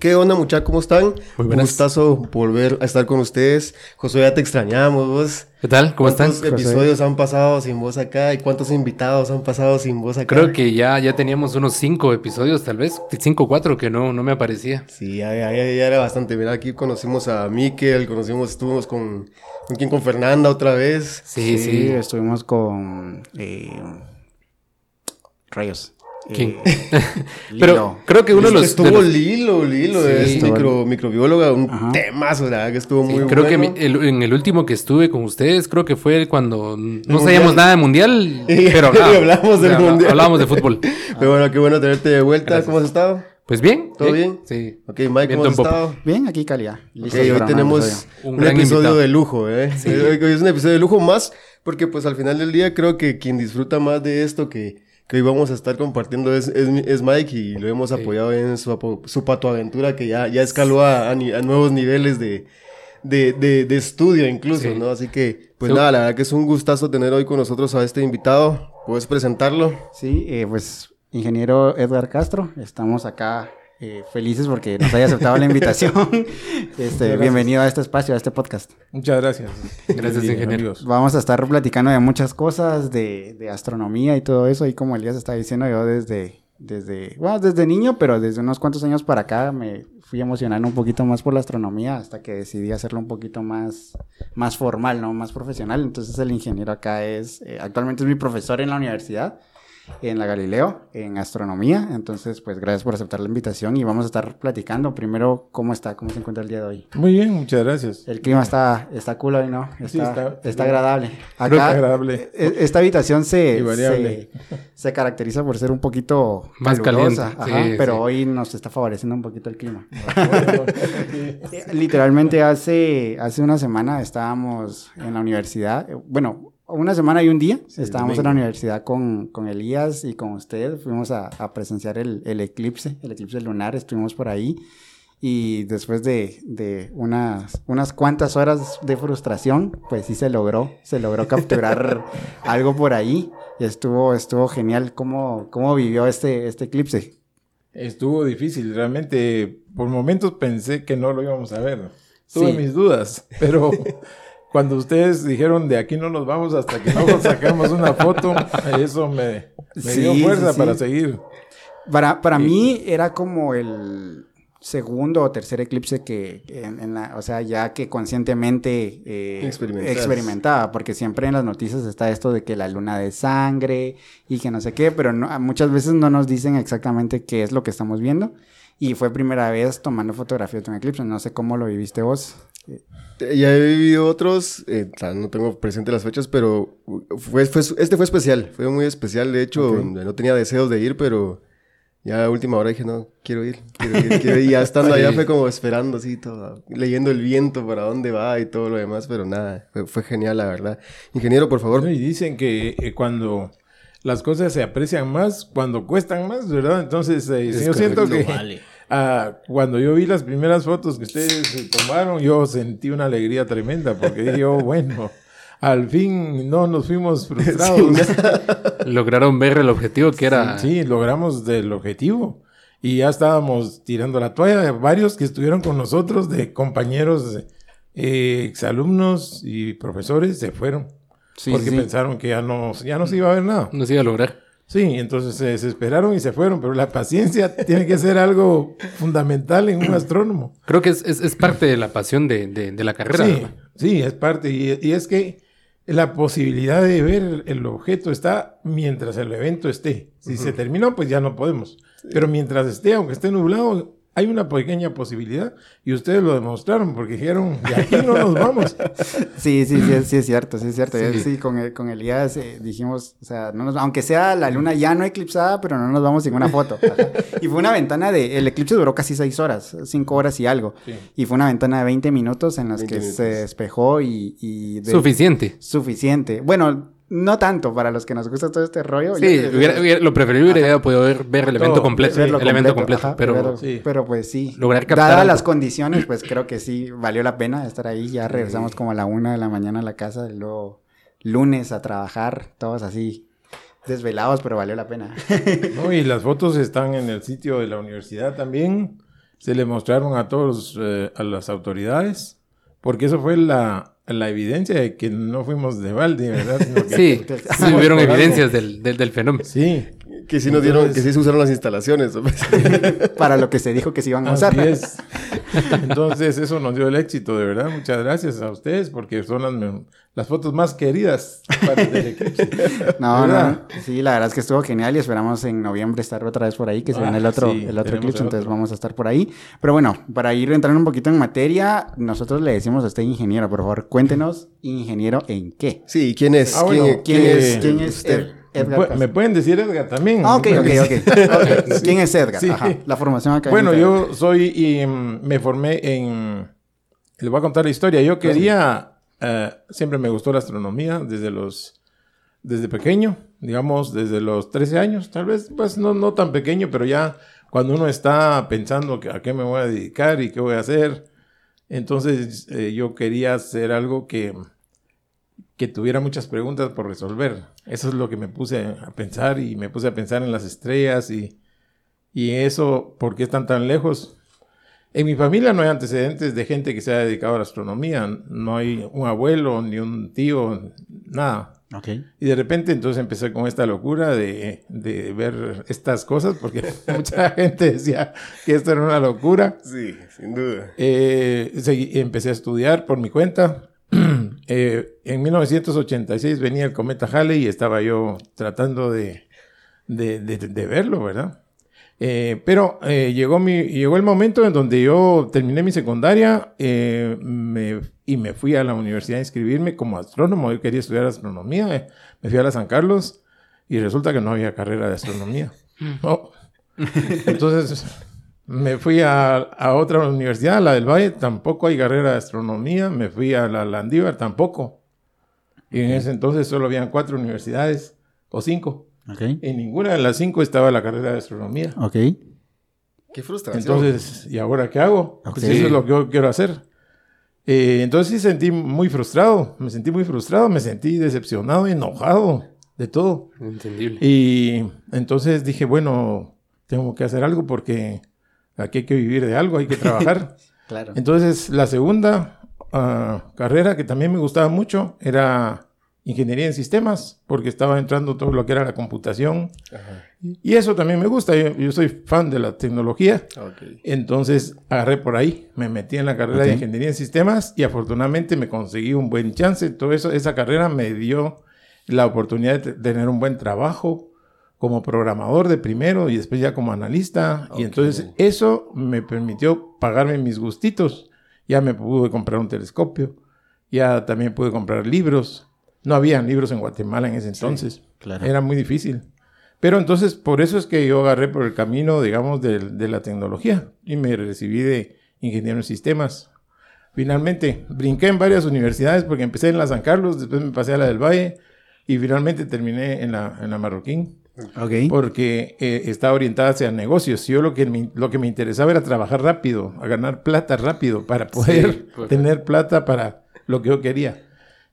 ¿Qué onda, muchachos? ¿Cómo están? Muy buenas. Gustazo volver a estar con ustedes. Josué, ya te extrañamos, vos. ¿Qué tal? ¿Cómo están? ¿Cuántos episodios han pasado sin vos acá? ¿Y cuántos invitados han pasado sin vos acá? Creo que ya, ya teníamos unos cinco episodios, tal vez, cinco o cuatro que no, no me aparecía. Sí, ya, ya, ya, ya era bastante. Mira, aquí conocimos a Miquel, conocimos, estuvimos con, ¿con quién? Con Fernanda otra vez. Sí, sí. Estuvimos con eh, Rayos. ¿Quién? Eh, Pero creo que uno de los... Estuvo de los- Lilo, Lilo, Sí. es micro, microbióloga, un Ajá. temazo, ¿verdad? Que estuvo sí, muy creo que bueno. mi- el- en el último que estuve con ustedes, creo que fue cuando no sabíamos nada de mundial, pero hablamos del mundial. Hablábamos de fútbol. Pero bueno, qué bueno tenerte de vuelta. Gracias. ¿Cómo has estado? Pues bien. ¿Todo bien? Sí. Ok, Mike, ¿cómo has estado? Bien, aquí calidad. Ok, Listos hoy tenemos. Un episodio invitado. de lujo, ¿eh? Sí. Hoy, hoy es un episodio de lujo más porque pues al final del día creo que quien disfruta más de esto que, que hoy vamos a estar compartiendo es, es, mi- es Mike y lo hemos Sí. apoyado en su, su patoaventura que ya, ya escaló a, a ni- a nuevos niveles de, de, de, de estudio incluso, Sí. ¿no? Así que pues Sí. nada, la verdad que es un gustazo tener hoy con nosotros a este invitado. ¿Puedes presentarlo? Sí, eh, pues ingeniero Edgar Castro, estamos acá eh, felices porque nos haya aceptado la invitación. Este, bienvenido a este espacio, a este podcast. Muchas gracias. Gracias, Bien, ingeniero. amigos. Vamos a estar platicando de muchas cosas, de, de astronomía y todo eso. Y como Elías está diciendo, yo desde, desde, bueno, desde niño, pero desde unos cuantos años para acá me fui emocionando un poquito más por la astronomía hasta que decidí hacerlo un poquito más, más formal, ¿no? Más profesional. Entonces el ingeniero acá es, eh, actualmente es mi profesor en la universidad. En la Galileo, en astronomía. Entonces, pues gracias por aceptar la invitación y vamos a estar platicando. Primero, ¿cómo está? ¿Cómo se encuentra el día de hoy? Muy bien, muchas gracias. El clima está, está cool hoy, ¿no? Está, Sí, está- está agradable. Creo que Acá, agradable. e- esta habitación se, se, se caracteriza por ser un poquito Más calurosa, caliente, ajá, sí, pero sí. hoy nos está favoreciendo un poquito el clima. Literalmente hace, hace una semana estábamos en la universidad, eh, bueno, una semana y un día, Sí, estábamos en la universidad con, con Elías y con usted, fuimos a, a presenciar el, el eclipse, el eclipse lunar, estuvimos por ahí. Y después de, de unas, unas cuantas horas de frustración, pues sí se logró, se logró capturar algo por ahí. Y estuvo, estuvo genial cómo, cómo vivió este, este eclipse. Estuvo difícil, realmente por momentos pensé que no lo íbamos a ver. Tuve Sí. mis dudas, pero cuando ustedes dijeron de aquí no nos vamos hasta que no sacamos una foto, eso me, me Sí, dio fuerza sí, sí. para seguir. Para, para Sí. mí era como el segundo o tercer eclipse que, en, en la, o sea, ya que conscientemente eh, experimentaba, porque siempre en las noticias está esto de que la luna de sangre y que no sé qué, pero no- muchas veces no nos dicen exactamente qué es lo que estamos viendo. Y fue primera vez tomando fotografías de un eclipse, no sé cómo lo viviste vos. Ya he vivido otros, eh, no tengo presente las fechas, pero fue, fue- este fue especial, fue muy especial. De hecho, no tenía deseos de ir, pero ya a última hora dije, no, quiero ir, quiero ir, quiero ir. Y ya estando allá fue como esperando así, todo, leyendo el viento para dónde va y todo lo demás, pero nada, fue, fue genial, la verdad. Ingeniero, por favor. Y dicen que eh, cuando las cosas se aprecian más, cuando cuestan más, ¿verdad? Entonces, eh, yo siento que correcto. Ah, cuando yo vi las primeras fotos que ustedes eh, tomaron, yo sentí una alegría tremenda, porque dije, oh, bueno, al fin no nos fuimos frustrados. Lograron ver el objetivo que era... Sí, logramos del objetivo. Y ya estábamos tirando la toalla. Varios que estuvieron con nosotros, de compañeros, eh, exalumnos y profesores, se fueron. Sí, porque sí. pensaron que ya no, ya no se iba a ver nada. No se iba a lograr. Sí, entonces se desesperaron y se fueron. Pero la paciencia tiene que ser algo fundamental en un astrónomo. Creo que es, es, es parte de la pasión de, de, de la carrera. Sí, ¿verdad? sí, es parte. Y, y es que la posibilidad de ver el objeto está mientras el evento esté. Si se terminó, pues ya no podemos. Pero mientras esté, aunque esté nublado, hay una pequeña posibilidad. Y ustedes lo demostraron porque dijeron, de aquí no nos vamos. Sí, sí, sí, sí es cierto, sí es cierto. Sí. Sí, con, el- con Elías eh, dijimos, o sea, no nos, aunque sea la luna ya no eclipsada, pero no nos vamos sin una foto. Ajá. Y fue una ventana de, el eclipse duró casi seis horas, cinco horas y algo. Sí. Y fue una ventana de 20 minutos en las 20 que minutos. se despejó y... y de- Suficiente. Suficiente. Bueno, no tanto para los que nos gusta todo este rollo. Sí, Yo- hubiera- hubiera- lo preferible hubiera podido ver, ver el evento completo. el evento completo. ajá, pero pero, sí. pero pues sí. Lograr captar Dadas algo. las condiciones, pues creo que sí valió la pena estar ahí. Ya regresamos como a la una de la mañana a la casa, y luego lunes a trabajar, todos así desvelados, pero valió la pena. ¿no? Y las fotos están en el sitio de la universidad también. se le mostraron a todos, eh, a las autoridades, porque eso fue la, la evidencia de que no fuimos de balde, ¿verdad? Sino que- Sí, sí hubieron evidencias del, del, del fenómeno. Sí. Que sí nos dieron, que sí se usaron las instalaciones. Para lo que se dijo que se iban a Así usar. es. Entonces, eso nos dio el éxito, de verdad. Muchas gracias a ustedes, porque son las, las fotos más queridas para el eclipse. No, no. Sí, la verdad es que estuvo genial y esperamos en noviembre estar otra vez por ahí, que se Ah, viene el otro, sí, el otro eclipse, el entonces otro. vamos a estar por ahí. Pero bueno, para ir entrando un poquito en materia, nosotros le decimos a usted ingeniero, por favor, cuéntenos, ingeniero en qué. Sí, ¿quién es? Ah, bueno, ¿Quién, ¿Quién quién es, quién es usted? Ed- Edgar? Me pu- Castro? Me pueden decir Edgar también. Ah, ok, ok, ok. Ok, Sí. ¿Quién es Edgar? Sí. Ajá, la formación académica. Bueno, yo soy y mm, me formé en... Les voy a contar la historia. Yo quería... eh, siempre me gustó la astronomía desde los... Desde pequeño, digamos, desde los 13 años, tal vez, pues no, no tan pequeño, pero ya cuando uno está pensando que a qué me voy a dedicar y qué voy a hacer, entonces eh, yo quería hacer algo que, que tuviera muchas preguntas por resolver. Eso es lo que me puse a pensar y me puse a pensar en las estrellas y, y eso, ¿por qué están tan lejos? En mi familia no hay antecedentes de gente que se haya dedicado a la astronomía. No hay un abuelo, ni un tío, nada. Ok. Y de repente entonces empecé con esta locura de, de ver estas cosas, porque mucha gente decía que esto era una locura. Sí, sin duda. Eh, seguí- empecé a estudiar por mi cuenta. Eh, en 1986 venía el cometa Halley y estaba yo tratando de, de, de- de verlo, ¿verdad? Eh, pero eh, llegó, mi, llegó el momento en donde yo terminé mi secundaria eh, me- y me fui a la universidad a inscribirme como astrónomo. Yo quería estudiar astronomía. eh. Me fui a la San Carlos y resulta que no había carrera de astronomía. No. Entonces me fui a, a otra universidad, la del Valle, tampoco hay carrera de astronomía. Me fui a la Landívar, tampoco. Y en ese entonces solo habían cuatro universidades o cinco. Ok. En ninguna de las cinco estaba la carrera de astronomía. Ok. Qué frustración. Entonces, ¿y ahora qué hago? Pues Ok. eso es lo que yo quiero hacer. Eh, entonces sí sentí muy frustrado, me sentí muy frustrado, me sentí decepcionado, enojado de todo. Entendible. Y entonces dije, bueno, tengo que hacer algo porque aquí hay que vivir de algo, hay que trabajar. Claro. Entonces, la segunda ah, carrera que también me gustaba mucho era ingeniería en sistemas, porque estaba entrando todo lo que era la computación. Ajá. Y eso también me gusta, yo, yo soy fan de la tecnología. Ok. Entonces agarré por ahí, me metí en la carrera de ingeniería en sistemas y afortunadamente me conseguí un buen chance. Todo eso, esa carrera me dio la oportunidad de te- tener un buen trabajo como programador de primero y después ya como analista. Ok. Y entonces eso me permitió pagarme mis gustitos. Ya me pude comprar un telescopio, ya también pude comprar libros. No había libros en Guatemala en ese entonces. claro. Era muy difícil. Pero entonces, por eso es que yo agarré por el camino, digamos, de, de la tecnología y me recibí de ingeniero en sistemas. Finalmente, brinqué en varias universidades porque empecé en la San Carlos, después me pasé a la del Valle y finalmente terminé en la, en la Marroquín Ok. porque eh, estaba orientada hacia negocios. Yo lo que, me, lo que me interesaba era trabajar rápido, a ganar plata rápido para poder perfecto. tener plata para lo que yo quería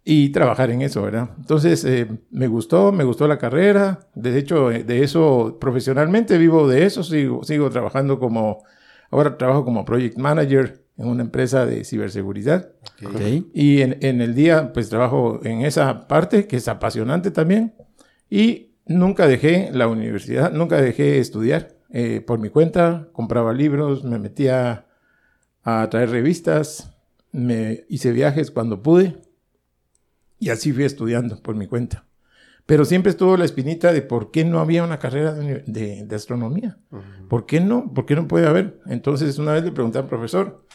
y trabajar en eso, ¿verdad? Entonces eh, me gustó, me gustó la carrera. De hecho, eh, de eso profesionalmente vivo de eso. Sigo, sigo trabajando como, ahora trabajo como project manager en una empresa de ciberseguridad. Ok. Y en, en el día, pues trabajo en esa parte que es apasionante también. Y nunca dejé la universidad, nunca dejé estudiar. Eh, por mi cuenta, compraba libros, me metía a traer revistas, me hice viajes cuando pude. Y así fui estudiando por mi cuenta. Pero siempre estuvo la espinita de por qué no había una carrera de, uni- de- de astronomía. ¿Por qué no? ¿Por qué no puede haber? Entonces una vez le pregunté al profesor,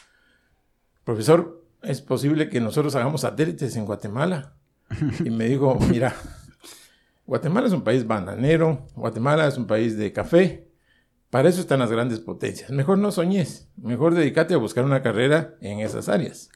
profesor, ¿es posible que nosotros hagamos satélites en Guatemala? Y me dijo, mira, Guatemala es un país bananero, Guatemala es un país de café, para eso están las grandes potencias. Mejor no soñes, mejor dedícate a buscar una carrera en esas áreas.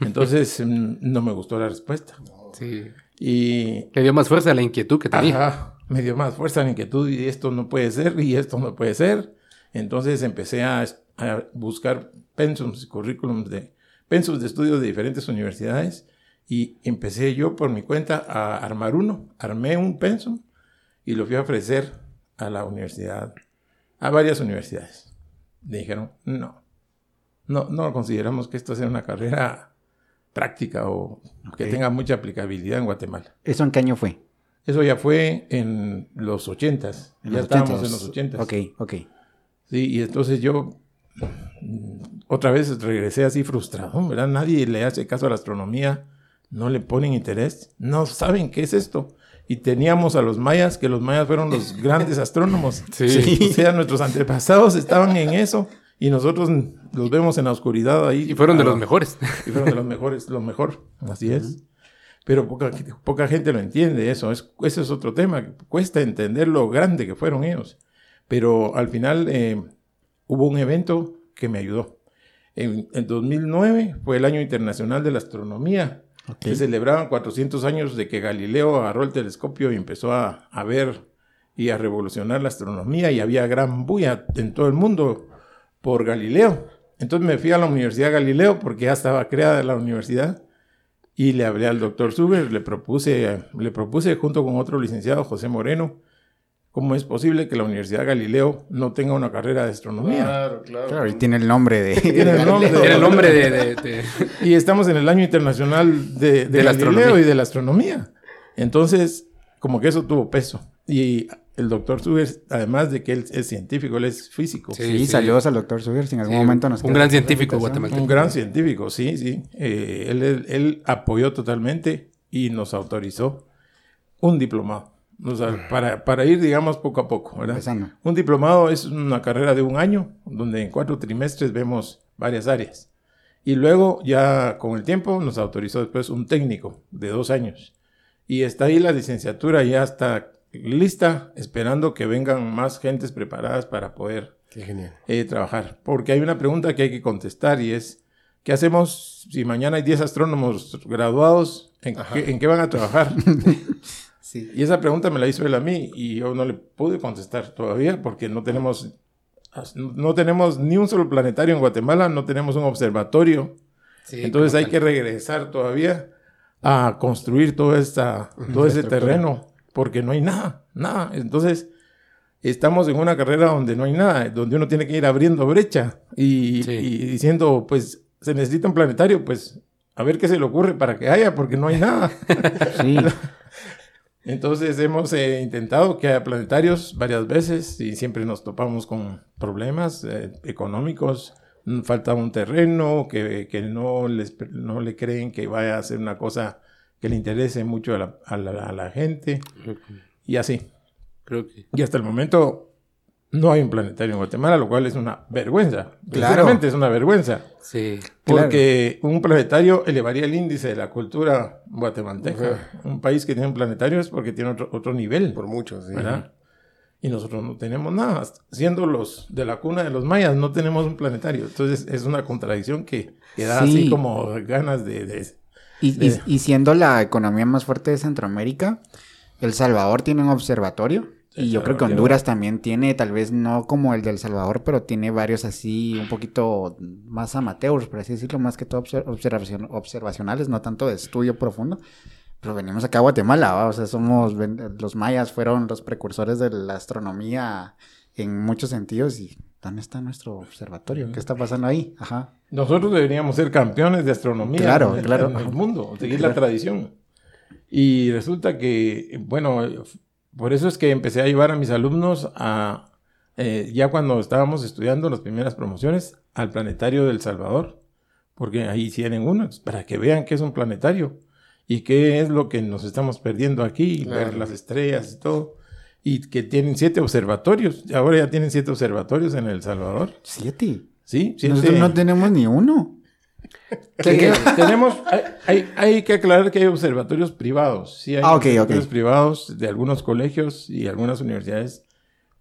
Entonces no me gustó la respuesta. Sí. Y Le dio más fuerza a la inquietud que tenía. Ajá, me dio más fuerza la inquietud y esto no puede ser y esto no puede ser. Entonces empecé a, a buscar pensums y currículums de pensums de estudio de diferentes universidades y empecé yo por mi cuenta a armar uno. Armé un pensum y lo fui a ofrecer a la universidad, a varias universidades. me dijeron, no, no, no consideramos que esto sea una carrera práctica o que Ok. tenga mucha aplicabilidad en Guatemala. ¿Eso en qué año fue? Eso ya fue en los ochentas. En Ya los estábamos 80s. en los ochentas. Ok, ok. Sí, y entonces yo mm, otra vez regresé así frustrado, ¿verdad? Nadie le hace caso a la astronomía, no le ponen interés, no saben qué es esto. Y teníamos a los mayas, que los mayas fueron los grandes astrónomos. Sí. O sea, nuestros antepasados estaban en eso y nosotros los vemos en la oscuridad ahí. Y fueron de los Ah, mejores. y fueron de los mejores, lo mejor, así es. Pero poca, poca gente lo entiende eso, es, ese es otro tema, cuesta entender lo grande que fueron ellos. Pero al final eh, hubo un evento que me ayudó. En, en 2009 fue el Año Internacional de la Astronomía. Se celebraban 400 años de que Galileo agarró el telescopio y empezó a, a ver y a revolucionar la astronomía y había gran bulla en todo el mundo por Galileo. Entonces me fui a la Universidad Galileo porque ya estaba creada la universidad y le hablé al doctor Suber, le propuse, le propuse junto con otro licenciado, José Moreno, cómo es posible que la Universidad Galileo no tenga una carrera de astronomía. Claro, claro. Claro, y tiene el nombre de... Tiene el nombre de- el nombre de... de- de- Y estamos en el año internacional de, de, De la Galileo astronomía. y de la astronomía. Entonces, como que eso tuvo peso. Y el doctor Suber, además de que él es científico, él es físico. Sí, Sí, sí. saludos al doctor Suger, si en algún Sí, momento nos un gran científico guatemalteco. Un gran científico, sí, sí. Eh, él, él- él apoyó totalmente y nos autorizó un diplomado. O sea, para, para ir, digamos, poco a poco, ¿verdad? Empezando. Un diplomado es una carrera de un año, donde en cuatro trimestres vemos varias áreas. Y luego, ya con el tiempo, nos autorizó después un técnico de dos años. Y está ahí la licenciatura, ya está lista, esperando que vengan más gentes preparadas para poder Qué genial. eh, trabajar. Porque hay una pregunta que hay que contestar y es, ¿qué hacemos si mañana hay 10 astrónomos graduados? ¿En, qué, en qué van a trabajar? Sí. y esa pregunta me la hizo él a mí y yo no le pude contestar todavía porque no tenemos, no tenemos ni un solo planetario en Guatemala, no tenemos un observatorio. Sí, Entonces hay tal. que regresar todavía a construir todo, esta, todo ese terreno porque no hay nada, nada. Entonces estamos en una carrera donde no hay nada, donde uno tiene que ir abriendo brecha y, Sí. y diciendo, pues se necesita un planetario, pues a ver qué se le ocurre para que haya, porque no hay nada. Sí. Entonces hemos eh, intentado que haya planetarios varias veces y siempre nos topamos con problemas eh, económicos. Mm, Falta un terreno que, que no, les, no le creen que vaya a ser una cosa que le interese mucho a la, a la- a la gente y así. Creo que... Y hasta el momento no hay un planetario en Guatemala, lo cual es una vergüenza. Claro. Sinceramente es una vergüenza. Sí. Porque un planetario elevaría el índice de la cultura guatemalteca. Un país que tiene un planetario es porque tiene otro, otro nivel, Por mucho, sí. ¿verdad? Y nosotros no tenemos nada. Siendo los de la cuna de los mayas, no tenemos un planetario. Entonces es una contradicción que, que da Sí. así como ganas de... de- Y, y- de- y siendo la economía más fuerte de Centroamérica, El Salvador tiene un observatorio. Y El yo creo que. Honduras también tiene, tal vez no como el del Salvador, pero tiene varios así, un poquito más amateurs, por así decirlo, más que todo obser- observacion- observacionales, no tanto de estudio profundo. Pero venimos acá a Guatemala, ¿va? o sea, somos, los mayas fueron los precursores de la astronomía en muchos sentidos. ¿Y dónde está nuestro observatorio? ¿Qué está pasando ahí? Ajá. Nosotros deberíamos ser campeones de astronomía Claro, en, claro. en el mundo, seguir la tradición. Y resulta que, bueno, por eso es que empecé a llevar a mis alumnos a, eh, ya cuando estábamos estudiando las primeras promociones, al planetario del Salvador, porque ahí tienen unos, para que vean qué es un planetario y qué es lo que nos estamos perdiendo aquí, ver las estrellas y todo. Y que tienen siete observatorios, ahora ya tienen siete observatorios en El Salvador. Siete. Sí, siete. Nosotros no tenemos ni uno. Que- tenemos, hay, hay- hay que aclarar que hay observatorios privados. Sí, hay Ah, ok, observatorios ok. privados de algunos colegios y algunas universidades,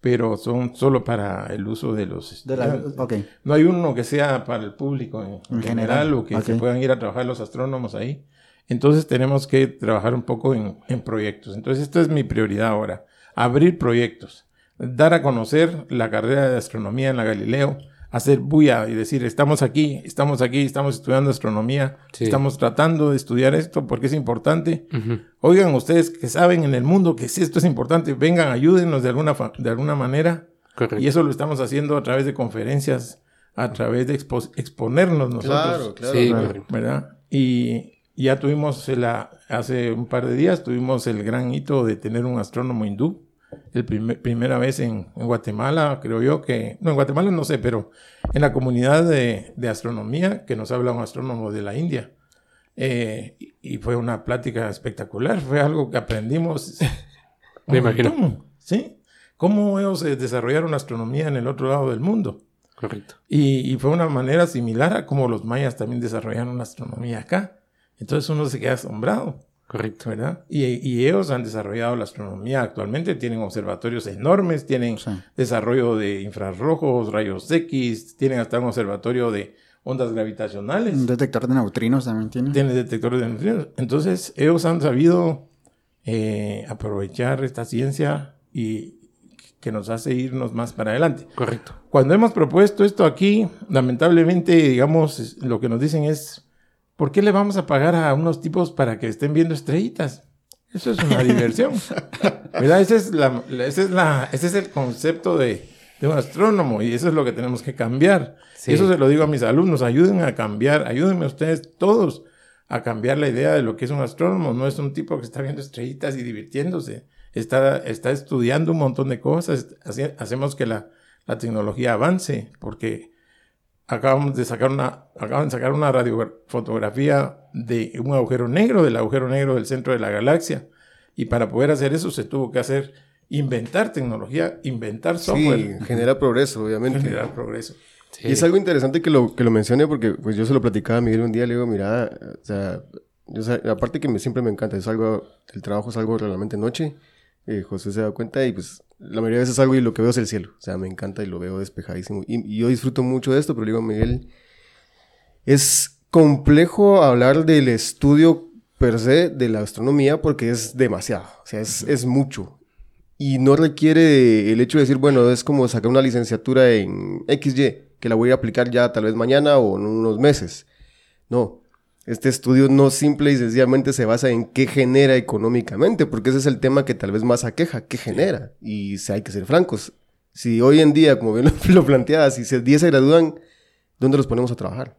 pero son solo para el uso de los De la- estudiantes. ok. No hay uno que sea para el público en, En general, general, o que se puedan ir a trabajar los astrónomos ahí. Entonces tenemos que trabajar un poco en, en proyectos. Entonces esta es mi prioridad ahora. Abrir proyectos. Dar a conocer la carrera de astronomía en la Galileo. Hacer bulla y decir, estamos aquí, estamos aquí, estamos estudiando astronomía. Sí. Estamos tratando de estudiar esto porque es importante. Oigan ustedes que saben en el mundo que si esto es importante, vengan, ayúdenos de alguna, fa- de alguna manera Correcto. Y eso lo estamos haciendo a través de conferencias, a través de expo- exponernos nosotros. Claro, claro. Sí, claro. correcto. ¿verdad? Y ya tuvimos, la, hace un par de días, tuvimos el gran hito de tener un astrónomo hindú. El primer- primera vez en, en Guatemala, creo yo que, no, en Guatemala no sé, pero en la comunidad de, de astronomía que nos habla un astrónomo de la India. Eh, y, fue una plática espectacular, fue algo que aprendimos. Me imagino. montón, ¿Sí? Cómo ellos eh, desarrollaron astronomía en el otro lado del mundo. Correcto. Y, y fue una manera similar a como los mayas también desarrollaron la astronomía acá. Entonces uno se queda asombrado, Correcto. ¿verdad? Y, y ellos han desarrollado la astronomía actualmente, tienen observatorios enormes, tienen Sí. desarrollo de infrarrojos, rayos X, tienen hasta un observatorio de ondas gravitacionales, Un detector de neutrinos también tiene. tienen detectores de neutrinos. Entonces ellos han sabido eh, aprovechar esta ciencia y que nos hace irnos más para adelante. Correcto. Cuando hemos propuesto esto aquí, lamentablemente, digamos, lo que nos dicen es, ¿por qué le vamos a pagar a unos tipos para que estén viendo estrellitas? Eso es una diversión. ¿Verdad? Ese es, la, ese es, la, ese es el concepto de, de un astrónomo y eso es lo que tenemos que cambiar. Sí. Eso se lo digo a mis alumnos, ayuden a cambiar, ayúdenme ustedes todos a cambiar la idea de lo que es un astrónomo. No es un tipo que está viendo estrellitas y divirtiéndose. Está, está estudiando un montón de cosas. Hace- hacemos que la, la tecnología avance porque acabamos de sacar una, acaban de sacar una radiofotografía de un agujero negro, del agujero negro del centro de la galaxia. Y para poder hacer eso se tuvo que hacer, inventar tecnología, inventar Sí, software, genera progreso, obviamente. generar progreso. Sí. Y es algo interesante que lo, que lo mencione porque pues yo se lo platicaba a Miguel un día, le digo, mira, o sea, yo aparte que me, siempre me encanta, es algo, el trabajo es algo realmente noche, eh, José se da cuenta y pues la mayoría de veces salgo y lo que veo es el cielo, o sea, me encanta y lo veo despejadísimo. Y, y yo disfruto mucho de esto, pero le digo, Miguel, es complejo hablar del estudio per se de la astronomía porque es demasiado, o sea, es, es mucho. Y no requiere el hecho de decir, bueno, es como sacar una licenciatura en XY, que la voy a aplicar ya tal vez mañana o en unos meses. No, este estudio no simple y sencillamente se basa en qué genera económicamente, porque ese es el tema que tal vez más aqueja, qué genera. Y si hay que ser francos, si hoy en día, como bien lo, lo planteaba, si se 10 se gradúan, ¿dónde los ponemos a trabajar?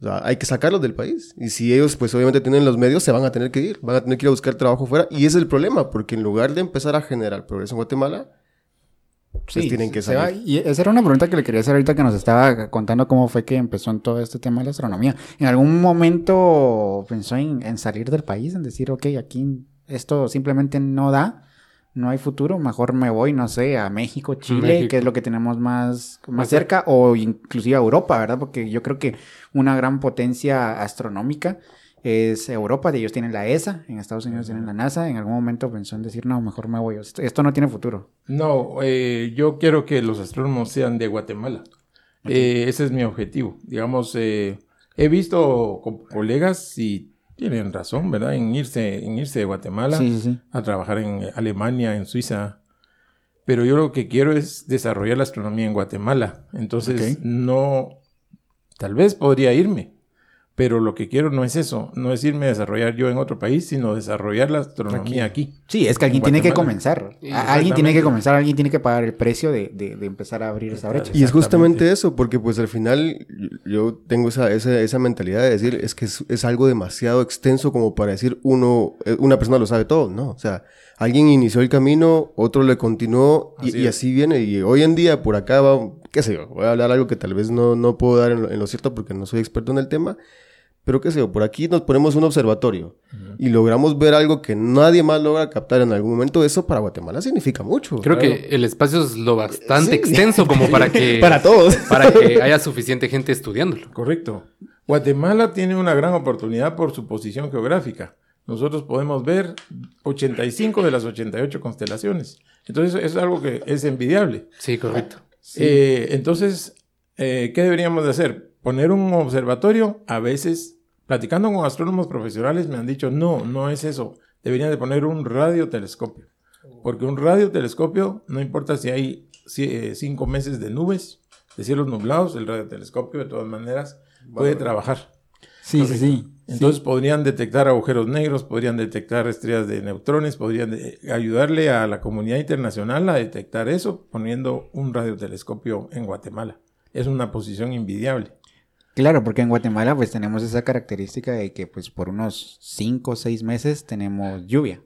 O sea, hay que sacarlos del país. Y si ellos, pues obviamente tienen los medios, se van a tener que ir. Van a tener que ir a buscar trabajo fuera. Y ese es el problema, porque en lugar de empezar a generar progreso en Guatemala, pues tienen que salir. y esa era una pregunta que le quería hacer ahorita que nos estaba contando cómo fue que empezó en todo este tema de la astronomía. ¿En algún momento pensó en, en salir del país, en decir, ok, aquí esto simplemente no da, no hay futuro, mejor me voy, no sé, a México, Chile, México. que es lo que tenemos más, más cerca, o inclusive a Europa, ¿verdad? Porque yo creo que una gran potencia astronómica es Europa, de ellos tienen la ESA, en Estados Unidos tienen la NASA, en algún momento pensó en decir, no, mejor me voy, esto, esto no tiene futuro. No, eh, yo quiero que los astrónomos sean de Guatemala. Eh, ese es mi objetivo. Digamos, eh, he visto co- colegas y tienen razón, ¿verdad? En irse, en irse de Guatemala Sí, sí, sí. a trabajar en Alemania, en Suiza. Pero yo lo que quiero es desarrollar la astronomía en Guatemala. Entonces, no, tal vez podría irme. Pero lo que quiero no es eso, no es irme a desarrollar yo en otro país, sino desarrollar la astronomía aquí. Sí, es que alguien En tiene que comenzar. Alguien tiene que comenzar, alguien tiene que pagar el precio de, de- de empezar a abrir esa brecha. Y es justamente eso, porque pues al final yo- tengo esa, esa, esa mentalidad de decir, es que es, es algo demasiado extenso como para decir uno, eh, una persona lo sabe todo, ¿no? O sea, alguien inició el camino, otro le continuó y Así y es. así viene. Y hoy en día por acá va, qué sé yo, voy a hablar algo que tal vez no, no puedo dar en lo, en lo cierto porque no soy experto en el tema, pero qué sé yo, por aquí nos ponemos un observatorio y logramos ver algo que nadie más logra captar en algún momento, eso para Guatemala significa mucho. Creo Claro. que el espacio es lo bastante Sí. extenso como para que... Para todos. Para que haya suficiente gente estudiándolo. Correcto. Guatemala tiene una gran oportunidad por su posición geográfica. Nosotros podemos ver 85 de las 88 constelaciones. Entonces, eso es algo que es envidiable. Sí, correcto. Eh, entonces, eh, ¿qué deberíamos de hacer? Poner un observatorio. A veces, platicando con astrónomos profesionales, me han dicho, no, no es eso. Deberían de poner un radiotelescopio. Porque un radiotelescopio, no importa si hay eh, cinco meses de nubes, de cielos nublados, el radiotelescopio de todas maneras puede trabajar. Sí, sí, sí. Entonces podrían detectar agujeros negros, podrían detectar estrellas de neutrones, podrían de- ayudarle a la comunidad internacional a detectar eso poniendo un radiotelescopio en Guatemala. Es una posición invidiable. Claro, porque en Guatemala pues tenemos esa característica de que pues por unos 5 o 6 meses tenemos lluvia.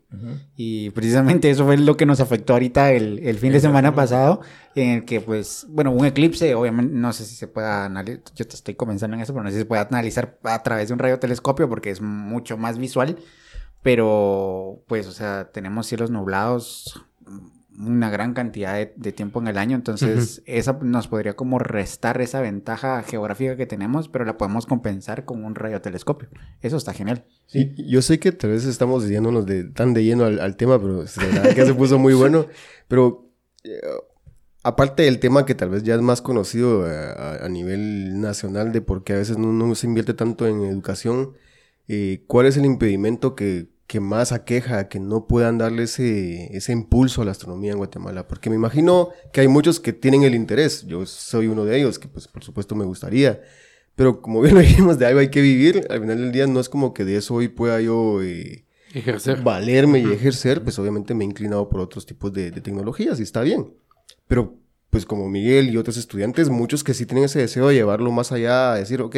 Y precisamente eso fue lo que nos afectó ahorita el, el fin de semana pasado, en el que pues, bueno, un eclipse, obviamente no sé si se pueda analizar, yo te estoy comenzando en eso, pero no sé si se puede analizar a través de un radiotelescopio porque es mucho más visual, pero pues, o sea, tenemos cielos nublados una gran cantidad de, de tiempo en el año, entonces esa nos podría como restar esa ventaja geográfica que tenemos, pero la podemos compensar con un radiotelescopio. Eso está genial. Sí, yo sé que tal vez estamos yéndonos de, tan de lleno al, al tema, pero verdad que se puso muy bueno. Pero eh, aparte del tema que tal vez ya es más conocido eh, a, a nivel nacional de por qué a veces no, no se invierte tanto en educación, eh, ¿cuál es el impedimento que, que más aqueja que no puedan darle ese, ese impulso a la astronomía en Guatemala? Porque me imagino que hay muchos que tienen el interés. Yo soy uno de ellos, que pues por supuesto me gustaría. Pero como bien lo dijimos, de algo hay que vivir. Al final del día no es como que de eso hoy pueda yo eh, Ejercer. valerme y ejercer. Pues obviamente me he inclinado por otros tipos de, de tecnologías y está bien. Pero pues como Miguel y otros estudiantes, muchos que sí tienen ese deseo de llevarlo más allá, a decir, ok,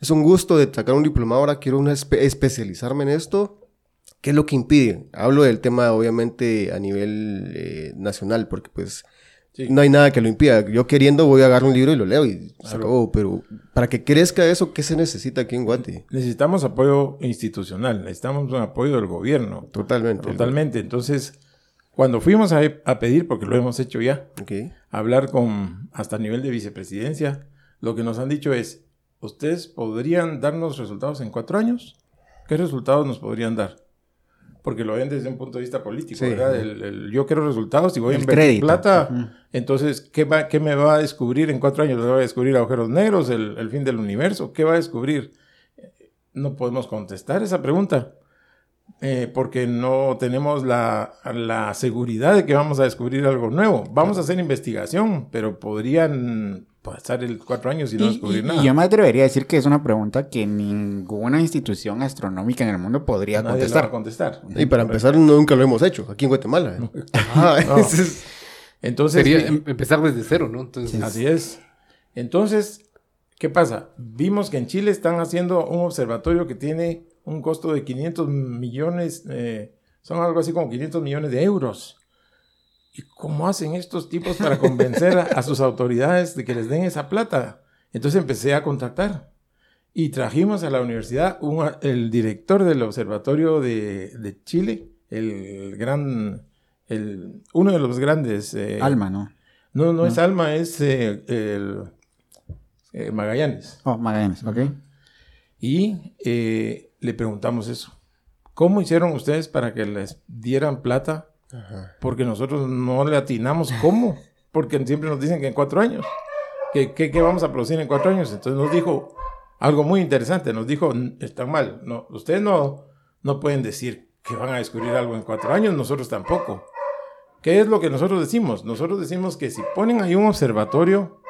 es un gusto de sacar un diplomado, ahora quiero una espe- especializarme en esto. ¿Qué es lo que impide? Hablo del tema obviamente a nivel eh, nacional, porque pues Sí. no hay nada que lo impida. Yo queriendo voy a agarrar un libro y lo leo y se acabó. Pero para que crezca eso, ¿qué se necesita aquí en Guate? Necesitamos apoyo institucional, necesitamos un apoyo del gobierno. Totalmente. Totalmente. Entonces, cuando fuimos a, a pedir, porque lo hemos hecho ya, Ok. hablar con hasta a nivel de vicepresidencia, lo que nos han dicho es, ¿ustedes podrían darnos resultados en cuatro años? ¿Qué resultados nos podrían dar? Porque lo ven desde un punto de vista político, Sí. ¿verdad? El- el yo quiero resultados y voy a invertir plata. Entonces, ¿qué, va, ¿qué me va a descubrir en cuatro años? ¿Va a descubrir agujeros negros, el, el fin del universo? ¿Qué va a descubrir? No podemos contestar esa pregunta. eh, porque no tenemos la, la seguridad de que vamos a descubrir algo nuevo. Vamos a hacer investigación, pero podrían pasar el cuatro años y no Y, descubrir y- nada. y yo me atrevería a decir que es una pregunta que ninguna institución astronómica en el mundo podría Nadie la va a contestar. contestar. Y para empezar, nunca lo hemos hecho aquí en Guatemala. ¿eh? No. es- Entonces, Sería em- empezar desde cero, ¿no? Entonces, así es. Entonces, ¿qué pasa? Vimos que en Chile están haciendo un observatorio que tiene un costo de 500 millones, eh, son algo así como 500 millones de euros. ¿Y cómo hacen estos tipos para convencer a, a sus autoridades de que les den esa plata? Entonces empecé a contactar y trajimos a la universidad un- el director del observatorio de, de Chile, el gran, el, uno de los grandes. eh, Alma, ¿no? no, no es Alma, es eh, el eh, Magallanes. Oh, Magallanes, ok. Y eh, le preguntamos eso. ¿Cómo hicieron ustedes para que les dieran plata? Porque nosotros no le atinamos cómo. Porque siempre nos dicen que en cuatro años. ¿Qué, qué, qué vamos a producir en cuatro años? Entonces nos dijo algo muy interesante. Nos dijo, "N- están mal. No, ustedes no, no pueden decir que van a descubrir algo en cuatro años. Nosotros tampoco. ¿Qué es lo que nosotros decimos? Nosotros decimos que si ponen ahí un observatorio,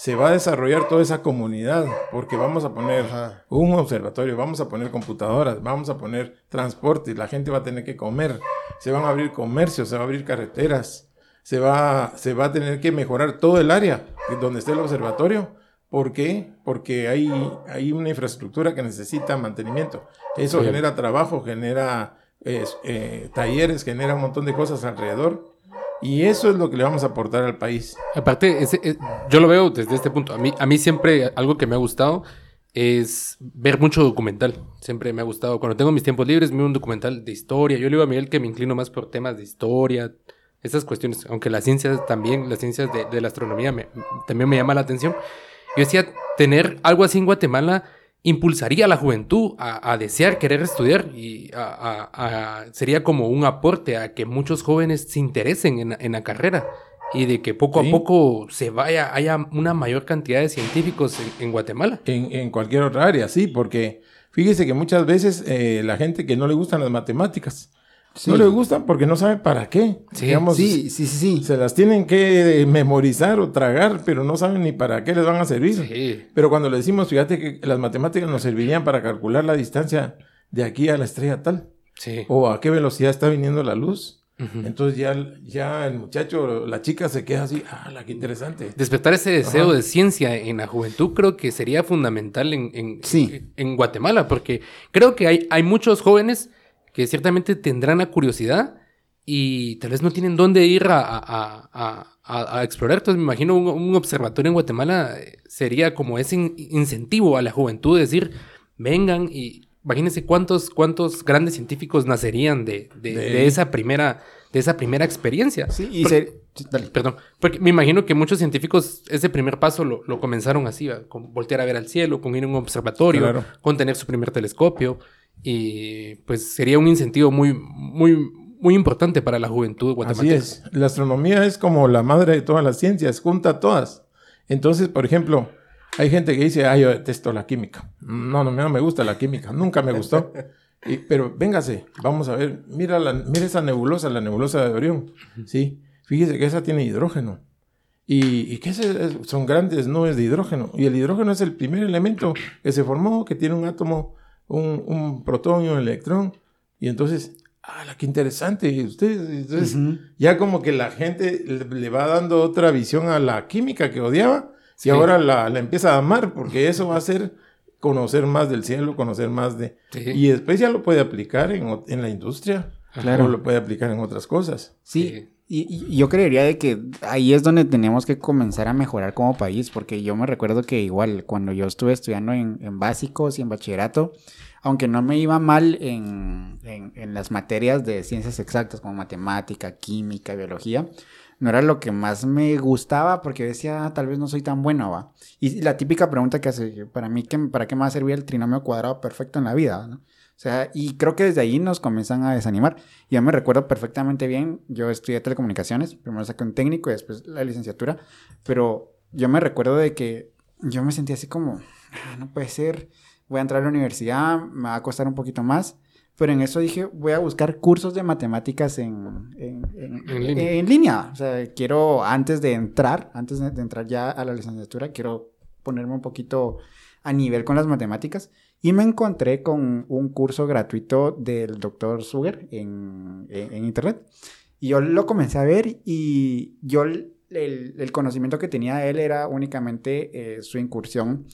se va a desarrollar toda esa comunidad, porque vamos a poner Ajá. un observatorio, vamos a poner computadoras, vamos a poner transporte, la gente va a tener que comer, se van a abrir comercios, se va a abrir carreteras, se va, se va a tener que mejorar todo el área donde esté el observatorio. ¿Por qué? Porque hay, hay una infraestructura que necesita mantenimiento. Eso Sí. genera trabajo, genera eh, eh, talleres, genera un montón de cosas alrededor. Y eso es lo que le vamos a aportar al país. Aparte, ese- eh, yo lo veo desde este punto. A mí, a mí siempre algo que me ha gustado es ver mucho documental. Siempre me ha gustado. Cuando tengo mis tiempos libres, miro un documental de historia. Yo le digo a Miguel que me inclino más por temas de historia, esas cuestiones. Aunque las ciencias también, las ciencias de, de la astronomía me- también me llama la atención. Yo decía, tener algo así en Guatemala impulsaría a la juventud a, a desear querer estudiar y a- a- a- sería como un aporte a que muchos jóvenes se interesen en, en la carrera y de que poco Sí. a poco se vaya, haya una mayor cantidad de científicos en, en Guatemala. En, en cualquier otra área, sí, porque fíjese que muchas veces eh, la gente que no le gustan las matemáticas Sí. No les gustan porque no saben para qué. Sí. Digamos, Sí, sí, sí. Se las tienen que memorizar o tragar, pero no saben ni para qué les van a servir. Sí. Pero cuando le decimos, fíjate que las matemáticas nos servirían para calcular la distancia de aquí a la estrella tal, Sí. o a qué velocidad está viniendo la luz. Entonces ya, ya el muchacho, la chica se queda así, ah, la qué interesante. Despertar ese deseo Ajá. de ciencia en la juventud creo que sería fundamental en, en, Sí. en Guatemala, porque creo que hay, hay muchos jóvenes que ciertamente tendrán la curiosidad y tal vez no tienen dónde ir a, a- a- explorar. Entonces me imagino un, un observatorio en Guatemala eh, sería como ese in- incentivo a la juventud de decir, vengan y imagínense cuántos, cuántos grandes científicos nacerían de, de- De- de esa primera, de esa primera experiencia. Sí, y Por- se- sí, dale. Perdón, porque me imagino que muchos científicos ese primer paso lo, lo comenzaron así, ¿va? con voltear a ver al cielo, con ir a un observatorio, Claro. con tener su primer telescopio y pues sería un incentivo muy, muy, muy importante para la juventud Así guatemalteca. es. La astronomía es como la madre de todas las ciencias, junta todas. Entonces, por ejemplo, hay gente que dice, ay, yo detesto la química. No, no, no me gusta la química, nunca me gustó. Y- pero véngase, vamos a ver, mira, la, mira esa nebulosa, la nebulosa de Orión. Sí, fíjese que esa tiene hidrógeno. Y, y que ese es- son grandes nubes de hidrógeno. Y el hidrógeno es el primer elemento que se formó, que tiene un átomo, un, un protón y un electrón. Y entonces, ah, la qué interesante. Ustedes, entonces, ya como que la gente le, va dando otra visión a la química que odiaba Sí. y ahora la, la empieza a amar porque eso va a ser conocer más del cielo, conocer más de... Sí. Y después ya lo puede aplicar en, en la industria Claro. o lo puede aplicar en otras cosas. Sí, Sí. Y, yo creería de que ahí es donde tenemos que comenzar a mejorar como país, porque yo me recuerdo que igual cuando yo estuve estudiando en, básicos y en bachillerato, aunque no me iba mal en, en- las materias de ciencias exactas como matemática, química, biología, no era lo que más me gustaba porque decía, "Ah, tal vez no soy tan bueno, va. Y la típica pregunta que hace, para mí, ¿qué- ¿para qué me va a servir el trinomio cuadrado perfecto en la vida? ¿no? O sea, y creo que desde ahí nos comienzan a desanimar. Yo me recuerdo perfectamente bien, yo estudié telecomunicaciones, primero saqué un técnico y después la licenciatura, pero yo me recuerdo de que yo me sentía así como, "Ah, no puede ser, voy a entrar a la universidad, me va a costar un poquito más, pero en eso dije, voy a buscar cursos de matemáticas en, en, en- En línea. en línea. O sea, quiero, antes de entrar, antes de entrar ya a la licenciatura, quiero ponerme un poquito a nivel con las matemáticas. Y me encontré con un curso gratuito del doctor Suger en, en- internet. Y yo lo comencé a ver y yo el conocimiento que tenía de él era únicamente eh, su incursión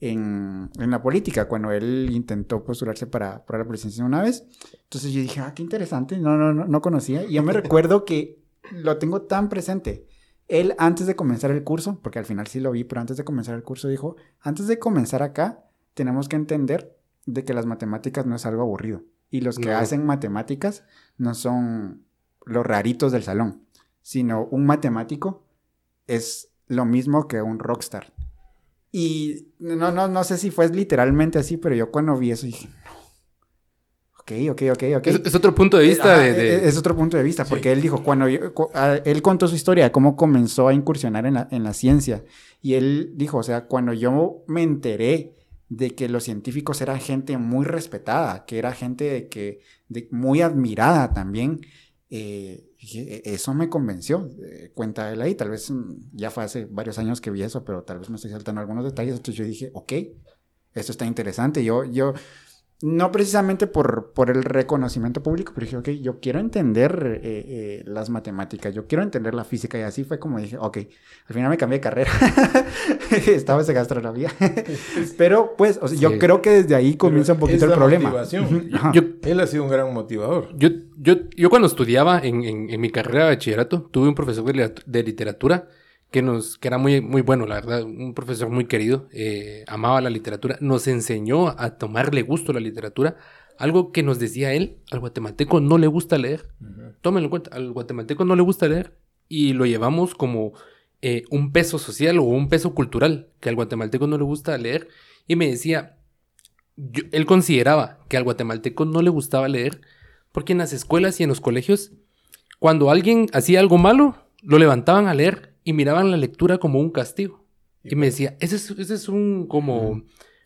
en, en la política, cuando él intentó postularse para, para la presidencia una vez. Entonces yo dije, ah, qué interesante, no, no, no, no conocía. Y yo me recuerdo que lo tengo tan presente. Él antes de comenzar el curso, porque al final sí lo vi, pero antes de comenzar el curso dijo, antes de comenzar acá, tenemos que entender de que las matemáticas no es algo aburrido. Y los que No. hacen matemáticas no son los raritos del salón, sino un matemático es lo mismo que un rockstar. Y no, no, no sé si fue literalmente así, pero yo cuando vi eso dije, no. Ok, ok, ok, ok. Es, es otro punto de vista Ajá, de... de- Es, es otro punto de vista, Sí. porque él dijo, cuando yo- cu- a- él contó su historia, de cómo comenzó a incursionar en la, en la ciencia. Y él dijo, o sea, cuando yo me enteré de que los científicos eran gente muy respetada, que era gente de que, de, muy admirada también, eh, dije, "E- eso me convenció. Eh, cuenta él ahí, tal vez mm, ya fue hace varios años que vi eso, pero tal vez me estoy saltando algunos detalles. Entonces yo dije, ok, esto está interesante. Yo, yo, no precisamente por, por el reconocimiento público, pero dije, ok, yo quiero entender eh, eh, las matemáticas, yo quiero entender la física, y así fue como dije, ok, al final me cambié de carrera, estaba en gastronomía, pero pues, o sea, yo Sí. creo que desde ahí comienza un poquito es el problema. motivación. Yo, Él ha sido un gran motivador. Yo, yo, yo cuando estudiaba en, en- en mi carrera de bachillerato, tuve un profesor de literatura que, nos, que era muy, muy bueno, la verdad, un profesor muy querido, eh, amaba la literatura, nos enseñó a tomarle gusto a la literatura, algo que nos decía él, al guatemalteco no le gusta leer, tómenlo en cuenta, al guatemalteco no le gusta leer y lo llevamos como eh, un peso social o un peso cultural, que al guatemalteco no le gusta leer y me decía, yo- él consideraba que al guatemalteco no le gustaba leer porque en las escuelas y en los colegios, cuando alguien hacía algo malo, lo levantaban a leer y miraban la lectura como un castigo. Y me decía, ese es, ese es un como,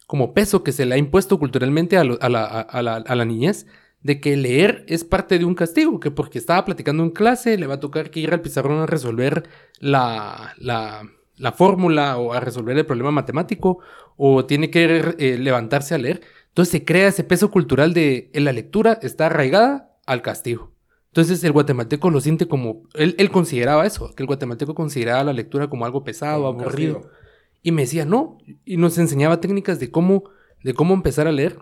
como peso que se le ha impuesto culturalmente a, lo- a la, a- la- a la niñez de que leer es parte de un castigo, que porque estaba platicando en clase le va a tocar que ir al pizarrón a resolver la, la, la fórmula o a resolver el problema matemático o tiene que eh, levantarse a leer. Entonces se crea ese peso cultural de la lectura está arraigada al castigo. Entonces el guatemalteco lo siente como, él, él consideraba eso, que el guatemalteco consideraba la lectura como algo pesado, Como aburrido. castigo. Y me decía, no, y nos enseñaba técnicas de cómo, de cómo empezar a leer.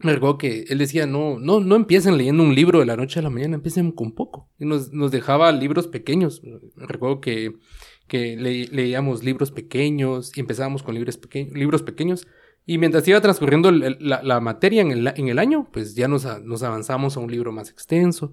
Me recuerdo que él decía, no, no, no empiecen leyendo un libro de la noche a la mañana, empiecen con poco. Y nos, nos dejaba libros pequeños. Me recuerdo que, que le- leíamos libros pequeños y empezábamos con libros, peque- libros pequeños. Y mientras iba transcurriendo el- la, la materia en el, en el año, pues ya nos, nos avanzamos a un libro más extenso.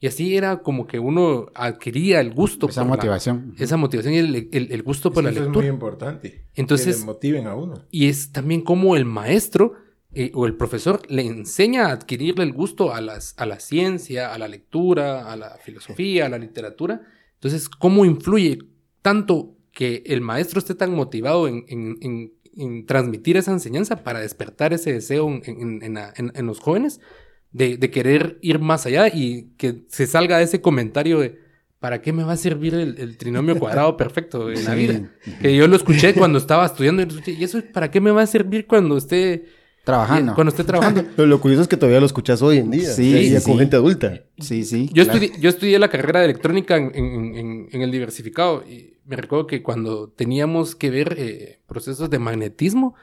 Y así era como que uno adquiría el gusto Esa por la- motivación. esa motivación y el, el- el gusto por la Eso es lectura. muy importante. Entonces- que le motiven a uno. Y es también como el maestro eh, o el profesor le enseña a adquirirle el gusto a, las, a la ciencia, a la lectura, a la filosofía, a la literatura. Entonces, ¿cómo influye tanto que el maestro esté tan motivado en, en- en- en transmitir esa enseñanza para despertar ese deseo en, en- en la- en- en los jóvenes de, de querer ir más allá y que se salga de ese comentario de ¿para qué me va a servir el, el trinomio cuadrado perfecto en la vida? Que yo lo escuché cuando estaba estudiando y escuché, ¿y eso para qué me va a servir cuando esté Trabajando. cuando esté trabajando? Lo, lo curioso es que todavía lo escuchas hoy en día. Sí, sí, con gente adulta. Sí, sí. Yo, claro. estudié, yo estudié la carrera de electrónica en, en- en- en el diversificado y me recuerdo que cuando teníamos que ver eh, procesos de magnetismo,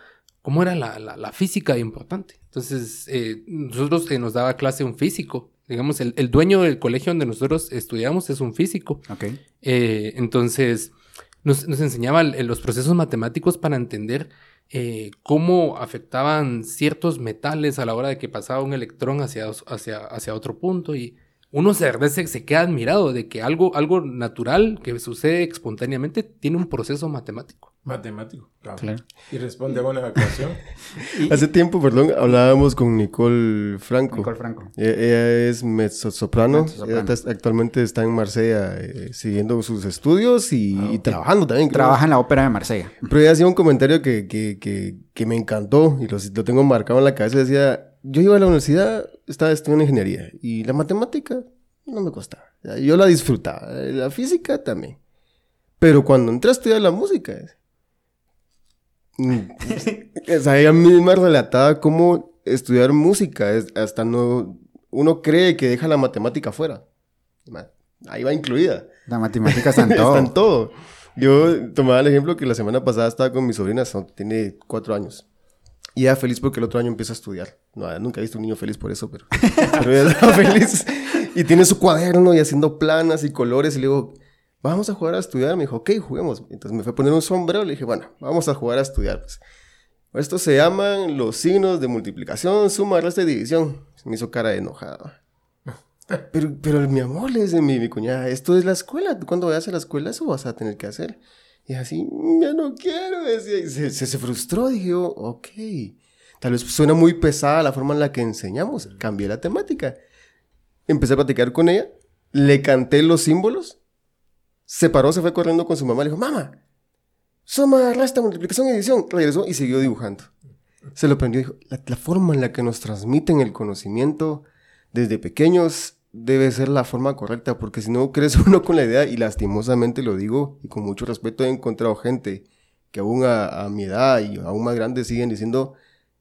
cómo era la, la- la física importante. Entonces, eh, nosotros eh, nos daba clase un físico. Digamos, el, el dueño del colegio donde nosotros estudiamos es un físico. Ok. Eh, entonces, nos, nos enseñaba el- los procesos matemáticos para entender eh, cómo afectaban ciertos metales a la hora de que pasaba un electrón hacia, hacia, hacia otro punto. Y uno se, se, se queda admirado de que algo, algo natural que sucede espontáneamente tiene un proceso matemático. Matemático. claro. Claro. Y responde a una ecuación. Hace tiempo, perdón, hablábamos con Nicole Franco. Nicole Franco. Ella, ella es mezzosoprano. Mezzosoprano. Ella está- actualmente está en Marsella eh, siguiendo sus estudios y, y trabajando también. creo. Trabaja en la ópera de Marsella. Pero ella hacía un comentario que, que, que, que me encantó y lo, lo tengo marcado en la cabeza. Decía, yo iba a la universidad, estaba estudiando ingeniería y la matemática no me costaba. Yo la disfrutaba, eh, la física también. Pero cuando entré a estudiar la música, es- o sea, ella misma relataba cómo estudiar música es hasta no... Uno cree que deja la matemática fuera. Ahí va incluida. La matemática está en todo. Está en todo. Yo tomaba el ejemplo que la semana pasada estaba con mi sobrina, tiene cuatro años. Y ella feliz porque el otro año empieza a estudiar. No, nunca he visto un niño feliz por eso, pero, pero ella estaba feliz. Y tiene su cuaderno y haciendo planas y colores. Y le digo, vamos a jugar a estudiar. Me dijo, ok, juguemos. Entonces me fue a poner un sombrero. Le dije, bueno, vamos a jugar a estudiar. Pues. Estos se llaman los signos de multiplicación, suma, resta y división. Me hizo cara de enojada. Pero, pero mi amor, le dice mi, mi cuñada, esto es la escuela. Tú cuando vayas a la escuela eso vas a tener que hacer. Y así, "Mm, ya no quiero, decía. Y se, se, frustró. Dije yo, ok. Tal vez suena muy pesada la forma en la que enseñamos. Cambié la temática. Empecé a platicar con ella. Le canté los símbolos. Se paró, se fue corriendo con su mamá. Le dijo, mamá, suma, resta, multiplicación y división. Regresó y siguió dibujando. Se lo aprendió. Dijo, la forma en la que nos transmiten el conocimiento desde pequeños debe ser la forma correcta, porque si no crece uno con la idea, y lastimosamente lo digo, y con mucho respeto he encontrado gente que aún a, a mi edad y aún más grande siguen diciendo,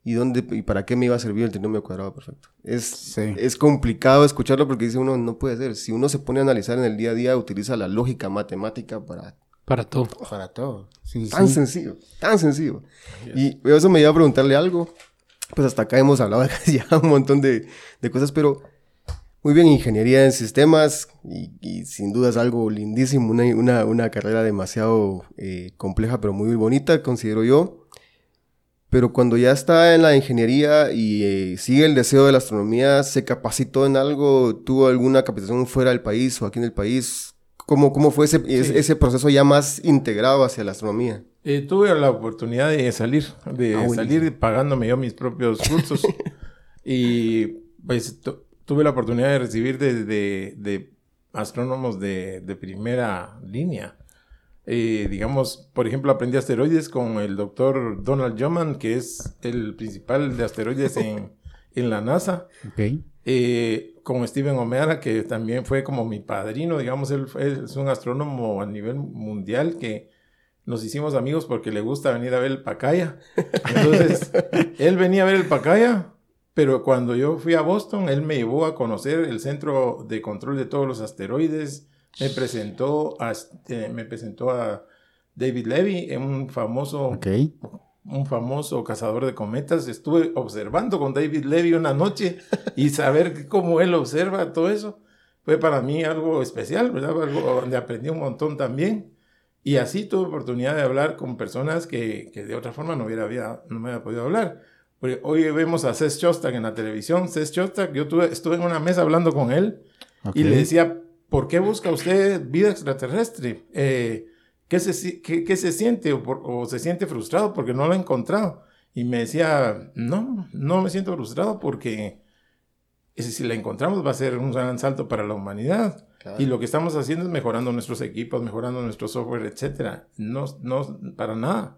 ¿y dónde y para qué me iba a servir el trinomio cuadrado perfecto? Es, Sí. es complicado escucharlo porque dice uno, no puede ser. Si uno se pone a analizar en el día a día, utiliza la lógica matemática para Para todo. Para todo. Sí, Tan sí. sencillo, tan sencillo. Y eso me iba a preguntarle algo. Pues hasta acá hemos hablado de casi ya un montón de, de cosas, pero muy bien, ingeniería en sistemas y, y sin duda es algo lindísimo, una, una, una carrera demasiado eh, compleja, pero muy bonita, considero yo. Pero cuando ya está en la ingeniería y eh, sigue el deseo de la astronomía, se capacitó en algo, tuvo alguna capacitación fuera del país o aquí en el país. ¿Cómo, cómo fue ese, ese- ese proceso ya más integrado hacia la astronomía? Eh, tuve la oportunidad de salir, de Ah, salir pagándome yo mis propios cursos. y pues tuve la oportunidad de recibir de, de- de astrónomos de, de primera línea. Eh, digamos, por ejemplo, aprendí asteroides con el doctor Donald Joman, que es el principal de asteroides en, en la NASA. Ok. eh, con Steven O'Meara, que también fue como mi padrino, digamos, él, fue- es un astrónomo a nivel mundial que nos hicimos amigos porque le gusta venir a ver el Pacaya. Entonces, él venía a ver el Pacaya, pero cuando yo fui a Boston, él me llevó a conocer el centro de control de todos los asteroides, me presentó a, eh, me presentó a David Levy, un famoso Ok. un famoso cazador de cometas. Estuve observando con David Levy una noche y saber cómo él observa todo eso fue para mí algo especial, ¿verdad? Algo donde aprendí un montón también. Y así tuve oportunidad de hablar con personas que, que de otra forma no hubiera, no me hubiera podido hablar. Porque hoy vemos a Cés Shostak en la televisión. Cés Shostak, yo tuve, estuve en una mesa hablando con él y le decía, ¿por qué busca usted vida extraterrestre? Eh, ¿qué, se, si- qué, qué se siente o, por- o se siente frustrado porque no lo ha encontrado? Y me decía, no, no me siento frustrado porque ese, si la encontramos va a ser un gran salto para la humanidad. Claro. Y lo que estamos haciendo es mejorando nuestros equipos, mejorando nuestro software, etcétera. No, no, para nada.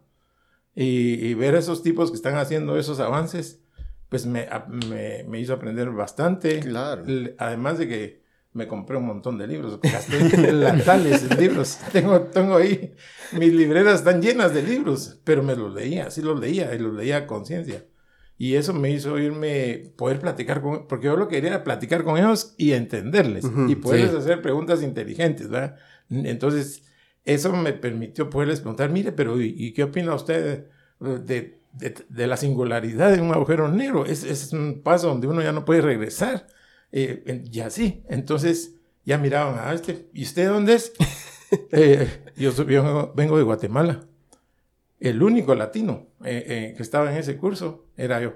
Y, y ver a esos tipos que están haciendo esos avances, pues me, me, me hizo aprender bastante. Claro. Además de que me compré un montón de libros, gasté latales en libros. Tengo, tengo ahí, mis libreras están llenas de libros, pero me los leía, sí los leía, y los leía a conciencia. Y eso me hizo irme, poder platicar con, porque yo lo que quería era platicar con ellos y entenderles, Ujú, y poderles sí. hacer preguntas inteligentes, ¿verdad? Entonces, eso me permitió poderles preguntar, mire, pero ¿y, y qué opina usted de, de- de la singularidad de un agujero negro? Es, es un paso donde uno ya no puede regresar. Eh, y así, entonces ya miraban a este, ¿y usted dónde es? Eh, yo, yo vengo- vengo de Guatemala. El único latino eh, eh, que estaba en ese curso era yo.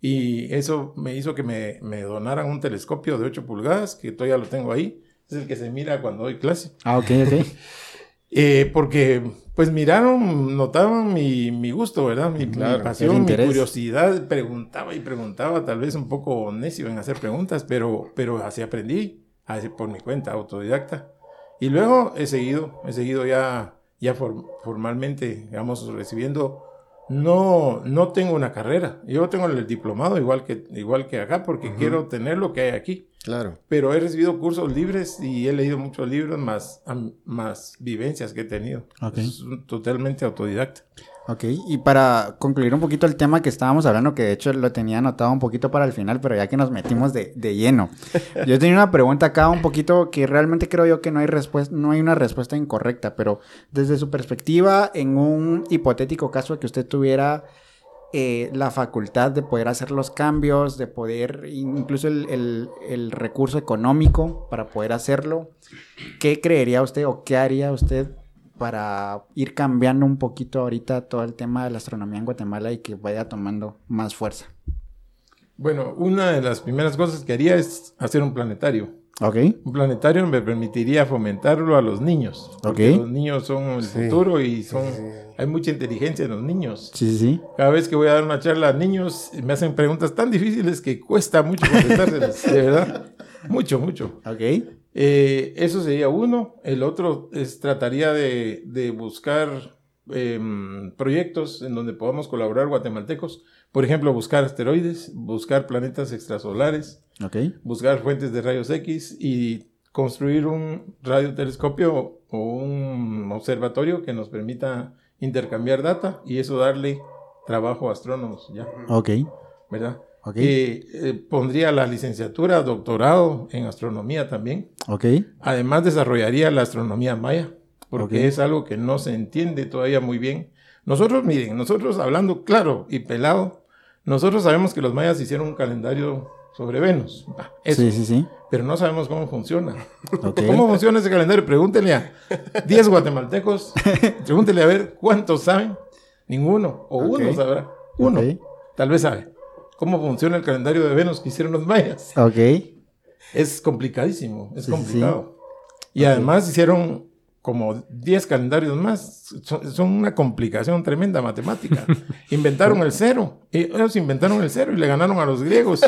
Y eso me hizo que me, me donaran un telescopio de 8 pulgadas, que todavía lo tengo ahí. Es el que se mira cuando doy clase. Ah, ok, ok. Eh, porque, pues miraron, notaban mi, mi gusto, ¿verdad? Mi, mi Claro, el pasión, mi curiosidad. Preguntaba y preguntaba, tal vez un poco necio en hacer preguntas, pero, pero así aprendí, así por mi cuenta, autodidacta. Y luego he seguido, he seguido ya, ya for- formalmente, digamos, recibiendo. No, no tengo una carrera. Yo tengo el diplomado igual que, igual que acá, porque quiero tener lo que hay aquí Claro. pero he recibido cursos libres y he leído muchos libros más, más vivencias que he tenido. Ok. Es totalmente autodidacta. Ok, y para concluir un poquito el tema que estábamos hablando, que de hecho lo tenía anotado un poquito para el final, pero ya que nos metimos de, de lleno. Yo tenía una pregunta acá un poquito que realmente creo yo que no hay respuesta, no hay una respuesta incorrecta, pero desde su perspectiva, en un hipotético caso que usted tuviera eh, la facultad de poder hacer los cambios, de poder, incluso el, el- el recurso económico para poder hacerlo, ¿qué creería usted o qué haría usted para ir cambiando un poquito ahorita todo el tema de la astronomía en Guatemala y que vaya tomando más fuerza? Bueno, una de las primeras cosas que haría es hacer un planetario. ¿Ok? Un planetario me permitiría fomentarlo a los niños. Porque Ok. los niños son el Sí. futuro y son. Hay mucha inteligencia en los niños. Sí, sí, sí. Cada vez que voy a dar una charla a niños, me hacen preguntas tan difíciles que cuesta mucho contestárselas, de verdad. Mucho, mucho. ¿Ok? Eh, eso sería uno. El otro es trataría de, de buscar em, proyectos en donde podamos colaborar guatemaltecos. Por ejemplo, buscar asteroides, buscar planetas extrasolares, buscar fuentes de rayos X y construir un radiotelescopio o un observatorio que nos permita intercambiar data y eso darle trabajo a astrónomos, ¿ya? ¿Ok? ¿Verdad? ¿Ok? Eh, eh, pondría la licenciatura, doctorado en astronomía también. ¿Ok? Además desarrollaría la astronomía maya, porque es algo que no se entiende todavía muy bien. Nosotros, miren, nosotros hablando claro y pelado, nosotros sabemos que los mayas hicieron un calendario sobre Venus, eso, Sí, sí, sí. pero no sabemos cómo funciona. ¿Cómo funciona ese calendario? Pregúntele a 10 guatemaltecos, pregúntele a ver cuántos saben. Ninguno, o uno sabrá. Uno, tal vez sabe. ¿Cómo funciona el calendario de Venus que hicieron los mayas? ¿Ok? Es complicadísimo, es Sí, sí, complicado. Y además hicieron como 10 calendarios más. Son, son una complicación tremenda matemática. inventaron el cero. Ellos inventaron el cero y le ganaron a los griegos.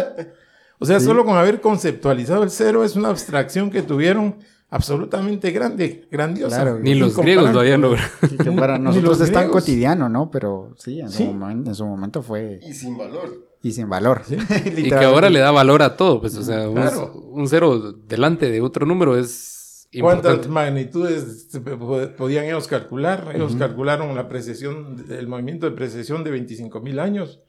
O sea, solo con haber conceptualizado el cero es una abstracción que tuvieron absolutamente grande, grandiosa. Claro. Ni los griegos lo habían logrado. Que para Ni nosotros es tan cotidiano, ¿no? Pero sí, en, Sí. Su, momento, en su momento fue... Y sin valor. Y sin valor. Y que ahora le da valor a todo, pues, o sea, un, Claro. un cero delante de otro número es ¿Cuántas importante. magnitudes se po- podían ellos calcular? Ellos calcularon la precesión, el movimiento de precesión de 25 mil años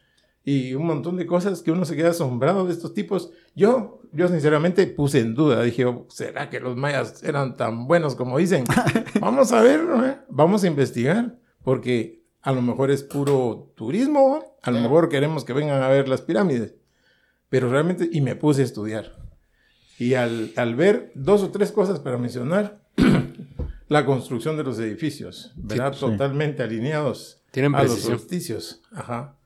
y un montón de cosas que uno se queda asombrado de estos tipos. Yo, yo sinceramente puse en duda, dije, oh, ¿será que los mayas eran tan buenos como dicen? Vamos a ver, vamos a investigar, porque a lo mejor es puro turismo, a lo mejor queremos que vengan a ver las pirámides, pero realmente, y me puse a estudiar. Y al, al ver dos o tres cosas para mencionar, la construcción de los edificios, ¿verdad? sí. Totalmente alineados Tienen a los solsticios. Ajá.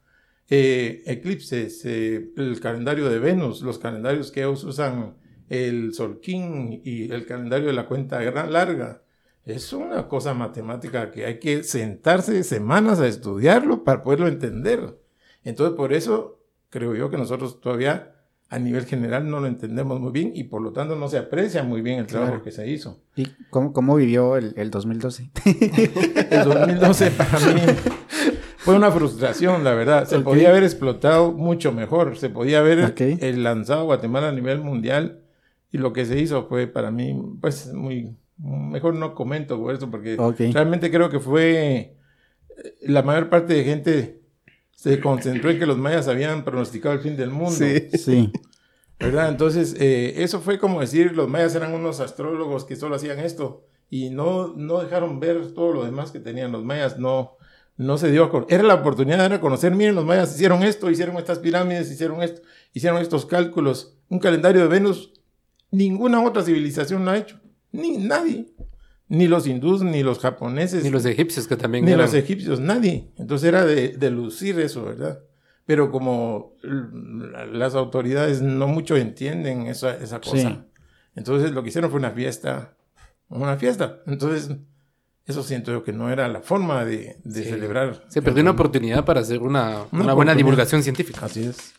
Eh, eclipses, eh, el calendario de Venus, los calendarios que ellos usan, el Solquín y el calendario de la cuenta gran- larga. Es una cosa matemática que hay que sentarse semanas a estudiarlo para poderlo entender. Entonces, por eso creo yo que nosotros todavía a nivel general no lo entendemos muy bien y por lo tanto no se aprecia muy bien el trabajo Claro. que se hizo. ¿Y cómo, cómo vivió el, el 2012? El 2012 para mí fue una frustración, la verdad. Se podía haber explotado mucho mejor. Se podía haber Ok. eh, lanzado Guatemala a nivel mundial. Y lo que se hizo fue para mí, pues, muy... Mejor no comento por eso, porque Ok. realmente creo que fue... eh, La mayor parte de gente se concentró en que los mayas habían pronosticado el fin del mundo. Sí. Sí. ¿verdad? Entonces, eh, eso fue como decir, los mayas eran unos astrólogos que solo hacían esto y no, no dejaron ver todo lo demás que tenían los mayas, no, no se dio a Era la oportunidad de reconocer, miren, los mayas hicieron esto, hicieron estas pirámides, hicieron esto, hicieron estos cálculos, un calendario de Venus, ninguna otra civilización lo ha hecho, ni nadie, ni los hindús, ni los japoneses, Ni los egipcios que también ni eran. los egipcios, nadie. Entonces era de, de lucir eso, ¿verdad? Pero como las autoridades no mucho entienden esa, esa cosa, Sí. entonces lo que hicieron fue una fiesta, una fiesta. Entonces, eso siento yo que no era la forma de, de Sí. celebrar. Se perdió una oportunidad para hacer una, una buena divulgación científica. Así es.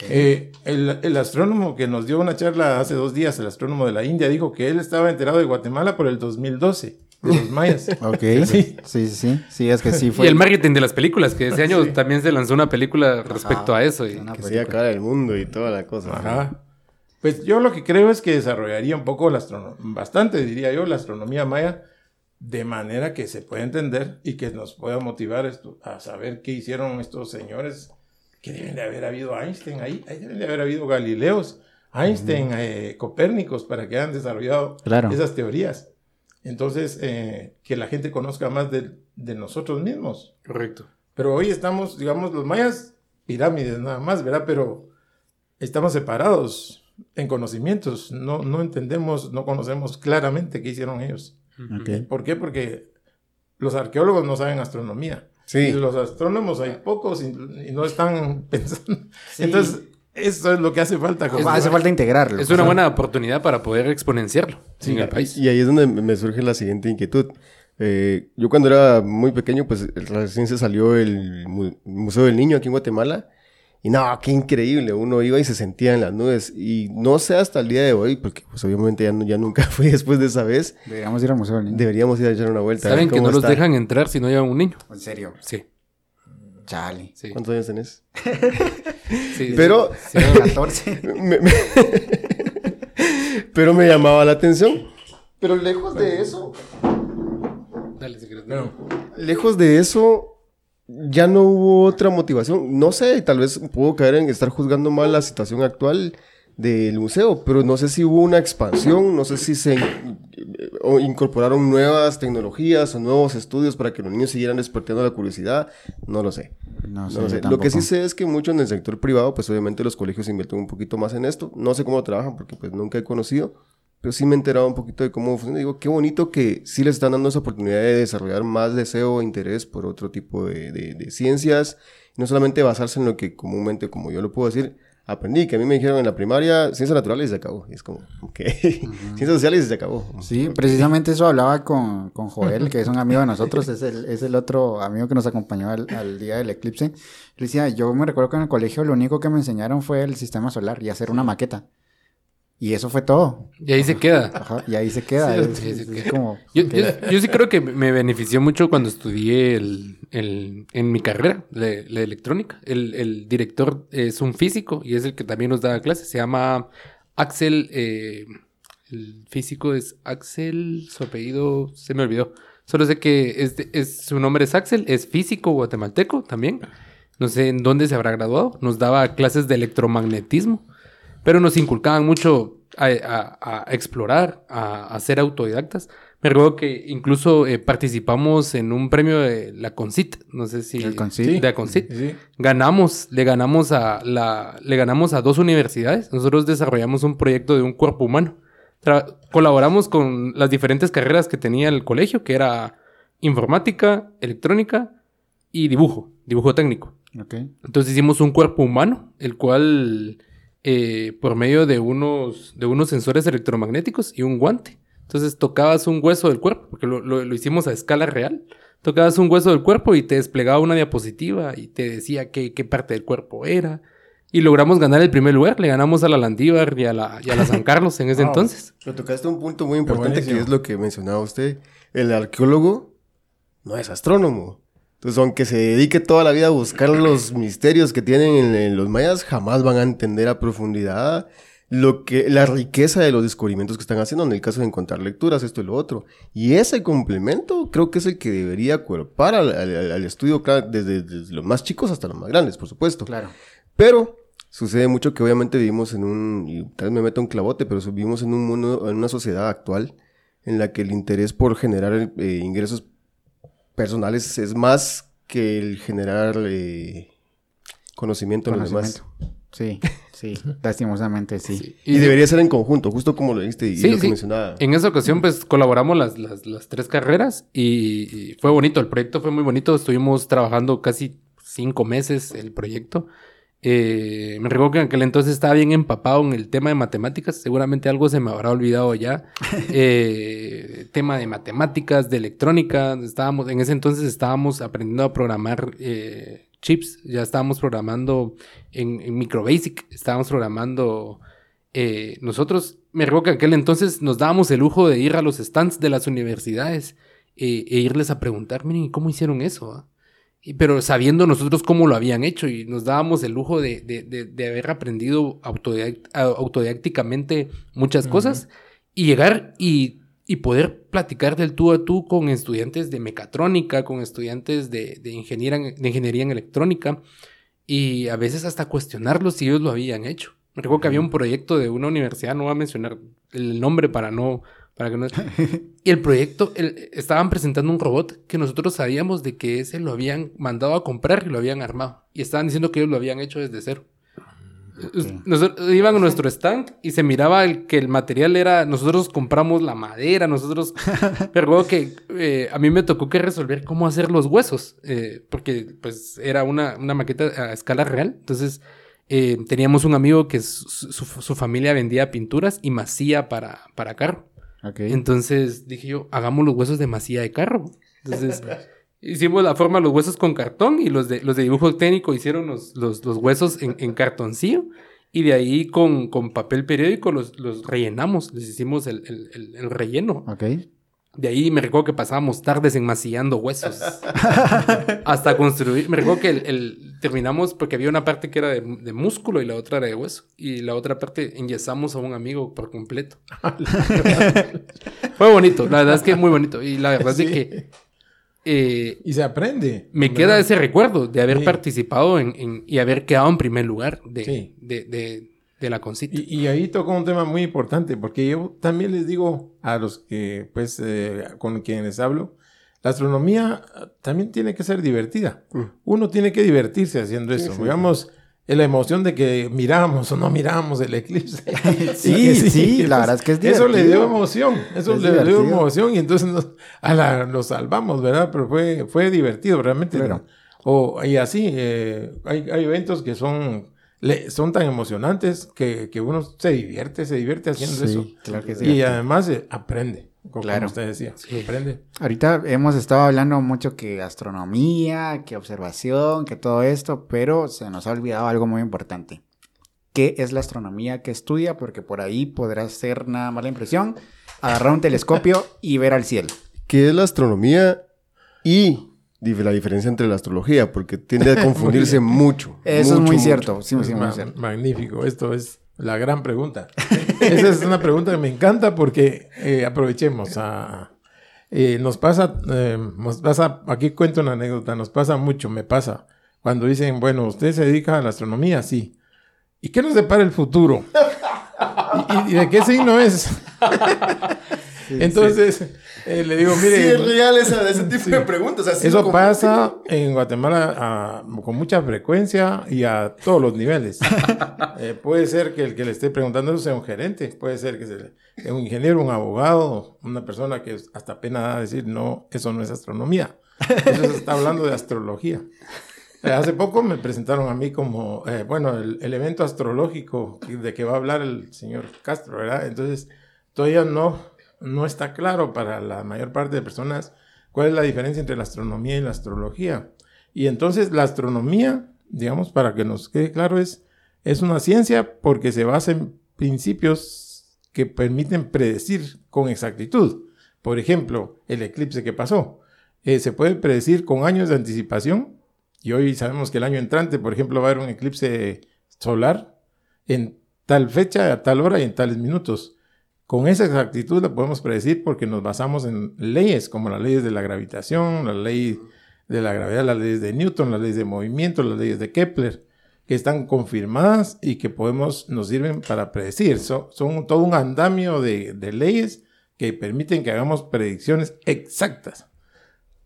Eh, el, el astrónomo que nos dio una charla hace dos días, el astrónomo de la India, dijo que él estaba enterado de Guatemala por el 2012, de los mayas. Ok. Sí. Sí, sí, sí. Sí, es que sí fue. Y el marketing de las películas, que ese año también se lanzó una película respecto a eso. y- Una Que se iba a película. acabar el mundo y toda la cosa. Ajá. Pues yo lo que creo es que desarrollaría un poco la astronomía, bastante diría yo, la astronomía maya, de manera que se pueda entender y que nos pueda motivar esto, a saber qué hicieron estos señores, que deben de haber habido Einstein ahí, ahí deben de haber habido Galileos, Einstein, eh, Copérnicos, para que hayan desarrollado Claro. esas teorías. Entonces, eh, que la gente conozca más de, de nosotros mismos. Correcto. Pero hoy estamos, digamos, los mayas, pirámides nada más, ¿verdad? Pero estamos separados en conocimientos. No, no entendemos, no conocemos claramente qué hicieron ellos. ¿Por qué? Porque los arqueólogos no saben astronomía. Sí. Y los astrónomos hay pocos y, y no están pensando. Entonces, eso es lo que hace falta. como- hace falta integrarlo. Es una buena oportunidad para poder exponenciarlo Sí, en el país. Y ahí es donde me surge la siguiente inquietud. Eh, yo cuando era muy pequeño, pues recién se salió el mu- Museo del Niño aquí en Guatemala. Y no, qué increíble. Uno iba y se sentía en las nubes. Y no sé hasta el día de hoy, porque pues obviamente ya, no- ya nunca fui después de esa vez. Deberíamos ir al museo del niño. Deberíamos ir a echar una vuelta. Saben que no los dejan entrar si no llevan un niño. En serio. Sí, Chale. sí. ¿Cuántos años tenés? sí, Pero- sí. 14. Me- me- Pero me llamaba la atención. Pero lejos de eso, Dale, si quieres. Bueno, lejos de eso, ya no hubo otra motivación. No sé, tal vez puedo caer en estar juzgando mal la situación actual del museo, pero no sé si hubo una expansión, no sé si se in- o incorporaron nuevas tecnologías o nuevos estudios para que los niños siguieran despertando la curiosidad, no lo sé. No No sé. lo sé. yo Lo que sí sé es que mucho en el sector privado, pues obviamente los colegios invierten un poquito más en esto. No sé cómo trabajan porque pues nunca he conocido, pero sí me he enterado un poquito de cómo funciona. Digo, qué bonito que sí les están dando esa oportunidad de desarrollar más deseo e interés por otro tipo de, de- de ciencias. Y no solamente basarse en lo que comúnmente, como yo lo puedo decir, aprendí, que a mí me dijeron en la primaria, ciencias naturales y se acabó. Y es como, ok, ciencias sociales y se acabó. Sí, precisamente eso hablaba con, con Joel, que es un amigo de nosotros, es el, es el otro amigo que nos acompañó al, al día del eclipse. Le decía, yo me recuerdo que en el colegio lo único que me enseñaron fue el sistema solar y hacer una maqueta. Y eso fue todo. Y ahí se queda. Ajá, y ahí se queda. Sí, es, sí, es- sí. es como... Yo, yo, yo sí creo que me benefició mucho cuando estudié el, el- en mi carrera, la, la electrónica. El, el director es un físico y es el que también nos da clases. Se llama Axel. eh, el físico es Axel. Su apellido se me olvidó. Solo sé que es, es- su nombre es Axel. Es físico guatemalteco también. No sé en dónde se habrá graduado. Nos daba clases de electromagnetismo pero nos inculcaban mucho a, a- a explorar, a, a ser autodidactas. Me recuerdo que incluso eh, participamos en un premio de la Concit, no sé si... El Concit. De la Concit. Sí. Ganamos, le ganamos a la, le ganamos a dos universidades. Nosotros desarrollamos un proyecto de un cuerpo humano. Tra- colaboramos con las diferentes carreras que tenía el colegio, que era informática, electrónica y dibujo, dibujo técnico. Ok. Entonces hicimos un cuerpo humano, el cual eh, por medio de unos, de unos sensores electromagnéticos y un guante. Entonces tocabas un hueso del cuerpo, porque lo, lo- lo hicimos a escala real. Tocabas un hueso del cuerpo y te desplegaba una diapositiva y te decía qué, qué parte del cuerpo era. Y logramos ganar el primer lugar. Le ganamos a la Landívar y a la, y a la San Carlos en ese Wow. entonces. Pero tocaste un punto muy importante que es lo que mencionaba usted. El arqueólogo no es astrónomo. Entonces, aunque se dedique toda la vida a buscar los misterios que tienen en, en los mayas, jamás van a entender a profundidad lo que, la riqueza de los descubrimientos que están haciendo en el caso de encontrar lecturas, esto y lo otro. Y ese complemento creo que es el que debería cuerpar al, al- al estudio, claro, desde, desde los más chicos hasta los más grandes, por supuesto. Claro. Pero sucede mucho que obviamente vivimos en un, y tal vez me meto un clavote, pero vivimos en un mundo, en una sociedad actual en la que el interés por generar eh, ingresos personales es más que el generar eh, conocimiento, en los demás. Sí, sí. Lastimosamente sí. Sí. Y debería ser en conjunto, justo como lo dijiste y Sí, lo que sí. mencionaba. En esa ocasión, pues colaboramos las, las, las tres carreras y, y fue bonito. El proyecto fue muy bonito. Estuvimos trabajando casi cinco meses el proyecto. Eh, me recuerdo que en aquel entonces estaba bien empapado en el tema de matemáticas. Seguramente algo se me habrá olvidado ya. Eh, tema de matemáticas, de electrónica. Estábamos, en ese entonces estábamos aprendiendo a programar eh, chips. Ya estábamos programando en, en Microbasic. Estábamos programando nosotros, me recuerdo que en aquel entonces nos dábamos el lujo de ir a los stands de las universidades e irles a preguntar, miren, ¿y cómo hicieron eso? Ah?" Y- pero sabiendo nosotros cómo lo habían hecho y nos dábamos el lujo de, de- de- de haber aprendido autodidact- autodidácticamente muchas cosas y llegar y, y poder platicar del tú a tú con estudiantes de mecatrónica, con estudiantes de, de ingeniería, de ingeniería en electrónica y a veces hasta cuestionarlos si ellos lo habían hecho. Me recuerdo que había un proyecto de una universidad, no voy a mencionar el nombre para no... Para que no... Y el proyecto, el- estaban presentando un robot que nosotros sabíamos de que ese lo habían mandado a comprar y lo habían armado. Y estaban diciendo que ellos lo habían hecho desde cero. Nosotros, iban a nuestro stand y se miraba el, que el material era, nosotros compramos la madera, nosotros, pero luego que eh, a mí me tocó que resolver cómo hacer los huesos, eh, porque pues era una, una maqueta a escala real, entonces eh, teníamos un amigo que su, su- su familia vendía pinturas y masía para, para carro. Entonces dije yo, hagamos los huesos de masía de carro. Entonces hicimos la forma los huesos con cartón y los de, los de dibujo técnico hicieron los, los, los huesos en, en cartoncillo. Y de ahí con, con papel periódico los, los rellenamos, les hicimos el, el- el- el relleno. De ahí me recuerdo que pasábamos tardes enmasillando huesos. hasta construir. Me recuerdo que el, el- terminamos porque había una parte que era de, de músculo y la otra era de hueso. Y la otra parte enyesamos a un amigo por completo. Fue bonito, la verdad es que muy bonito. Y la verdad es de que eh, Y se aprende. me ¿verdad? queda ese recuerdo de haber Sí. participado en, en- y haber quedado en primer lugar de, Sí. de, de- de la concita. Y, y ahí tocó un tema muy importante, porque yo también les digo a los que, pues, eh, con quienes hablo, la astronomía ah, también tiene que ser divertida. Mm. Uno tiene que divertirse haciendo Sí, eso. sí, Digamos, la emoción de que miramos o no miramos el eclipse. Sí, sí, la verdad es que es Eso le dio divertido. emoción, eso Es le dio divertido. emoción y entonces nos, a la- nos salvamos, ¿verdad? Pero fue, fue divertido realmente. Claro. O, y así, eh, hay, hay eventos que son, le- son tan emocionantes que, que uno se divierte, se divierte haciendo eso. Sí, claro que sí. Y además eh, aprende, como Claro. usted decía, Sí. aprende. Ahorita hemos estado hablando mucho que astronomía, que observación, que todo esto, pero se nos ha olvidado algo muy importante. qué es la astronomía que estudia, porque por ahí podrá ser una mala impresión, agarrar un telescopio y ver al cielo. ¿Qué es la astronomía y la diferencia entre la astrología? Porque tiende a confundirse mucho. Eso es muy mucho. cierto, sí, sí, muy Ma- cierto. magnífico, esto es la gran pregunta. Esa es una pregunta que me encanta porque eh, aprovechemos a... eh, nos pasa, eh, nos pasa, aquí cuento una anécdota, nos pasa mucho, me pasa, cuando dicen, bueno, usted se dedica a la astronomía, sí. ¿Y qué nos depara el futuro? ¿Y, y- y de qué signo es? Entonces, eh, le digo, mire... Sí, es real esa, ese tipo de preguntas. así Eso como- pasa en Guatemala ah, con mucha frecuencia y a todos los niveles. Eh, puede ser que el que le esté preguntando eso sea un gerente, puede ser que sea un ingeniero, un abogado, una persona que hasta pena da decir, no, eso no es astronomía. Eso se está hablando de astrología. Eh, hace poco me presentaron a mí como, eh, bueno, el, el evento astrológico de que va a hablar el señor Castro, ¿verdad? Entonces, todavía no, no está claro para la mayor parte de personas cuál es la diferencia entre la astronomía y la astrología. Y entonces la astronomía, digamos, para que nos quede claro, es, es una ciencia porque se basa en principios que permiten predecir con exactitud. Por ejemplo, el eclipse que pasó. Eh, se puede predecir con años de anticipación y hoy sabemos que el año entrante, por ejemplo, va a haber un eclipse solar en tal fecha, a tal hora y en tales minutos. Con esa exactitud la podemos predecir porque nos basamos en leyes como las leyes de la gravitación, la ley de la gravedad, las leyes de Newton, las leyes de movimiento, las leyes de Kepler, que están confirmadas y que podemos, nos sirven para predecir. Son, todo un andamio de, leyes que permiten que hagamos predicciones exactas.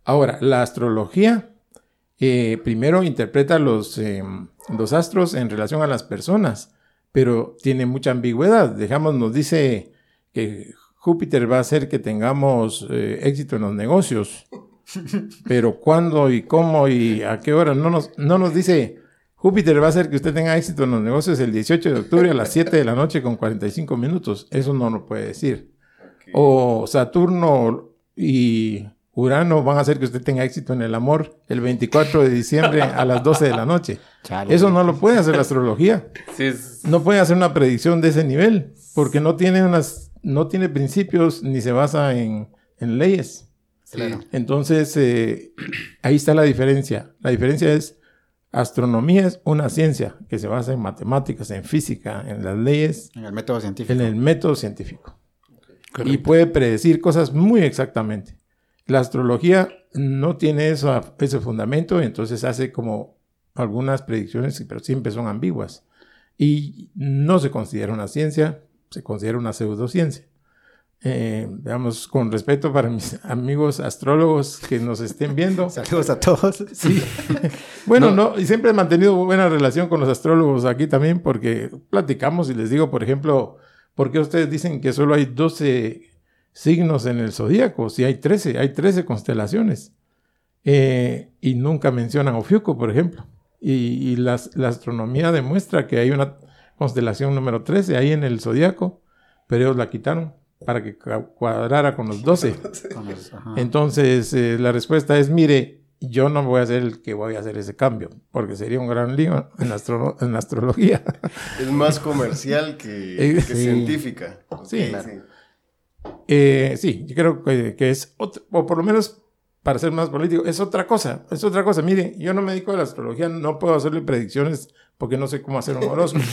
Ahora, la astrología eh, primero interpreta los, eh, los astros en relación a las personas, pero tiene mucha ambigüedad. Dejamos, nos dice que Júpiter va a hacer que tengamos eh, éxito en los negocios, pero cuándo y cómo y a qué hora no nos, no nos dice. Júpiter va a hacer que usted tenga éxito en los negocios el 18 de octubre a las 7 de la noche con 45 minutos. Eso no lo puede decir. O Saturno y Urano van a hacer que usted tenga éxito en el amor el 24 de diciembre a las 12 de la noche. Chale. Eso no lo puede hacer la astrología. Sí, es- No puede hacer una predicción de ese nivel porque no tiene unas, no tiene principios ni se basa en, en leyes. sí. Entonces, eh, ahí está la diferencia. La diferencia es, astronomía es una ciencia que se basa en matemáticas, en física, en las leyes, En el método científico. en el método científico. Y puede predecir cosas muy exactamente. La astrología no tiene eso, ese fundamento, entonces hace como algunas predicciones, pero siempre son ambiguas. Y no se considera una ciencia, se considera una pseudociencia. Eh, digamos, con respeto para mis amigos astrólogos que nos estén viendo. Saludos a todos. Sí. bueno, no. y siempre he mantenido buena relación con los astrólogos aquí también porque platicamos y les digo, por ejemplo, ¿por qué ustedes dicen que solo hay 12 signos en el zodíaco? Si hay 13, hay 13 constelaciones. Eh, y nunca mencionan Ofiuco, por ejemplo. Y, y las- la astronomía demuestra que hay una constelación número 13 ahí en el zodíaco, pero ellos la quitaron para que cuadrara con los 12. Con los- ajá. Entonces, eh, la respuesta es, mire, yo no voy a ser el que voy a hacer ese cambio, porque sería un gran lío en astro- en astrología. Es más comercial que, Eh, que sí. científica. Sí. Ok, Eh, sí, yo creo que, que es, otro- o por lo menos para ser más político, es otra cosa, es otra cosa. Mire, yo no me dedico a la astrología, no puedo hacerle predicciones porque no sé cómo hacer un horóscopo.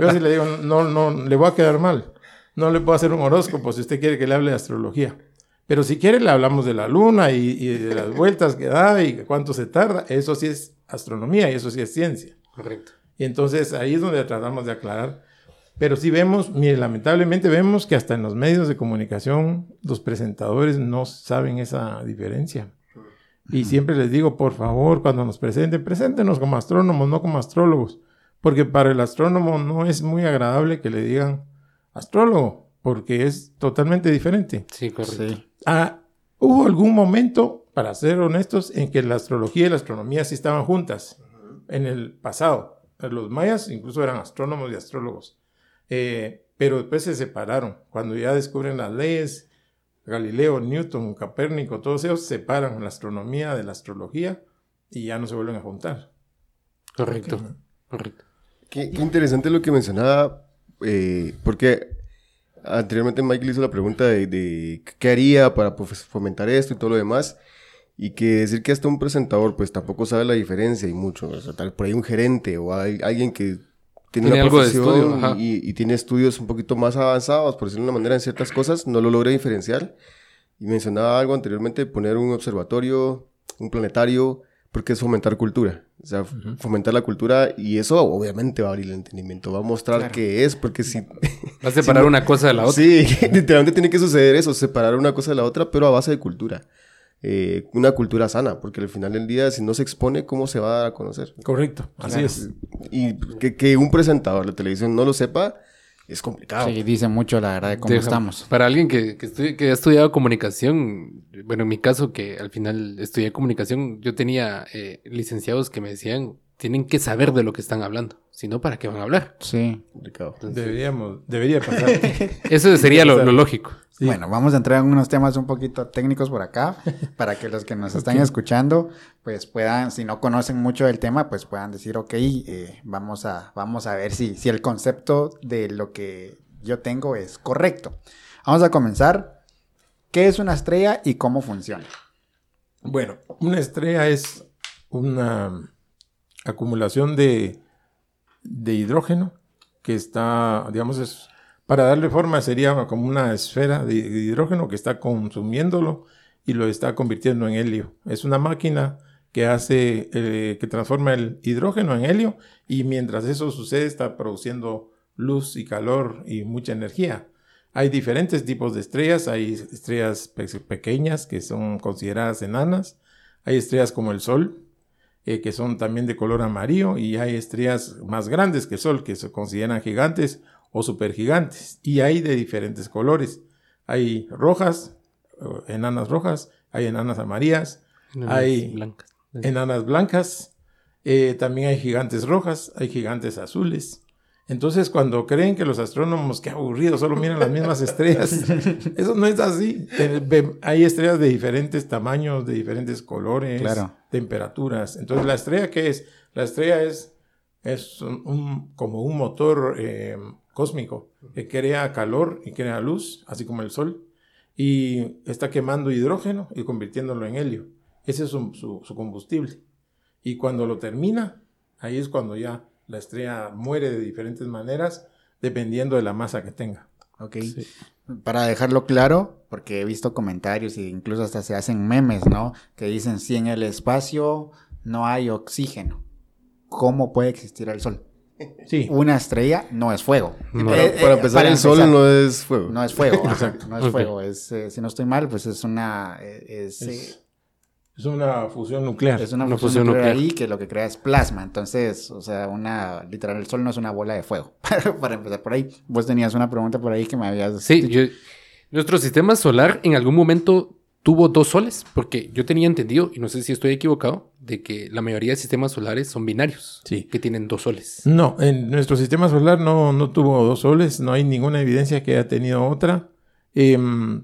yo si le digo, no, no, le voy a quedar mal. No le puedo hacer un horóscopo si usted quiere que le hable de astrología. Pero si quiere, le hablamos de la luna y, y de las vueltas que da y cuánto se tarda. Eso sí es astronomía y eso sí es ciencia. Correcto. Y entonces ahí es donde tratamos de aclarar. Pero sí vemos, mire, lamentablemente vemos que hasta en los medios de comunicación los presentadores no saben esa diferencia. Y siempre les digo, por favor, cuando nos presenten, preséntenos como astrónomos, no como astrólogos. Porque para el astrónomo no es muy agradable que le digan astrólogo, porque es totalmente diferente. Sí, correcto. Sí. Ah, hubo algún momento, para ser honestos, en que la astrología y la astronomía sí estaban juntas en el pasado. Los mayas incluso eran astrónomos y astrólogos. Eh, pero después se separaron. Cuando ya descubren las leyes, Galileo, Newton, Copérnico, todos ellos separan la astronomía de la astrología y ya no se vuelven a juntar. Correcto. Correcto. qué, qué interesante lo que mencionaba, eh, porque anteriormente Mike le hizo la pregunta de, de qué haría para pues, fomentar esto y todo lo demás. Y que decir que hasta un presentador pues tampoco sabe la diferencia y mucho. O sea, tal por ahí un gerente o hay, alguien que tiene, Tiene una algo de profesión estudio, ajá. y, y tiene estudios un poquito más avanzados, por decirlo de una manera, en ciertas cosas, no lo logra diferenciar. Y mencionaba algo anteriormente, poner un observatorio, un planetario, porque es fomentar cultura. O sea, fomentar la cultura y eso obviamente va a abrir el entendimiento, va a mostrar Claro. qué es, porque si... Va a separar una cosa de la otra. Sí, literalmente tiene que suceder eso, separar una cosa de la otra, pero a base de cultura. Eh, una cultura sana, porque al final del día, si no se expone, ¿cómo se va a dar a conocer? Correcto, así Claro. es. Y que, que un presentador de televisión no lo sepa, es complicado. Sí, dice mucho la verdad de cómo Deja- estamos. Para alguien que, que, estudi- que ha estudiado comunicación, bueno, en mi caso, que al final estudié comunicación, yo tenía eh, licenciados que me decían, tienen que saber de lo que están hablando, si no, ¿para qué van a hablar? Sí. complicado. Deberíamos, debería pasar. Eso sería lo, lo lógico. Sí. Bueno, vamos a entrar en unos temas un poquito técnicos por acá, para que los que nos están escuchando, pues puedan, si no conocen mucho del tema, pues puedan decir, ok, eh, vamos, a, vamos a ver si, si el concepto de lo que yo tengo es correcto. Vamos a comenzar. ¿Qué es una estrella y cómo funciona? Bueno, una estrella es una acumulación de, de hidrógeno que está, digamos, es, para darle forma sería como una esfera de, hidrógeno que está consumiéndolo y lo está convirtiendo en helio. Es una máquina que hace, eh, que transforma el hidrógeno en helio y mientras eso sucede está produciendo luz y calor y mucha energía. Hay diferentes tipos de estrellas. Hay estrellas pe- pequeñas que son consideradas enanas. Hay estrellas como el Sol, eh, que son también de color amarillo. Y hay estrellas más grandes que el Sol, que se consideran gigantes o supergigantes. Y hay de diferentes colores. Hay rojas, eh, enanas rojas. Hay enanas amarillas. Hay- blancas. Enanas blancas. eh, también hay gigantes rojas. Hay gigantes azules. Entonces, cuando creen que los astrónomos, qué aburrido, solo miran las mismas estrellas, eso no es así. Eh, Hay estrellas de diferentes tamaños, de diferentes colores, Claro. temperaturas. Entonces, ¿la estrella qué es? La estrella es, es un- como un motor eh, cósmico que crea calor y crea luz, así como el Sol, y está quemando hidrógeno y convirtiéndolo en helio. Ese es su- su- su combustible. Y cuando lo termina, ahí es cuando ya la estrella muere de diferentes maneras, dependiendo de la masa que tenga. Ok. Para dejarlo claro, porque he visto comentarios e incluso hasta se hacen memes, ¿no? Que dicen, si en el espacio no hay oxígeno, ¿cómo puede existir el sol? Sí, Una estrella no es fuego. No. Para, Eh, para eh, empezar, para el sol no es fuego. no es fuego. ajá, no es fuego. Es, eh, si no estoy mal, pues es una... eh, Es, eh, es, es una fusión nuclear. es una Una fusión fusión nuclear nuclear. ahí que lo que crea es plasma. Entonces, o sea, una... Literal, el sol no es una bola de fuego. para empezar por ahí. Vos tenías una pregunta por ahí que me habías... Sí, yo- nuestro sistema solar en algún momento tuvo dos soles, porque yo tenía entendido, y no sé si estoy equivocado, de que la mayoría de sistemas solares son binarios, Sí. que tienen dos soles. No, en nuestro sistema solar no, no tuvo dos soles, no hay ninguna evidencia que haya tenido otra, Em,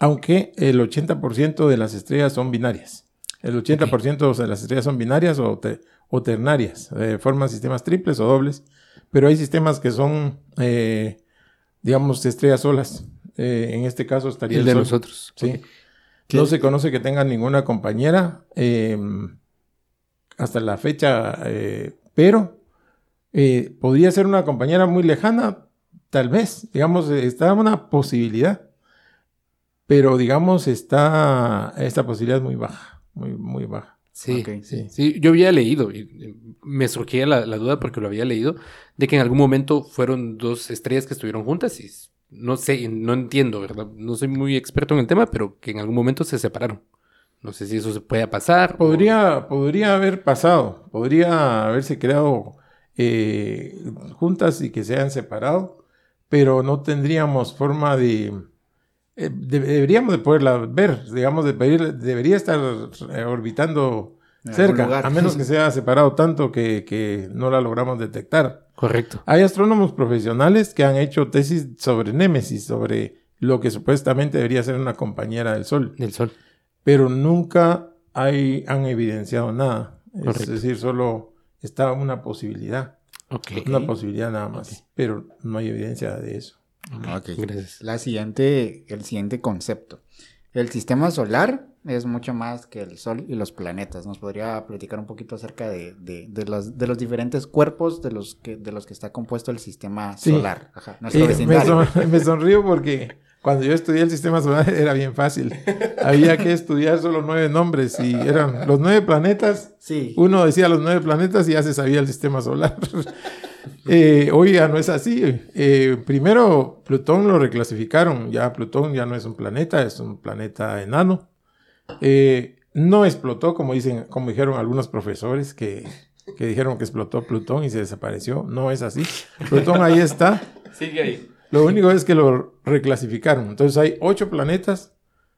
aunque el 80% de las estrellas son binarias. El 80% de las estrellas son binarias o, te- o ternarias, eh, forman sistemas triples o dobles, pero hay sistemas que son, eh, digamos, estrellas solas. Eh, en este caso estaría El el, de Sol. nosotros. Sí. No se conoce que tenga ninguna compañera eh, hasta la fecha, eh, pero eh, podría ser una compañera muy lejana, tal vez. Digamos, está una posibilidad, pero digamos, está esta posibilidad muy baja, muy, muy baja. Sí, sí, sí. Yo había leído, y me surgía la, la duda porque lo había leído, de que en algún momento fueron dos estrellas que estuvieron juntas y no sé, no entiendo, ¿verdad? No soy muy experto en el tema, pero que en algún momento se separaron. No sé si eso se puede pasar. o- Podría, podría haber pasado, podría haberse creado eh, juntas y que se hayan separado, pero no tendríamos forma de... eh, de- deberíamos de poderla ver, digamos, de pedir- debería estar eh, orbitando cerca, lugar. a menos que se haya separado tanto que, que no la logramos detectar. Correcto. Hay astrónomos profesionales que han hecho tesis sobre Némesis, sobre lo que supuestamente debería ser una compañera del Sol Del sol. pero nunca hay, han evidenciado nada. Es decir, solo está una posibilidad. Una posibilidad nada más. Pero no hay evidencia de eso. Ok. Gracias. La siguiente, el siguiente concepto. El sistema solar es mucho más que el Sol y los planetas. ¿Nos podría platicar un poquito acerca de, de, de los, de los diferentes cuerpos de los, que, de los que está compuesto el sistema Sí. solar? Ajá, nuestro Eh, me, son- me sonrío porque cuando yo estudié el sistema solar era bien fácil. Había que estudiar solo nueve nombres y eran los nueve planetas. Sí. Uno decía los nueve planetas y ya se sabía el sistema solar. Eh, hoy ya no es así. Eh, primero, Plutón lo reclasificaron. Ya Plutón ya no es un planeta, es un planeta enano. Eh, no explotó, como dicen, como dijeron algunos profesores que, que dijeron que explotó Plutón y se desapareció. No es así. Plutón ahí está. Sigue ahí. Lo único es que lo reclasificaron. Entonces hay ocho planetas.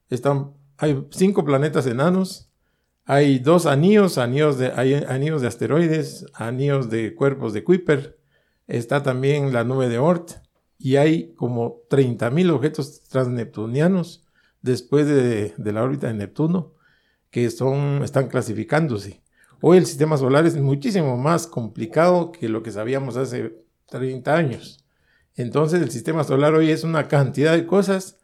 Están, hay cinco planetas enanos. Hay dos anillos, anillos de, hay anillos de asteroides, anillos de cuerpos de Kuiper. Está también la nube de Oort. Y hay como 30.000 objetos transneptunianos después de, de la órbita de Neptuno que son, están clasificándose. Hoy el sistema solar es muchísimo más complicado que lo que sabíamos hace 30 años. Entonces el sistema solar hoy es una cantidad de cosas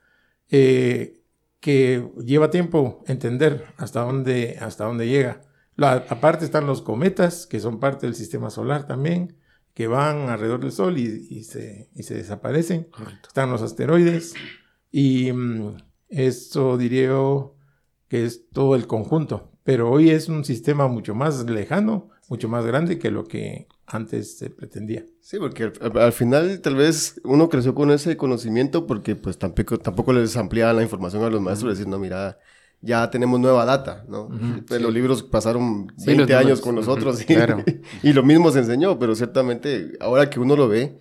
eh, que lleva tiempo entender hasta dónde, hasta dónde llega. La- aparte están los cometas, que son parte del sistema solar también, que van alrededor del Sol y, y se, y se desaparecen. Están los asteroides y mm, eso diría que es todo el conjunto. Pero hoy es un sistema mucho más lejano, mucho más grande que lo que antes se pretendía. Sí, porque al, al- al final tal vez uno creció con ese conocimiento porque pues tampoco, tampoco les ampliaban la información a los maestros, decir, no, mira, ya tenemos nueva data, ¿no? Pues, Los libros pasaron Sí, 20 los años con nosotros y, Claro. y lo mismo se enseñó, pero ciertamente ahora que uno lo ve,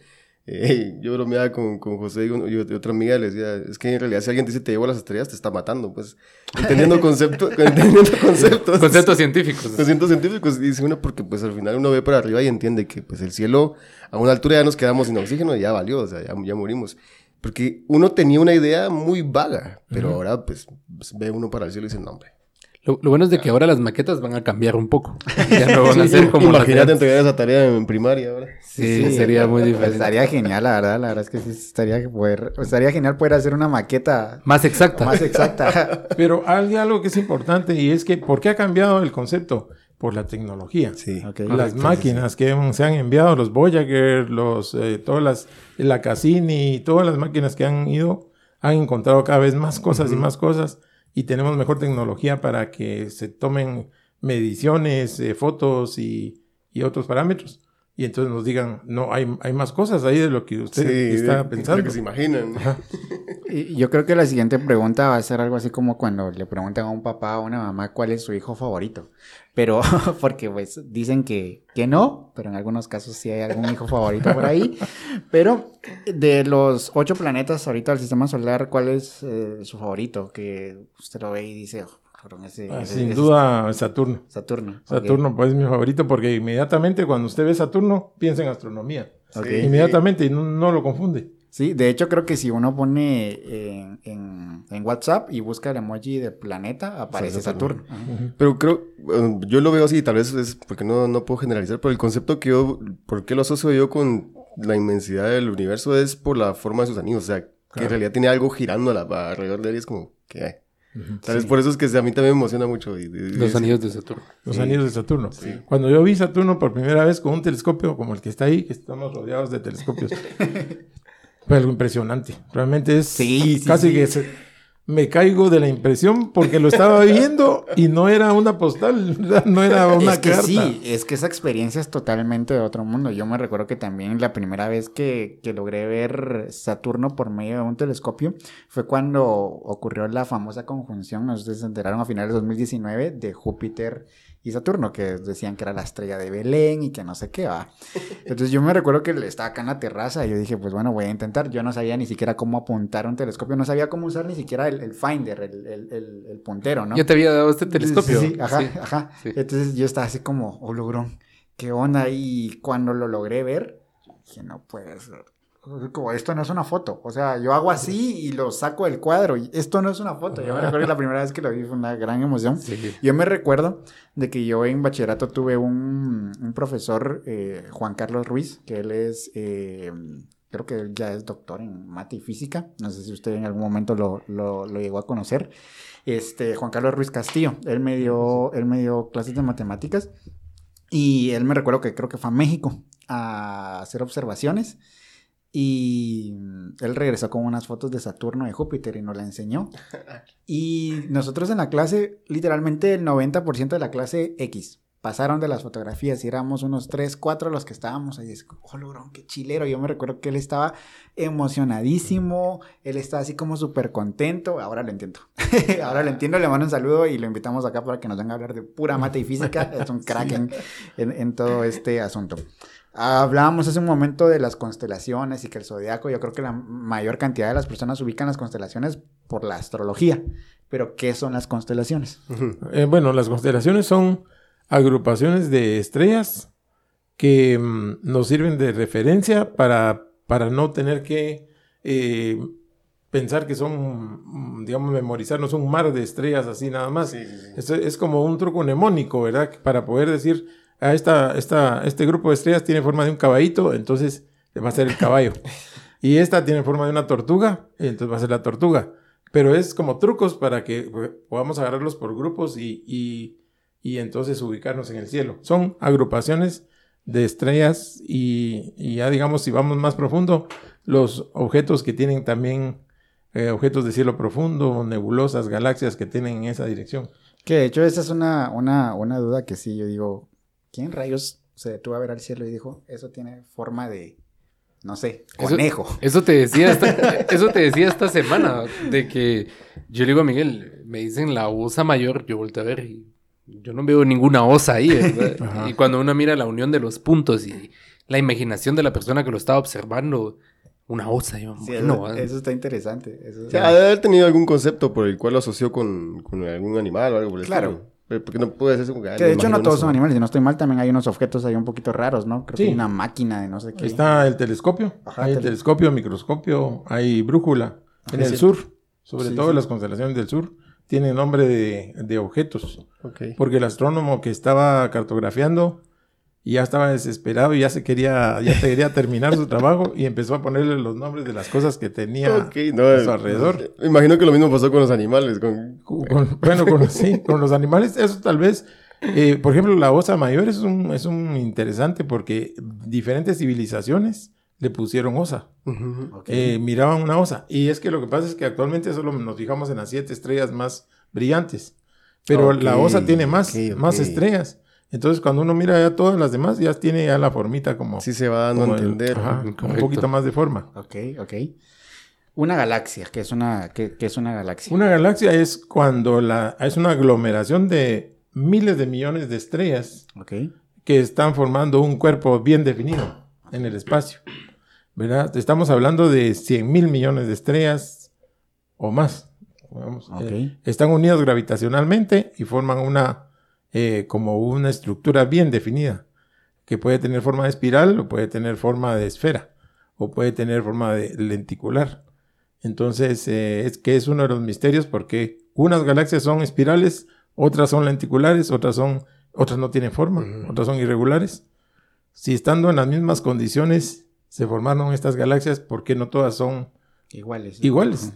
eh, yo bromeaba con, con José y, otra amiga le decía, es que en realidad si alguien dice te llevo a las estrellas, te está matando, pues, entendiendo conceptos, entendiendo conceptos. Conceptos científicos. Conceptos científicos, dice uno, porque pues al final uno ve para arriba y entiende que pues el cielo, a una altura ya nos quedamos sin oxígeno y ya valió, o sea, ya, ya morimos. Porque uno tenía una idea muy vaga, pero ahora pues ve uno para el cielo y dice, no, hombre. Lo, lo bueno es de que ahora las maquetas van a cambiar un poco. Ya no van a ser como Imagínate entregar esa tarea en primaria ahora. Sí, sería muy Pues diferente. estaría genial, la verdad. La verdad es que sí estaría, poder, estaría genial poder hacer una maqueta Más exacta. más exacta. Pero hay algo que es importante y es que, ¿por qué ha cambiado el concepto? Por la tecnología. Sí. Las máquinas que se han enviado, los Voyager, los, eh, todas las, la Cassini, todas las máquinas que han ido, han encontrado cada vez más cosas y más cosas y tenemos mejor tecnología para que se tomen mediciones, eh, fotos y, y otros parámetros. Y entonces nos digan, no, hay, hay más cosas ahí de lo que usted está de pensando. lo que se imaginan. Y yo creo que la siguiente pregunta va a ser algo así como cuando le preguntan a un papá o a una mamá cuál es su hijo favorito. Pero, porque pues dicen que, que no, pero en algunos casos sí hay algún hijo favorito por ahí. Pero de los ocho planetas ahorita del sistema solar, ¿cuál es eh, su favorito? Que usted lo ve y dice, "Oh, cabrón, ese, Ah, ese- sin ese duda, Saturno. Saturno. Saturno, pues es mi favorito porque inmediatamente cuando usted ve Saturno, piensa en astronomía. Inmediatamente y no, no lo confunde. Sí, de hecho creo que si uno pone en, en- en WhatsApp y busca el emoji de planeta, aparece Saturno. Pero creo, bueno, yo lo veo así, tal vez es porque no, no puedo generalizar, pero el concepto que yo, ¿por qué lo asocio yo con la inmensidad del universo? Es por la forma de sus anillos, o sea, que en realidad tiene algo girando a la- alrededor de él y es como, ¿qué? Tal vez por eso es que a mí también me emociona mucho. y- y- Los anillos de Saturno. Los anillos de Saturno. Cuando yo vi Saturno por primera vez con un telescopio como el que está ahí, que estamos rodeados de telescopios, fue algo impresionante. Realmente es Sí, sí, casi sí. que se- me caigo de la impresión porque lo estaba viendo y no era una postal, no era una es que carta. sí, es que esa experiencia es totalmente de otro mundo. Yo me recuerdo que también la primera vez que, que logré ver Saturno por medio de un telescopio fue cuando ocurrió la famosa conjunción, no sé si se enteraron a finales de 2019, de Júpiter y Saturno, que decían que era la estrella de Belén y que no sé qué va. Entonces yo me recuerdo que estaba acá en la terraza y yo dije, pues bueno, voy a intentar. Yo no sabía ni siquiera cómo apuntar un telescopio, no sabía cómo usar ni siquiera el, el finder, el, el- el- el puntero, ¿no? Yo te había dado este telescopio. Sí, sí, ajá, Sí. ajá. sí. Entonces yo estaba así como, oh, logrón, ¿qué onda? Y cuando lo logré ver, dije, no puede ser. Como esto no es una foto. O sea, yo hago así y lo saco del cuadro. Y esto no es una foto. Yo me recuerdo que la primera vez que lo vi fue una gran emoción. Yo me recuerdo de que yo en bachillerato tuve un, un profesor, eh, Juan Carlos Ruiz, que él es, eh, creo que él ya es doctor en mate y física. No sé si usted en algún momento lo, lo, lo llegó a conocer. Este, Juan Carlos Ruiz Castillo. Él me dio, él me dio clases de matemáticas. Y él me recuerdo que creo que fue a México a hacer observaciones. Y él regresó con unas fotos de Saturno y Júpiter y nos la enseñó. Y nosotros en la clase, literalmente el 90% de la clase X pasaron de las fotografías y éramos unos 3, 4 los que estábamos ahí. Es, oh, logrón, qué chilero. Yo me recuerdo que él estaba emocionadísimo, él estaba así como súper contento. Ahora lo entiendo. Ahora lo entiendo, le mando un saludo y lo invitamos acá para que nos venga a hablar de pura mate y física. Es un crack en, en, en todo este asunto. Hablábamos hace un momento de las constelaciones y que el zodiaco, yo creo que la mayor cantidad de las personas ubican las constelaciones por la astrología. Pero, ¿qué son las constelaciones? Eh, bueno, las constelaciones son agrupaciones de estrellas que mm, nos sirven de referencia para, para no tener que eh, pensar que son, mm, digamos, memorizarnos un mar de estrellas así nada más. Es como un truco mnemónico, ¿verdad? Para poder decir, ah, esta, esta, este grupo de estrellas tiene forma de un caballito, entonces va a ser el caballo. y esta tiene forma de una tortuga, entonces va a ser la tortuga. Pero es como trucos para que pues, podamos agarrarlos por grupos y, y, y entonces ubicarnos en el cielo. Son agrupaciones de estrellas y, y, ya digamos, si vamos más profundo, los objetos que tienen también eh, objetos de cielo profundo, nebulosas, galaxias que tienen en esa dirección. Que de hecho esa es una, una, una duda que sí, yo digo, ¿quién rayos se detuvo a ver al cielo y dijo, eso tiene forma de, no sé, conejo? Eso, eso te decía esta, eso te decía esta semana, de que yo le digo a Miguel, me dicen la osa mayor, yo volteo a ver y yo no veo ninguna osa ahí, ¿verdad? y cuando uno mira la unión de los puntos y la imaginación de la persona que lo estaba observando, una osa, yo, Sí, bueno, eso, eso está interesante. Eso O sea, ha de haber tenido algún concepto por el cual lo asoció con, con algún animal o algo por el Claro. estilo. Pero Porque no puede ser como que... que de hecho no todos eso. son animales, si no estoy mal, también hay unos objetos ahí un poquito raros, ¿no? Creo que hay una máquina de no sé qué. Está el telescopio, Ajá, hay el tele- telescopio, microscopio, hay brújula. En el sur, sobre Sí, todo sí. las constelaciones del sur, tienen nombre de, de objetos. Porque el astrónomo que estaba cartografiando ya estaba desesperado y ya se quería, ya quería terminar su trabajo y empezó a ponerle los nombres de las cosas que tenía no, a eh, su alrededor. Me imagino que lo mismo pasó con los animales. Con... Con- bueno, con, sí, con los animales, eso tal vez. eh, por ejemplo, la osa mayor es un, es un interesante porque diferentes civilizaciones le pusieron osa. Eh, miraban una osa. Y es que lo que pasa es que actualmente solo nos fijamos en las siete estrellas más brillantes. Pero la osa tiene más, más estrellas. Entonces, cuando uno mira ya todas las demás, ya tiene ya la formita como, Sí se va dando a el- entender. ajá, un poquito más de forma. Ok, ok. Una galaxia, que es una, que, que es una galaxia. Una galaxia es cuando la, es una aglomeración de miles de millones de estrellas Ok. que están formando un cuerpo bien definido en el espacio. ¿Verdad? Estamos hablando de 100 mil millones de estrellas o más. Vamos, Ok. eh, están unidos gravitacionalmente y forman una, eh, como una estructura bien definida, que puede tener forma de espiral o puede tener forma de esfera o puede tener forma de lenticular. Entonces, eh, es que es uno de los misterios porque unas galaxias son espirales, otras son lenticulares, otras son, otras no tienen forma, otras son irregulares. Si estando en las mismas condiciones se formaron estas galaxias, ¿por qué no todas son Iguales. iguales?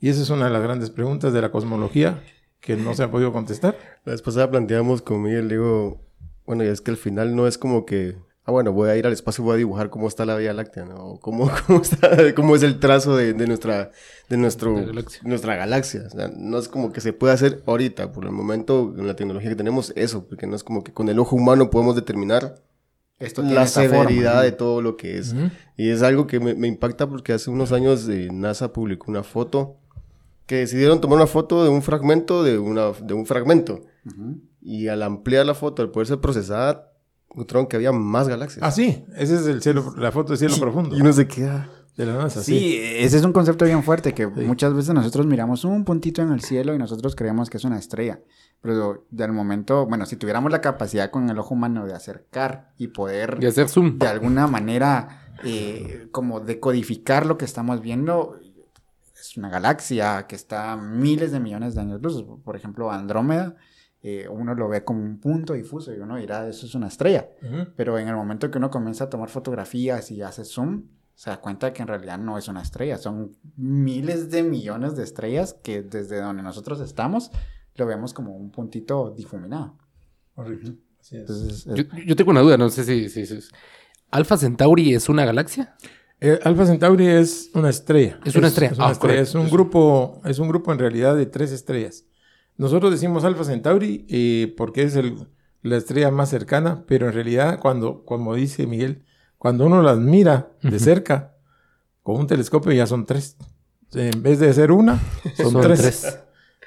Y esa es una de las grandes preguntas de la cosmología que no se ha podido contestar. La vez pasada planteamos con Miguel, digo, bueno, y es que al final no es como que, ah, bueno, voy a ir al espacio y voy a dibujar cómo está la Vía Láctea, ¿no? O cómo, cómo, está, cómo es el trazo de, de nuestra, de nuestro, La galaxia. nuestra galaxia. O sea, no es como que se puede hacer ahorita, por el momento, en la tecnología que tenemos, eso, porque no es como que con el ojo humano podemos determinar Esto tiene la severidad forma. de todo lo que es. Y es algo que me, me impacta porque hace unos años eh, NASA publicó una foto que decidieron tomar una foto de un fragmento de, una, de un fragmento. Y al ampliar la foto, al poder ser procesada, encontraron que había más galaxias. Ah, sí, ese es el cielo, la foto de cielo profundo. Y uno se queda, de la NASA. Sí, ese es un concepto bien fuerte que muchas veces nosotros miramos un puntito en el cielo y nosotros creemos que es una estrella. Pero del momento, bueno, si tuviéramos la capacidad con el ojo humano de acercar y poder De hacer zoom. de alguna manera eh, como decodificar lo que estamos viendo, es una galaxia que está a miles de millones de años luz. Por ejemplo, Andrómeda, eh, uno lo ve como un punto difuso y uno dirá, eso es una estrella. Ujú. Pero en el momento que uno comienza a tomar fotografías y hace zoom, se da cuenta que en realidad no es una estrella, son miles de millones de estrellas que desde donde nosotros estamos lo vemos como un puntito difuminado. Correcto. Así es. Entonces, Yo, es- yo tengo una duda, no sé si... si, si- ¿Alpha Centauri es una galaxia? El Alpha Centauri es una estrella. Es una estrella. Es, una Ah, estrella. Es un grupo, es un grupo en realidad de tres estrellas. Nosotros decimos Alpha Centauri eh, porque es el- la estrella más cercana, pero en realidad cuando, como dice Miguel, cuando uno las mira de cerca con un telescopio ya son tres. En vez de ser una, son, tres.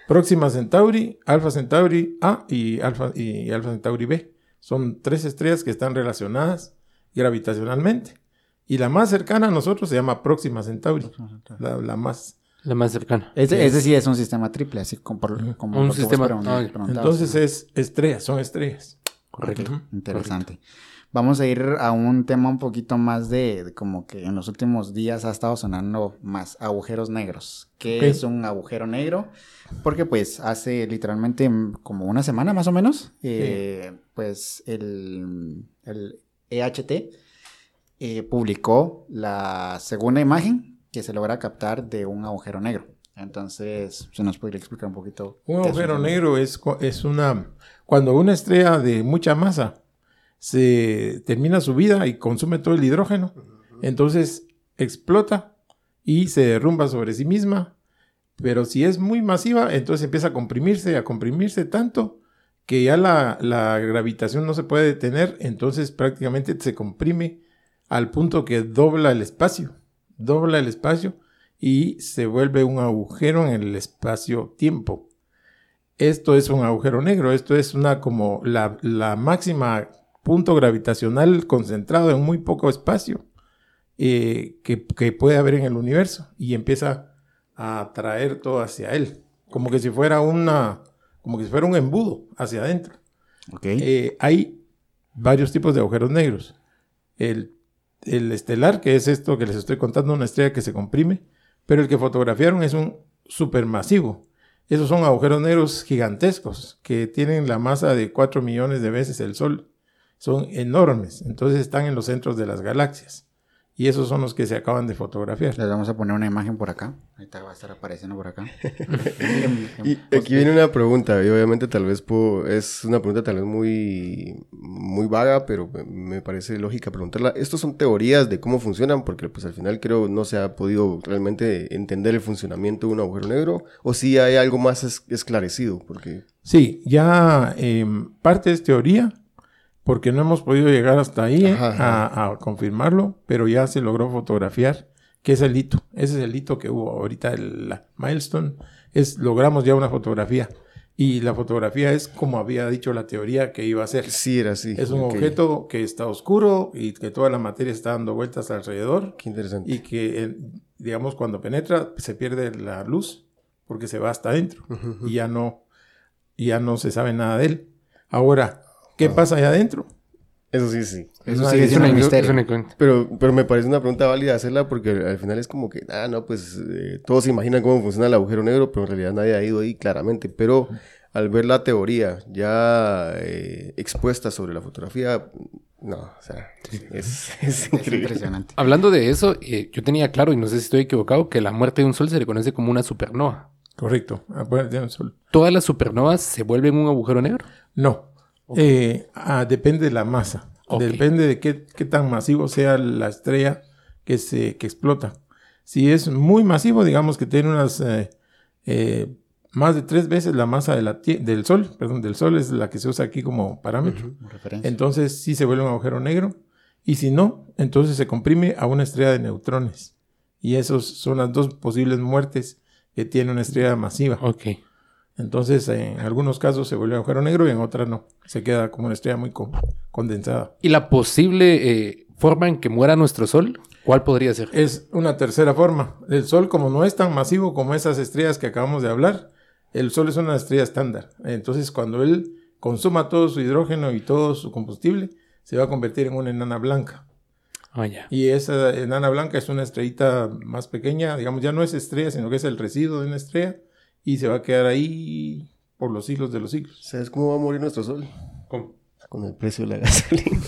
Próxima Centauri, Alpha Centauri A y Alpha, y Alpha Centauri B. Son tres estrellas que están relacionadas gravitacionalmente. Y la más cercana a nosotros se llama Próxima Centauri. La, la más. La más cercana. ese, ese sí es un sistema triple, así como, por- como Un lo que vos sistema- preguntabas. Entonces es estrellas, son estrellas. Correcto. Interesante. Vamos a ir a un tema un poquito más de, de como que en los últimos días ha estado sonando más agujeros negros. ¿Qué es un agujero negro? Porque pues hace literalmente mm, como una semana más o menos, eh, pues el, el EHT eh, publicó la segunda imagen que se logra captar de un agujero negro. Entonces, ¿se nos podría explicar un poquito? Un es agujero negro es, es una... Cuando una estrella de mucha masa se termina su vida y consume todo el hidrógeno, entonces explota y se derrumba sobre sí misma. Pero si es muy masiva, entonces empieza a comprimirse, a comprimirse tanto que ya la, la gravitación no se puede detener, entonces prácticamente se comprime al punto que dobla el espacio, dobla el espacio y se vuelve un agujero en el espacio-tiempo. Esto es un agujero negro, esto es una como la, la máxima punto gravitacional concentrado en muy poco espacio eh, que, que puede haber en el universo y empieza a atraer todo hacia él, como que si fuera una, como que si fuera un embudo hacia adentro. Ok. Eh, hay varios tipos de agujeros negros. El, el estelar, que es esto que les estoy contando, una estrella que se comprime, pero el que fotografiaron es un supermasivo. Esos son agujeros negros gigantescos que tienen la masa de 4 millones de veces el Sol. Son enormes, entonces están en los centros de las galaxias. Y esos son los que se acaban de fotografiar. Les vamos a poner una imagen por acá. Ahorita va a estar apareciendo por acá. Y aquí viene una pregunta, y obviamente tal vez puedo- es una pregunta tal vez muy, muy vaga, pero me- parece lógica preguntarla. ¿Estos son teorías de cómo funcionan? Porque pues al final creo no se ha podido realmente entender el funcionamiento de un agujero negro, o si hay algo más es- esclarecido, porque... Sí, ya em, parte es teoría, porque no hemos podido llegar hasta ahí eh, Ajá, ajá. A, a confirmarlo, pero ya se logró fotografiar, que es el hito. Ese es el hito que hubo ahorita, el, la milestone, es logramos ya una fotografía. Y la fotografía es como había dicho la teoría que iba a ser. Sí, era así. Es un ok. objeto que está oscuro y que toda la materia está dando vueltas alrededor Qué interesante. y que, digamos, cuando penetra se pierde la luz porque se va hasta adentro y ya no, ya no se sabe nada de él. Ahora, ¿qué pasa allá adentro? Eso sí, sí. Eso sigue Es una, un misterio. Pero, pero me parece una pregunta válida hacerla porque al final es como que, ah, no, pues eh, todos se imaginan cómo funciona el agujero negro, pero en realidad nadie ha ido ahí claramente. Pero al ver la teoría ya eh, expuesta sobre la fotografía, no, o sea, es, es Es increíble. impresionante. Hablando de eso, eh, yo tenía claro, y no sé si estoy equivocado, que la muerte de un sol se le conoce como una supernova. Correcto. Acuérdate del sol. ¿Todas las supernovas se vuelven un agujero negro? No. Eh, ah, depende de la masa. Depende de qué, qué tan masivo sea la estrella que, se, que explota. Si es muy masivo, digamos que tiene unas eh, eh, más de tres veces la masa de la del Sol, perdón, del Sol es la que se usa aquí como parámetro. Entonces sí se vuelve un agujero negro. Y si no, entonces se comprime a una estrella de neutrones. Y esos son las dos posibles muertes que tiene una estrella masiva. Ok. Entonces, en algunos casos se vuelve agujero negro y en otras no. Se queda como una estrella muy con- condensada. ¿Y la posible eh, forma en que muera nuestro sol? ¿Cuál podría ser? Es una tercera forma. El Sol, como no es tan masivo como esas estrellas que acabamos de hablar, el Sol es una estrella estándar. Entonces, cuando él consuma todo su hidrógeno y todo su combustible, se va a convertir en una enana blanca. Ah, ya. Y esa enana blanca es una estrellita más pequeña, digamos, ya no es estrella, sino que es el residuo de una estrella, y se va a quedar ahí por los siglos de los siglos. ¿Sabes cómo va a morir nuestro sol? ¿Cómo? Con el precio de la gasolina.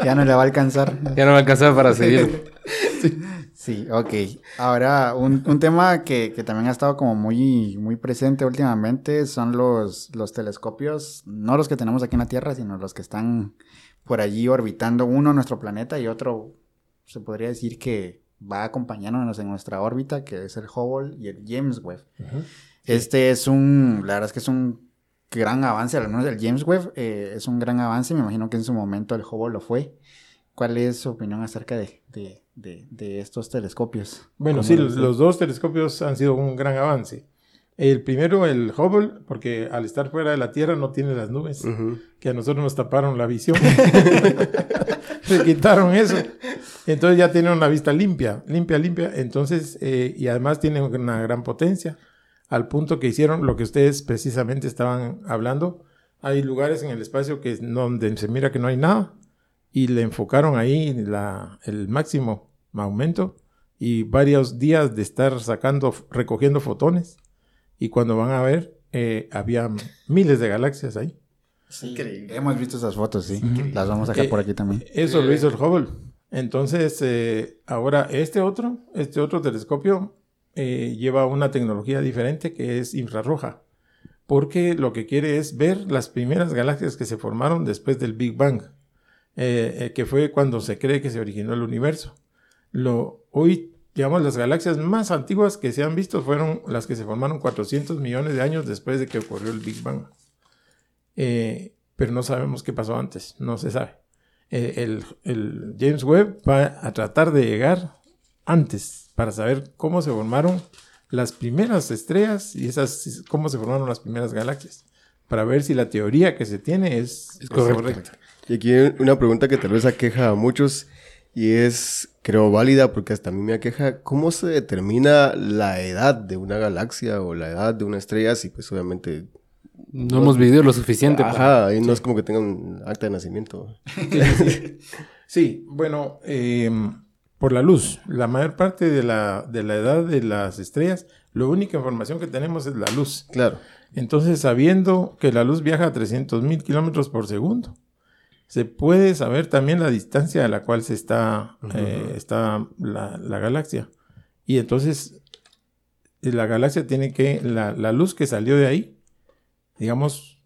Ya no le va a alcanzar. Ya no me alcanzaba para seguir. Sí, ok. Ahora, un, un tema que, que también ha estado como muy, muy presente últimamente son los, los telescopios, no los que tenemos aquí en la Tierra, sino los que están por allí orbitando uno nuestro planeta y otro, se podría decir que va acompañándonos en nuestra órbita, que es el Hubble y el James Webb. Este es un, la verdad es que es un gran avance, al menos el James Webb eh, es un gran avance, me imagino que en su momento el Hubble lo fue. ¿Cuál es su opinión acerca de, de, de, de estos telescopios? Bueno, ¿Cómo sí, lo los, dos telescopios han sido un gran avance. El primero, el Hubble, porque al estar fuera de la Tierra no tiene las nubes, que a nosotros nos taparon la visión. Se quitaron eso. Entonces ya tiene una vista limpia, limpia, limpia. Entonces, eh, y además tiene una gran potencia, al punto que hicieron lo que ustedes precisamente estaban hablando. Hay lugares en el espacio que donde se mira que no hay nada y le enfocaron ahí la, el máximo aumento y varios días de estar sacando, recogiendo fotones y cuando van a ver, eh, había miles de galaxias ahí. Increíble. Hemos visto esas fotos, sí. Las vamos a sacar Eh, por aquí también. Eso lo hizo el Hubble. Entonces, eh, ahora este otro, este otro telescopio eh, lleva una tecnología diferente que es infrarroja, porque lo que quiere es ver las primeras galaxias que se formaron después del Big Bang, eh, eh, que fue cuando se cree que se originó el universo. Lo, hoy, digamos, las galaxias más antiguas que se han visto fueron las que se formaron 400 millones de años después de que ocurrió el Big Bang. Eh, pero no sabemos qué pasó antes, no se sabe. Eh, el, el James Webb va a tratar de llegar antes para saber cómo se formaron las primeras estrellas y esas cómo se formaron las primeras galaxias para ver si la teoría que se tiene es, es correcta. Y aquí hay una pregunta que tal vez aqueja a muchos y es, creo, válida porque hasta a mí me aqueja. ¿Cómo se determina la edad de una galaxia o la edad de una estrella? Si pues obviamente... No hemos vivido lo suficiente. para- ahí no es como que tengan un acta de nacimiento. Sí, bueno, eh, por la luz. La mayor parte de la, de la edad de las estrellas, la única información que tenemos es la luz. Claro. Entonces, sabiendo que la luz viaja a 300 mil kilómetros por segundo, se puede saber también la distancia a la cual se está, eh, está la, la galaxia. Y entonces, la galaxia tiene que, la, la luz que salió de ahí, digamos,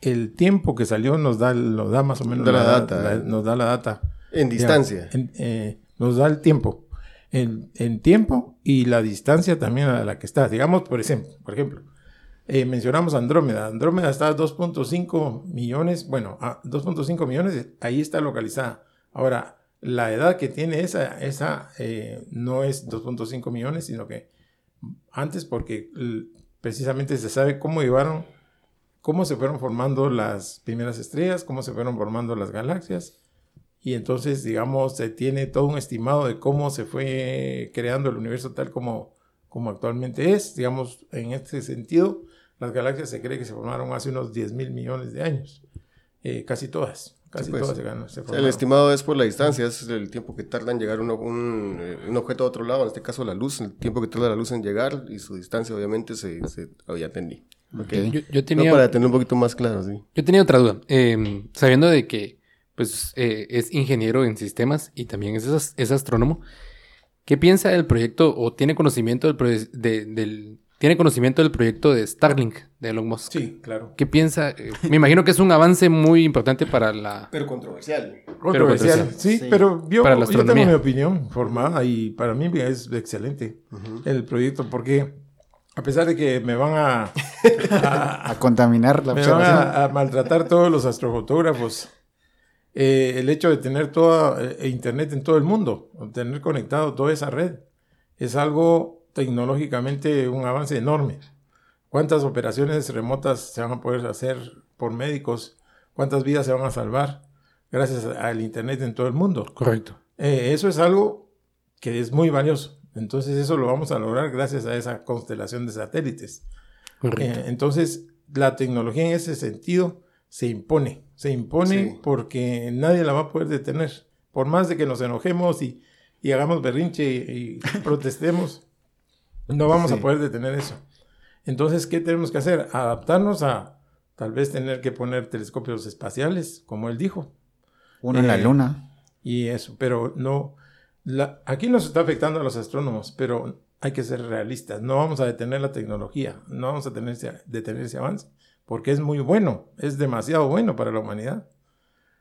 el tiempo que salió nos da, nos da más o menos Da la da- data. la- nos da la data. En distancia. En- eh, nos da el tiempo. En, en tiempo y la distancia también a la que está. Digamos, por ejemplo, por ejemplo eh, mencionamos Andrómeda. Andrómeda está a 2.5 millones, bueno, a 2.5 millones, ahí está localizada. Ahora, la edad que tiene esa, esa eh, no es 2.5 millones, sino que antes porque precisamente se sabe cómo llevaron, cómo se fueron formando las primeras estrellas, cómo se fueron formando las galaxias. Y entonces, digamos, se tiene todo un estimado de cómo se fue creando el universo tal como, como actualmente es. Digamos, en este sentido, las galaxias se cree que se formaron hace unos 10 mil millones de años. Eh, casi todas. Casi Sí, pues. todas se, se el estimado es por la distancia, es el tiempo que tarda en llegar uno- un, un objeto a otro lado, en este caso la luz, el tiempo que tarda la luz en llegar y su distancia obviamente se... se oh, ya entendí. Ok. Yo, yo No, tenía, para tener un poquito más claro, sí. yo tenía otra duda. Eh, sabiendo de que pues, eh, es ingeniero en sistemas y también es, es astrónomo, ¿qué piensa del proyecto o tiene conocimiento del, de- del, tiene conocimiento del proyecto de Starlink de Elon Musk? Sí, claro. ¿Qué piensa? Eh, me imagino que es un avance muy importante para la... Pero controversial. Controversial, sí, Sí. pero yo, Para la yo tengo mi opinión formada y para mí es excelente el proyecto porque a pesar de que me van a, a- A contaminar la me van a maltratar todos los astrofotógrafos, eh, el hecho de tener toda eh, internet en todo el mundo, tener conectado toda esa red, es algo tecnológicamente un avance enorme. ¿Cuántas operaciones remotas se van a poder hacer por médicos? ¿Cuántas vidas se van a salvar? gracias al Internet en todo el mundo. Correcto. Eh, eso es algo que es muy valioso. Entonces eso lo vamos a lograr gracias a esa constelación de satélites. Correcto. Eh, entonces la tecnología en ese sentido se impone. Se impone Sí. porque nadie la va a poder detener. Por más de que nos enojemos y, y hagamos berrinche y, y protestemos, no vamos a poder detener eso. Entonces, ¿qué tenemos que hacer? Adaptarnos a tal vez tener que poner telescopios espaciales, como él dijo. Uno en la Eh, luna. Y eso, pero no. la- aquí nos está afectando a los astrónomos, pero hay que ser realistas. No vamos a detener la tecnología, no vamos a detener ese, detener ese avance, porque es muy bueno, es demasiado bueno para la humanidad.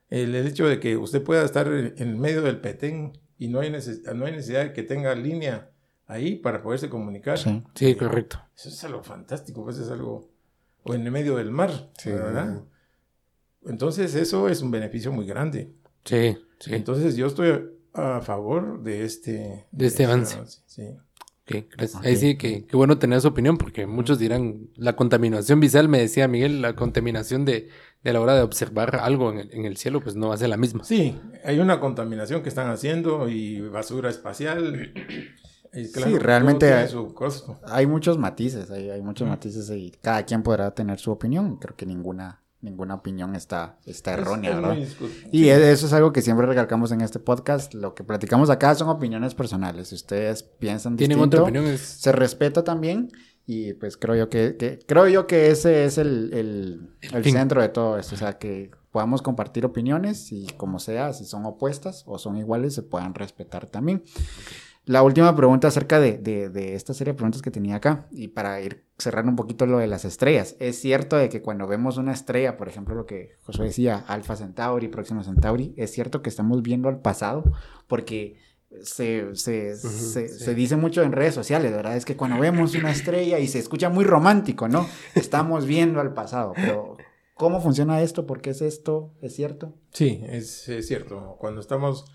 El, el hecho de que usted pueda estar en, en medio del Petén y no hay, neces- no hay necesidad de que tenga línea ahí para poderse comunicar. Sí. Sí, correcto. Eso es algo fantástico, pues es algo. O en el medio del mar, Sí, ¿verdad? Entonces, eso es un beneficio muy grande. Sí, sí. Entonces yo estoy a favor de este, De este avance. Sí. Ok, gracias. Ok. Ahí sí, que, qué bueno tener su opinión, porque muchos dirán, la contaminación visual, me decía Miguel, la contaminación de, de la hora de observar algo en el, en el cielo, pues no va a ser la misma. Sí, hay una contaminación que están haciendo y basura espacial. Y Sí, realmente su costo. Hay muchos matices, hay, hay muchos Ujú. matices y cada quien podrá tener su opinión. Creo que ninguna, ninguna opinión está, está errónea, Es- ¿verdad? Y e- eso es algo que siempre recalcamos en este podcast. Lo que platicamos acá son opiniones personales. Si ustedes piensan ¿Tienen distinto, otra opinión? Se respeta también. Y pues creo yo que, que- creo yo que ese es el, el, el centro de todo esto. O sea, que podamos compartir opiniones y como sea, si son opuestas o son iguales, se puedan respetar también. La última pregunta acerca de, de- de esta serie de preguntas que tenía acá, y para ir cerrando un poquito lo de las estrellas. Es cierto de que cuando vemos una estrella, por ejemplo, lo que Josué decía, Alpha Centauri, Próxima Centauri, es cierto que estamos viendo al pasado, porque se, se, Ujú, se, sí. se dice mucho en redes sociales, ¿verdad? Es que cuando vemos una estrella y se escucha muy romántico, ¿no? Estamos viendo al pasado, pero ¿cómo funciona esto? ¿Por qué es esto? ¿Es cierto? Sí, es, es cierto. Cuando estamos...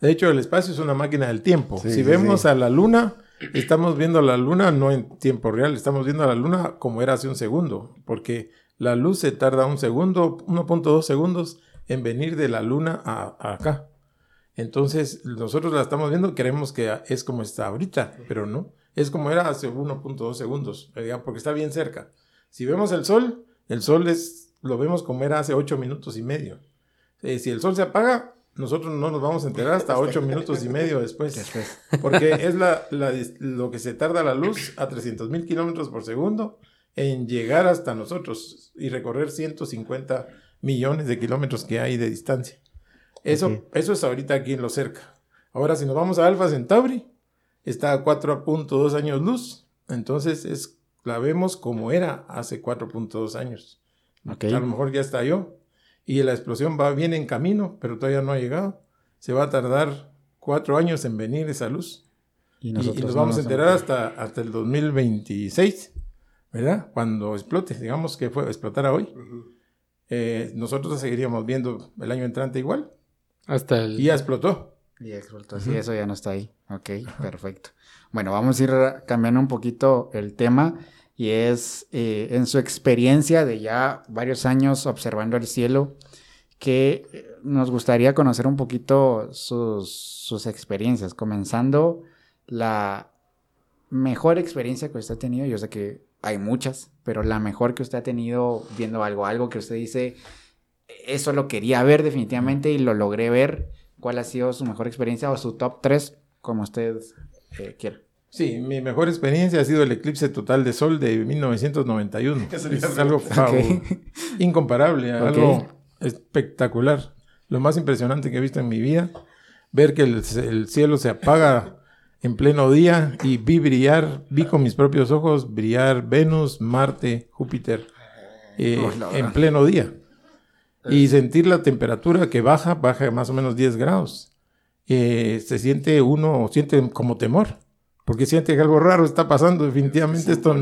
De hecho, el espacio es una máquina del tiempo. Sí, si sí, vemos sí. a la luna, estamos viendo a la luna no en tiempo real, estamos viendo a la luna como era hace un segundo, porque la luz se tarda un segundo, 1.2 segundos en venir de la luna a, a acá. Entonces, nosotros la estamos viendo, creemos que es como está ahorita, pero no. Es como era hace 1.2 segundos, ¿verdad? porque está bien cerca. Si vemos el sol, el sol es, lo vemos como era hace 8 minutos y medio. Eh, si el sol se apaga, nosotros no nos vamos a enterar hasta 8 minutos y medio después. Después. Porque es la, lo que se tarda la luz a 300 mil kilómetros por segundo en llegar hasta nosotros y recorrer 150 millones de kilómetros que hay de distancia. Eso, eso es ahorita aquí en lo cerca. Ahora, si nos vamos a Alpha Centauri, está a 4.2 años luz. Entonces, es, la vemos como era hace 4.2 años. A lo mejor ya estalló y la explosión va bien en camino, pero todavía no ha llegado. Se va a tardar cuatro años en venir esa luz. Y Y, y nosotros nos no vamos a enterar hasta, hasta el 2026, ¿verdad? Cuando explote, digamos que fue explotara hoy. Eh, nosotros seguiríamos viendo el año entrante igual. Hasta el... Y ya explotó. Y explotó, sí, eso ya no está ahí. Ok, perfecto. Bueno, vamos a ir cambiando un poquito el tema y es eh, en su experiencia de ya varios años observando el cielo, que eh, nos gustaría conocer un poquito sus, sus experiencias, comenzando la mejor experiencia que usted ha tenido. Yo sé que hay muchas, pero la mejor que usted ha tenido viendo algo, algo que usted dice, eso lo quería ver definitivamente y lo logré ver. ¿Cuál ha sido su mejor experiencia o su top 3, como usted eh, quiera? Sí, mi mejor experiencia ha sido el eclipse total de sol de 1991. es algo fabu- incomparable, algo espectacular. Lo más impresionante que he visto en mi vida. Ver que el, el cielo se apaga en pleno día y vi brillar, vi con mis propios ojos brillar Venus, Marte, Júpiter eh, Oh, en pleno día. Y sentir la temperatura que baja, baja más o menos 10 grados. Eh, se siente uno, siente como temor, porque siente que algo raro está pasando, definitivamente esto...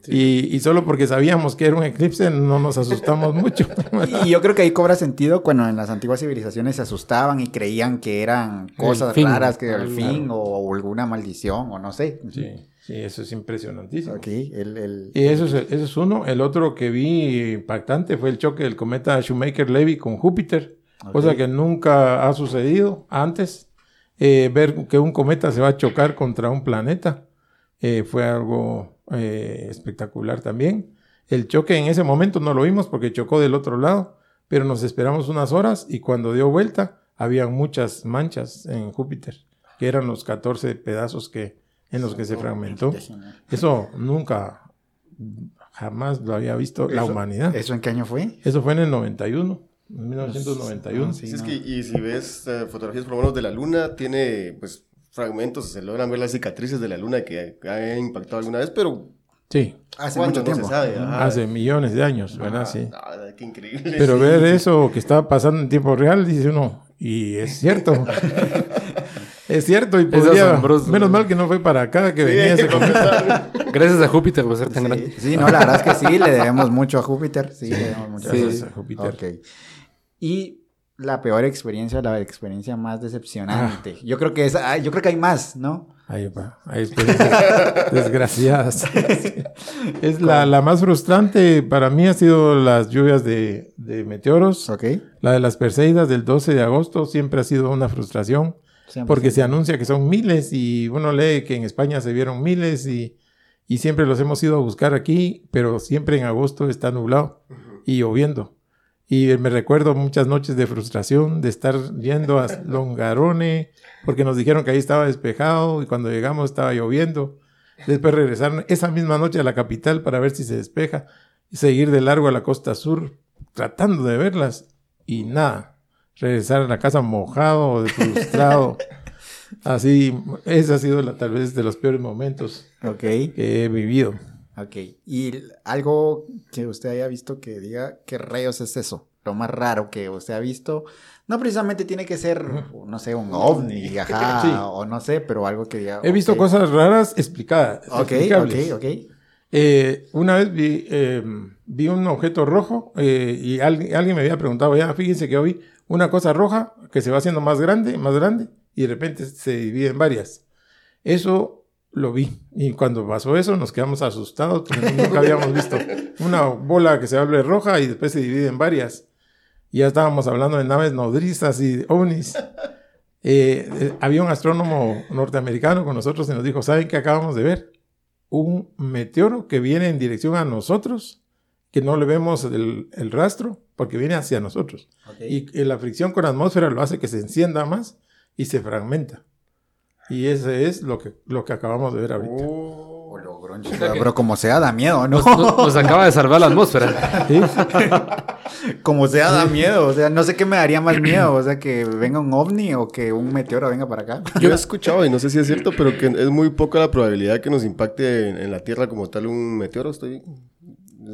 Sí. Y, y solo porque sabíamos que era un eclipse no nos asustamos mucho. Y yo creo que ahí cobra sentido cuando en las antiguas civilizaciones se asustaban y creían que eran cosas fin. raras, que el Algo. fin o, o alguna maldición o no sé. Sí, sí, eso es impresionantísimo. Ok, el, el- Y eso es, eso es uno. El otro que vi impactante fue el choque del cometa Shoemaker-Levy con Júpiter. cosa que nunca ha sucedido antes. Eh, ver que un cometa se va a chocar contra un planeta eh, fue algo eh, espectacular también. El choque en ese momento no lo vimos porque chocó del otro lado, pero nos esperamos unas horas y cuando dio vuelta había muchas manchas en Júpiter, que eran los 14 pedazos que, en los que se fragmentó. Eso nunca, jamás lo había visto la humanidad. ¿Eso en qué año fue? Eso fue en el 91, en 1991. Ah, sí. Sí, es no. que, y si ves eh, fotografías por lo menos de la luna, tiene pues fragmentos, se logran ver las cicatrices de la luna que ha impactado alguna vez, pero Sí, Hace mucho No tiempo. se sabe, ajá. hace millones de años, ¿verdad? Ah, Sí. no, qué increíble. Pero Sí, ver sí. eso que estaba pasando en tiempo real, dice uno, y es cierto. es cierto, y podría. Menos mal que no fue para acá que Sí, venía ese. Gracias a Júpiter por ser tan grande. Sí, no, la verdad es que sí, le debemos mucho a Júpiter. Sí, le debemos mucho Sí. Gracias a Júpiter. Ok. Y la peor experiencia, la experiencia más decepcionante. Yo creo que es, ah, yo creo que hay más, ¿no? Ahí va, hay experiencias desgraciadas. es la, la más frustrante para mí ha sido las lluvias de, de meteoros. La de las Perseidas del 12 de agosto siempre ha sido una frustración. Siempre Porque sí. se anuncia que son miles y uno lee que en España se vieron miles y, y siempre los hemos ido a buscar aquí, pero siempre en agosto está nublado y lloviendo. Y me recuerdo muchas noches de frustración de estar yendo a Longarone porque nos dijeron que ahí estaba despejado y cuando llegamos estaba lloviendo. Después regresaron esa misma noche a la capital para ver si se despeja y seguir de largo a la costa sur tratando de verlas y nada. Regresar a la casa mojado, frustrado. Así, ese ha sido la, tal vez de los peores momentos que he vivido. Ok. Y algo que usted haya visto que diga, ¿qué rayos es eso? Lo más raro que usted ha visto. No precisamente tiene que ser, no sé, un ovni, ajá, Sí. o no sé, pero algo que diga. He visto ok. cosas raras explicadas. Ok, explicables. ok, ok. Eh, una vez vi, eh, vi un objeto rojo eh, y alguien, alguien me había preguntado, ya fíjense que hoy una cosa roja que se va haciendo más grande, más grande y de repente se divide en varias. Eso lo vi y cuando pasó eso nos quedamos asustados porque nunca habíamos visto una bola que se vuelve roja y después se divide en varias. Y ya estábamos hablando de naves nodrizas y ovnis. Eh, eh, había un astrónomo norteamericano con nosotros y nos dijo, ¿saben qué acabamos de ver? Un meteoro que viene en dirección a nosotros, que no le vemos el, el rastro, porque viene hacia nosotros. ok. Y eh, la fricción con la atmósfera lo hace que se encienda más y se fragmenta. Y ese es lo que, lo que acabamos de ver ahorita. Oh. Pero como sea, da miedo, ¿no? Nos, nos- nos acaba de salvar la atmósfera. ¿Sí? Como sea, da miedo. O sea, no sé qué me daría más miedo. O sea, que venga un ovni o que un meteoro venga para acá. Yo he escuchado, y no sé si es cierto, pero que es muy poca la probabilidad que nos impacte en, en la Tierra como tal un meteoro. Estoy.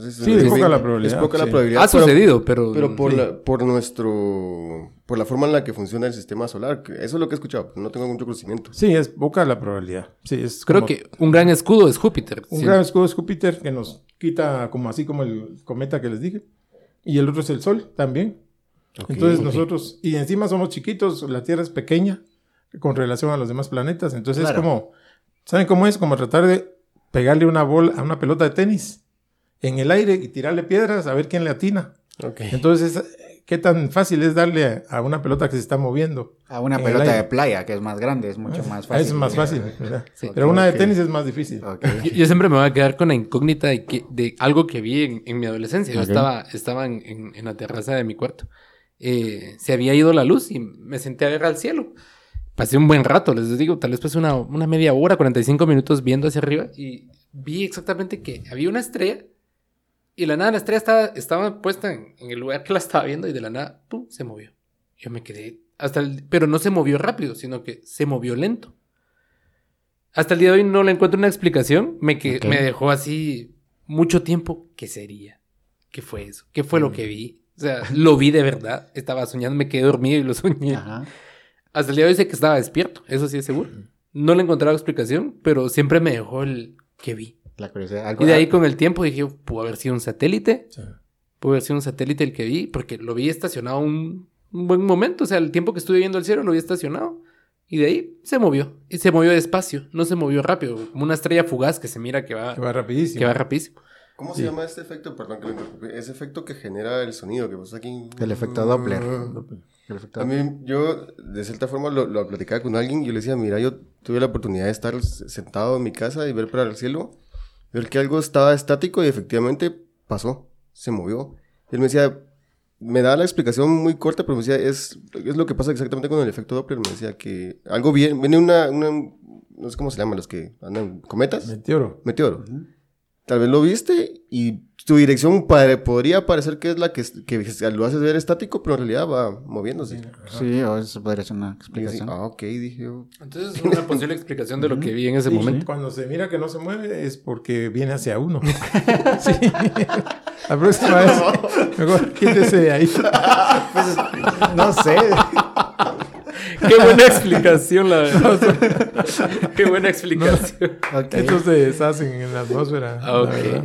Sí, es digo poca la probabilidad, Es poca la probabilidad. Ha sucedido, pero. Pero por, sí. la, por nuestro. Por la forma en la que funciona el sistema solar. que Eso es lo que he escuchado. No tengo mucho conocimiento. Sí, es poca la probabilidad. Sí, es Creo como- que un gran escudo es Júpiter. Un Sí. gran escudo es Júpiter que nos quita como así como el cometa que les dije. Y el otro es el Sol también. Entonces nosotros, y encima somos chiquitos, la Tierra es pequeña con relación a los demás planetas. Entonces Claro. es como, ¿saben cómo es? Como tratar de pegarle una bola a una pelota de tenis en el aire y tirarle piedras a ver quién le atina. Ok. Entonces, ¿qué tan fácil es darle a, una pelota que se está moviendo? A una pelota de playa, que es más grande, es mucho más Ah, fácil. Es más fácil, ¿verdad? Sí. Pero una de Ok. tenis es más difícil. Ok. Yo, yo siempre me voy a quedar con la incógnita de, que, de algo que vi en, en mi adolescencia. Yo estaba, estaba en, en- en la terraza de mi cuarto. Eh, se había ido la luz y me senté a ver al cielo. Pasé un buen rato, les digo, tal vez pasé una, una media hora, 45 minutos viendo hacia arriba y vi exactamente que había una estrella y la nada la estrella estaba, estaba puesta en, en el lugar que la estaba viendo y de la nada, ¡pum!, se movió. Yo me quedé hasta el... Pero no se movió rápido, sino que se movió lento. Hasta el día de hoy no le encuentro una explicación. Me, que, me dejó así mucho tiempo. ¿Qué sería? ¿Qué fue eso? ¿Qué fue lo que vi? O sea, lo vi de verdad. Estaba soñando, me quedé dormido y lo soñé. Ajá. Hasta el día de hoy sé que estaba despierto. Eso sí es seguro. No le encontraba explicación, pero siempre me dejó el que vi. La curiosidad. Algo- Y de ahí con el tiempo dije, pudo haber sido un satélite. Sí. Pudo haber sido un satélite el que vi, porque lo vi estacionado un, un buen momento. O sea, el tiempo que estuve viendo el cielo lo vi estacionado. Y de ahí se movió. Y se movió despacio. No se movió rápido. Como una estrella fugaz que se mira que va, Que va rapidísimo. que va rapidísimo. ¿Cómo Sí. se llama este efecto? Perdón que lo interrumpí. Ese efecto que genera el sonido que pasa aquí. El efecto Doppler. El efecto A mí, yo de cierta forma lo, lo platicaba con alguien y yo le decía, mira, yo tuve la oportunidad de estar sentado en mi casa y ver para el cielo, ver que algo estaba estático y efectivamente pasó, se movió. Él me decía, me da la explicación muy corta, pero me decía, es, es lo que pasa exactamente con el efecto Doppler. Me decía que algo bien, viene una, una no sé cómo se llaman los que andan, cometas, Meteoro. meteoro. Tal vez lo viste y tu dirección pare- podría parecer que es la que, que lo haces ver estático, pero en realidad va moviéndose. Sí, o eso podría ser una así, explicación. ah, ok, dije yo. Entonces es una posible explicación de lo que vi en ese Sí, momento. Cuando se mira que no se mueve es porque viene hacia uno. sí. La próxima vez, mejor quítese de ahí. Pues, no sé. Qué buena explicación, la verdad. Qué buena explicación. Ok. Estos se deshacen en la atmósfera. Ah, la ok. verdad.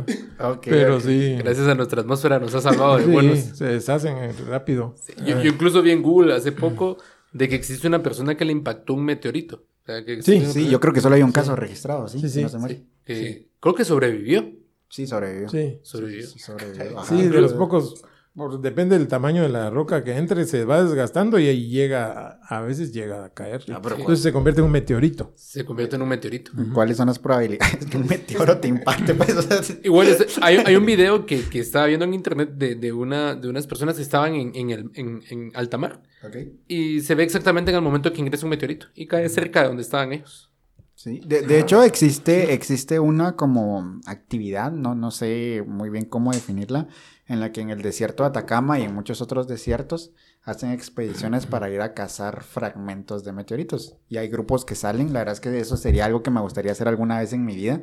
ok, Pero sí. Gracias a nuestra atmósfera nos ha salvado de Sí, buenos. se deshacen eh, rápido. Yo, yo incluso vi en Google hace poco de que existe una persona que le impactó un meteorito. O sea, que Sí, Sí, yo creo que solo hay un caso registrado, ¿sí? Sí, sí. No se muere. que creo que sobrevivió. Sí, sobrevivió. Sí. Sobrevivió. Sí, sobrevivió. Ajá. Sí, de los pocos. Por- depende del tamaño de la roca que entre, se va desgastando y ahí llega, a, veces llega a caer. Ah, pero Entonces se convierte en un meteorito. Se convierte en un meteorito. ¿Cuáles son las probabilidades que un meteoro te impacte? Pues, o sea, Igual es- hay, hay un video que, que estaba viendo en internet de, de, una, de unas personas que estaban en, en, el, en, en alta mar ok. y se ve exactamente en el momento que ingresa un meteorito y cae cerca de donde estaban ellos. Sí, de, de hecho existe, existe una como actividad, no, no sé muy bien cómo definirla, en la que en el desierto de Atacama y en muchos otros desiertos hacen expediciones para ir a cazar fragmentos de meteoritos. Y hay grupos que salen, la verdad es que eso sería algo que me gustaría hacer alguna vez en mi vida.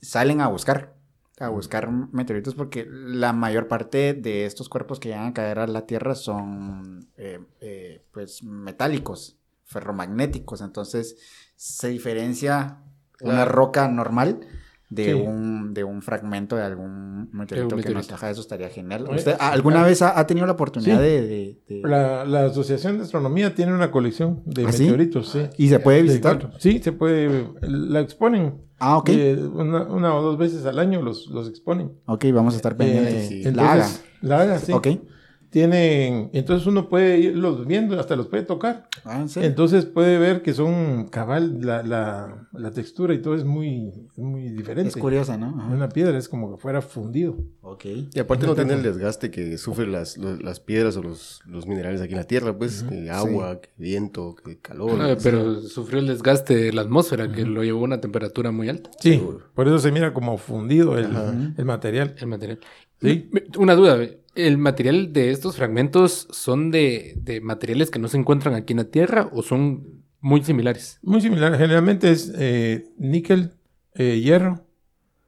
Salen a buscar, a buscar meteoritos porque la mayor parte de estos cuerpos que llegan a caer a la Tierra son eh, eh, pues metálicos, ferromagnéticos, entonces se diferencia una roca normal de, Sí. un, de un fragmento de algún meteorito que nos caja. Eso estaría genial. ¿Usted alguna vez ha, ha tenido la oportunidad Sí. de... de- de- La, la Asociación de Astronomía tiene una colección de ¿Ah, meteoritos, sí. ¿Y se puede De visitar? Sí, se puede. La exponen. Ah, ok. Eh, una, una o dos veces al año los, los exponen. Ok, vamos a estar pendientes. Eh, si la haga. entonces, la haga, sí. Ok. Tienen, entonces uno puede irlos viendo, hasta los puede tocar. Ah, ¿en serio? Entonces puede ver que son cabal, la, la, la textura y todo es muy, muy diferente. Es curiosa, ¿no? Ajá. Una piedra es como que fuera fundido. Ok. Y aparte no tiene el desgaste que sufren las, los- las piedras o los, los minerales aquí en la Tierra, pues, que agua, que viento, que calor. Ah, pero sufrió el desgaste de la atmósfera que lo llevó a una temperatura muy alta, Sí, Seguro. por eso se mira como fundido el, el material. el material. Sí. Una duda, ¿el material de estos fragmentos son de, de materiales que no se encuentran aquí en la Tierra o son muy similares? Muy similar, generalmente es eh, níquel, eh, hierro,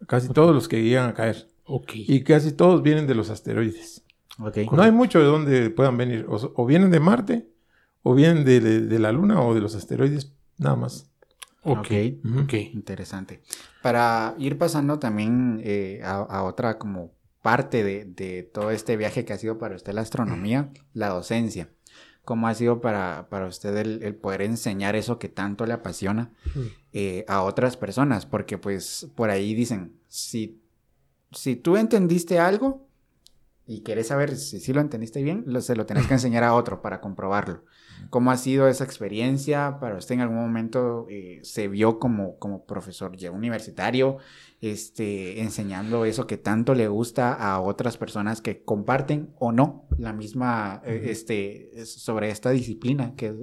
casi todos los que llegan a caer. Ok. Y casi todos vienen de los asteroides. Ok. No hay mucho de donde puedan venir. O, vienen de Marte, o vienen de, de- de la Luna o de los asteroides, nada más. Ok. Ok. Ok. Interesante. Para ir pasando también eh, a, a otra como parte de, de todo este viaje que ha sido para usted la astronomía, la docencia. ¿Cómo ha sido para, para usted el, el poder enseñar eso que tanto le apasiona eh, a otras personas? Porque pues por ahí dicen, si, si tú entendiste algo y quieres saber si, si lo entendiste bien, lo- se lo tenés que enseñar a otro para comprobarlo. ¿Cómo ha sido esa experiencia? ¿Para usted en algún momento eh, se vio como, como profesor ya universitario, este, enseñando eso que tanto le gusta a otras personas que comparten o no la misma, eh, este, es- sobre esta disciplina que es,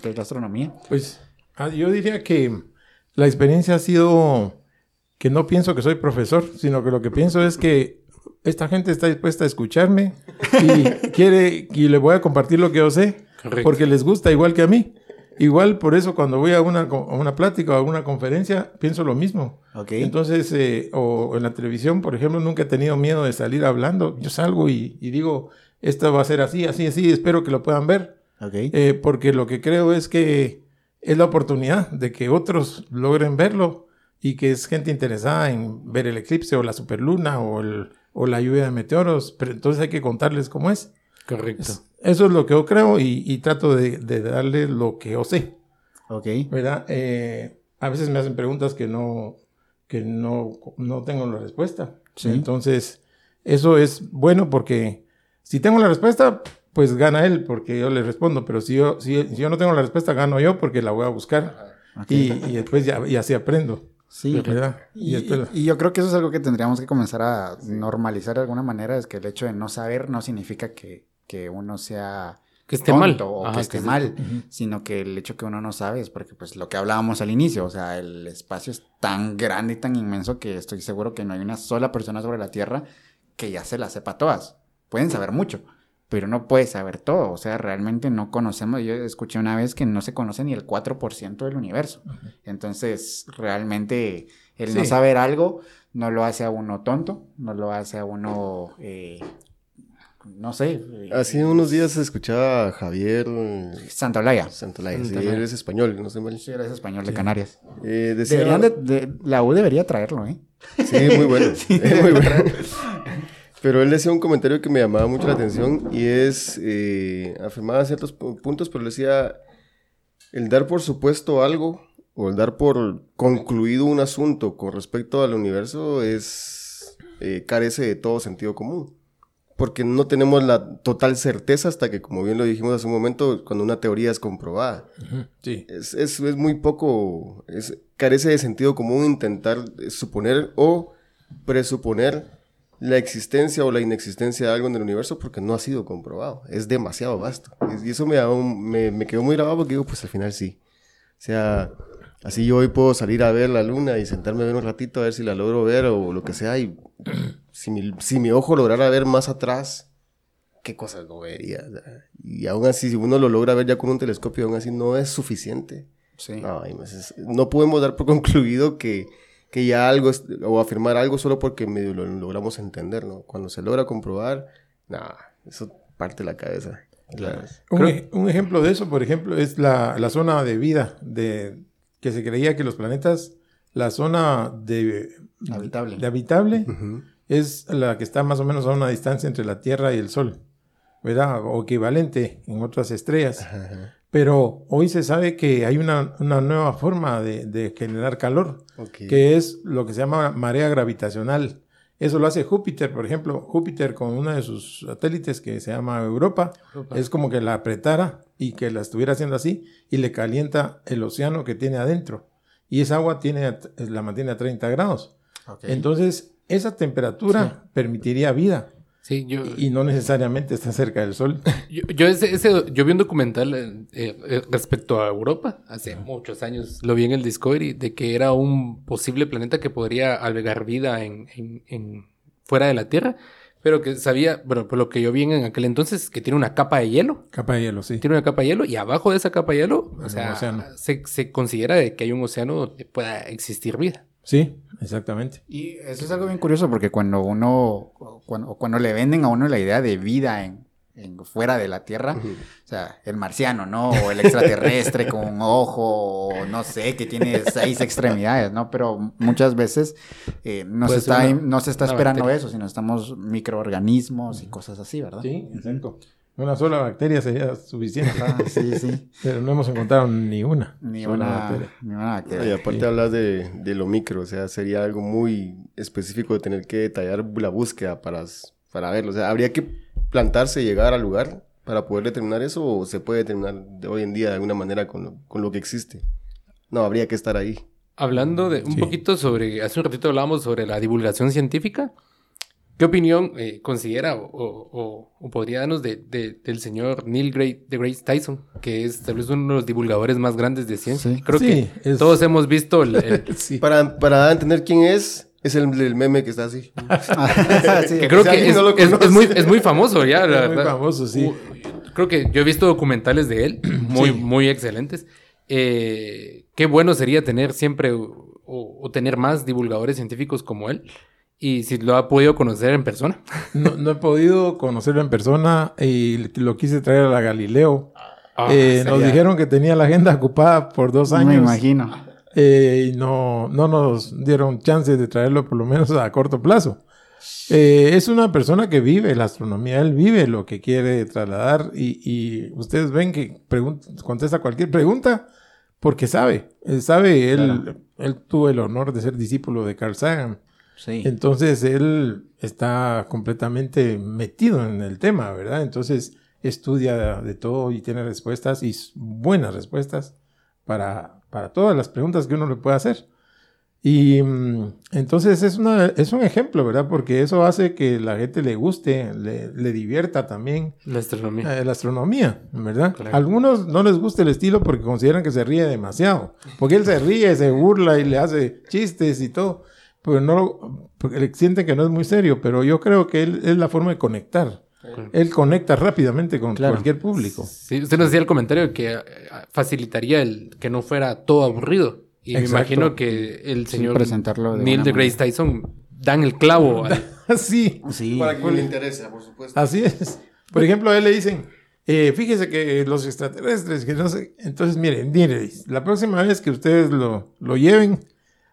que es la astronomía? Pues ah, yo diría que la experiencia ha sido que no pienso que soy profesor, sino que lo que pienso es que esta gente está dispuesta a escucharme y quiere y le voy a compartir lo que yo sé, Correcto. porque les gusta igual que a mí. Igual por eso cuando voy a una, a una plática o a una conferencia pienso lo mismo. Ok. Entonces, eh, o en la televisión, por ejemplo, nunca he tenido miedo de salir hablando. Yo salgo y, y digo, esto va a ser así, así, así, espero que lo puedan ver. ok. Eh, porque lo que creo es que es la oportunidad de que otros logren verlo y que es gente interesada en ver el eclipse o la superluna o, el- o la lluvia de meteoros, pero entonces hay que contarles cómo es. Correcto. Es- Eso es lo que yo creo y, y trato de, de darles lo que yo sé, ok. ¿verdad? Eh, a veces me hacen preguntas que no, que no, no tengo la respuesta. Sí. Entonces, eso es bueno porque si tengo la respuesta, pues gana él porque yo le respondo, pero si yo, si, si yo no tengo la respuesta, gano yo porque la voy a buscar y, y después ya, y así aprendo. Sí, ¿verdad? Y, después- y yo creo que eso es algo que tendríamos que comenzar a normalizar de alguna manera, es que el hecho de no saber no significa que, que uno sea Que esté mal. tonto o Ajá, que esté mal, sino que el hecho que uno no sabe es porque pues lo que hablábamos al inicio, o sea, el espacio es tan grande y tan inmenso que estoy seguro que no hay una sola persona sobre la Tierra que ya se las sepa todas. Pueden saber mucho, pero no puede saber todo, o sea, realmente no conocemos, yo escuché una vez que no se conoce ni el 4% del universo. Entonces, realmente el no saber algo no lo hace a uno tonto, no lo hace a uno, eh, no sé, eh, Hace unos días escuchaba a Javier Santa Olaya. Santolaya, sí, Santolaya. español, no sé mal. Sí, eres español de. Canarias. Eh, decía- Deberían de, de- la U debería traerlo, ¿eh? Sí, muy bueno. es muy bueno. Pero él decía un comentario que me llamaba mucho la atención y es, eh, afirmaba ciertos pu- puntos, pero decía, el dar por supuesto algo o el dar por concluido un asunto con respecto al universo es, eh, carece de todo sentido común. Porque no tenemos la total certeza hasta que, como bien lo dijimos hace un momento, cuando una teoría es comprobada. Sí. Es, es, es muy poco, es, carece de sentido común intentar suponer o presuponer la existencia o la inexistencia de algo en el universo porque no ha sido comprobado. Es demasiado vasto. Y eso me, un- me, me quedó muy grabado porque digo, pues al final sí. O sea, así yo hoy puedo salir a ver la luna y sentarme a ver un ratito a ver si la logro ver o lo que sea. Y si mi, si mi ojo lograra ver más atrás, qué cosas no vería. Y aún así, si uno lo logra ver ya con un telescopio, aún así no es suficiente. Sí. No, podemos dar por concluido que, que ya algo es- o afirmar algo solo porque medio lo logramos entender, ¿no? Cuando se logra comprobar, nada, eso parte la cabeza. Claro. Un, ej- un ejemplo de eso, por ejemplo, es la, la zona de vida, de que se creía que los planetas, la zona de Habitable. de habitable. Es la que está más o menos a una distancia entre la Tierra y el Sol, ¿verdad? O equivalente en otras estrellas. Ajá, ajá. Pero hoy se sabe que hay una, una nueva forma de, de generar calor, que es lo que se llama marea gravitacional. Eso lo hace Júpiter, por ejemplo. Júpiter con uno de sus satélites que se llama Europa, Europa. es como que la apretara y que la estuviera haciendo así y le calienta el océano que tiene adentro. Y esa agua tiene, la mantiene a 30 grados. Entonces, esa temperatura permitiría vida Sí, yo, y no necesariamente está cerca del sol. yo, yo ese, ese- yo vi un documental eh, eh, respecto a Europa hace muchos años. Lo vi en el Discovery de que era un posible planeta que podría albergar vida en, en- en- fuera de la Tierra, pero que sabía, bueno, por lo que yo vi en aquel entonces, que tiene una capa de hielo. Capa de hielo, sí. Tiene una capa de hielo y abajo de esa capa de hielo, o sea, se, se considera de que hay un océano donde pueda existir vida. Sí, exactamente. Y eso es algo bien curioso porque cuando uno, cuando, cuando le venden a uno la idea de vida en, en fuera de la Tierra, o sea, el marciano, ¿no? O el extraterrestre con un ojo, o no sé, que tiene seis extremidades, ¿no? Pero muchas veces eh, no, se está, una- no se está esperando bacteria. eso, sino estamos microorganismos y cosas así, ¿verdad? Sí, exacto. Una sola bacteria sería suficiente. Ajá, sí, sí. Pero no hemos encontrado ni una. Ni una, bacteria. ni una bacteria. Y aparte Sí. hablas de, de lo micro, o sea, sería algo muy específico de tener que detallar la búsqueda para, para verlo. O sea, habría que plantarse y llegar al lugar para poder determinar eso o se puede determinar de hoy en día de alguna manera con lo, con lo que existe. No, habría que estar ahí. Hablando de un Sí. poquito sobre, hace un ratito hablábamos sobre la divulgación científica. ¿Qué opinión eh, considera o, o- o podría darnos de, de- del señor Neil Gray, deGrasse Tyson, que es tal vez uno de los divulgadores más grandes de ciencia? Sí. Creo Sí, que es- todos hemos visto el, el- Sí. Para, para entender quién es, es el, el meme que está así. Sí, que creo que es, no lo es- es conoce. muy, es muy famoso ya. la Es muy famoso, sí. Uh, Creo que yo he visto documentales de él, muy, Sí. muy excelentes. Eh, qué bueno sería tener siempre o, o tener más divulgadores científicos como él. Y si lo ha podido conocer en persona. No, no he podido conocerlo en persona y lo quise traer a la Galileo. Ah, Eh, Nos dijeron que tenía la agenda ocupada por dos me años. imagino. eh, y no, no nos dieron chance de traerlo por lo menos a corto plazo. Eh, es una persona que vive la astronomía, él vive lo que quiere trasladar y, y ustedes ven que contesta cualquier pregunta porque sabe, él sabe, él, él tuvo el honor de ser discípulo de Carl Sagan. Sí. Entonces él está completamente metido en el tema, ¿verdad? Entonces estudia de todo y tiene respuestas y buenas respuestas para, para todas las preguntas que uno le pueda hacer. Y mm, entonces es, una, es un ejemplo, ¿verdad? Porque eso hace que la gente le guste, le, le divierta también La astronomía. eh, la astronomía, ¿verdad? Correcto. Algunos no les gusta el estilo porque consideran que se ríe demasiado. Porque él se ríe, se burla y le hace chistes y todo. Pero no, porque le sienten que no es muy serio. Pero yo creo que él es la forma de conectar. Él conecta rápidamente con Claro. cualquier público. Sí, usted nos decía el comentario que eh, facilitaría el que no fuera todo aburrido. Y Exacto. me imagino que el Sí, señor presentarlo de Neil Tyson dan el clavo. al- Así, Sí. Para quien le interesa, por supuesto. así es. Por ejemplo, a él le dicen, eh, fíjese que los extraterrestres, que no sé. Entonces, miren, miren, la próxima vez que ustedes lo, lo lleven,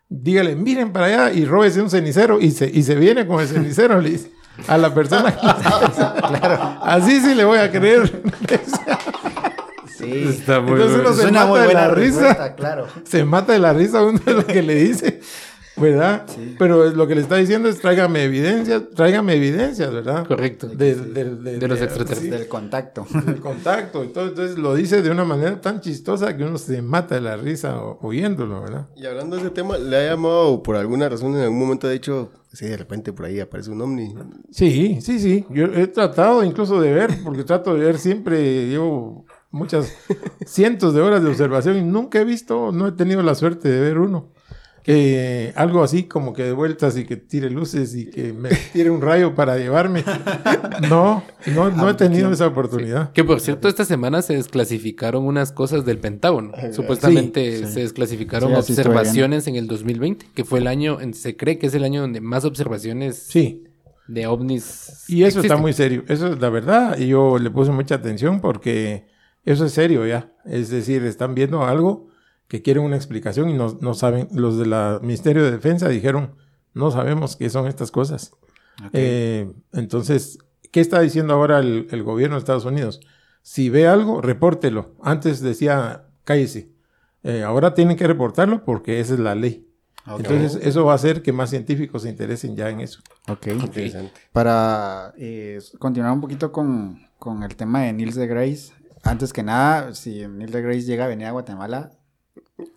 dígale, miren para allá y róbese un cenicero y se, y se viene con el cenicero, le dice, a la persona que claro. Así sí le voy a creer. Sí. Está muy Entonces uno se mata muy de la risa. respuesta, claro. se mata de la risa uno de lo que le dice, ¿verdad? Pero lo que le está diciendo es tráigame evidencias, tráigame evidencias, ¿verdad? Correcto. De, de- de- De los de- extraterrestres. Del contacto. sí, del contacto y todo. Entonces lo dice de una manera tan chistosa que uno se mata de la risa oyéndolo, ¿verdad? Y hablando de ese tema, ¿le ha llamado por alguna razón en algún momento ha dicho, sí, de repente por ahí aparece un ovni? Sí, sí, sí. Yo he tratado incluso de ver, porque trato de ver siempre, llevo muchas cientos de horas de observación y nunca he visto, no he tenido la suerte de ver uno. Eh, algo así como que de vueltas y que tire luces y que me tire un rayo para llevarme. No, no, no he tenido esa oportunidad. Que por cierto, esta semana se desclasificaron unas cosas del Pentágono. Supuestamente se desclasificaron Sí, observaciones en el 2020, que fue el año, en- se cree que es el año donde más observaciones Sí, de ovnis. y eso está muy serio. Eso es la verdad. Y yo le puse mucha atención porque eso es serio ya. Es decir, están viendo algo que quieren una explicación y no, no saben. Los del Ministerio de Defensa dijeron, no sabemos qué son estas cosas. Eh, entonces, ¿qué está diciendo ahora el, el gobierno de Estados Unidos? Si ve algo, repórtelo. Antes decía, cállese. Eh, ahora tienen que reportarlo porque esa es la ley. Entonces, eso va a hacer que más científicos se interesen ya en eso. Ok. Interesante. Para eh, continuar un poquito con, con el tema de Nils de Grace, antes que nada, si Nils de Grace llega a venir a Guatemala,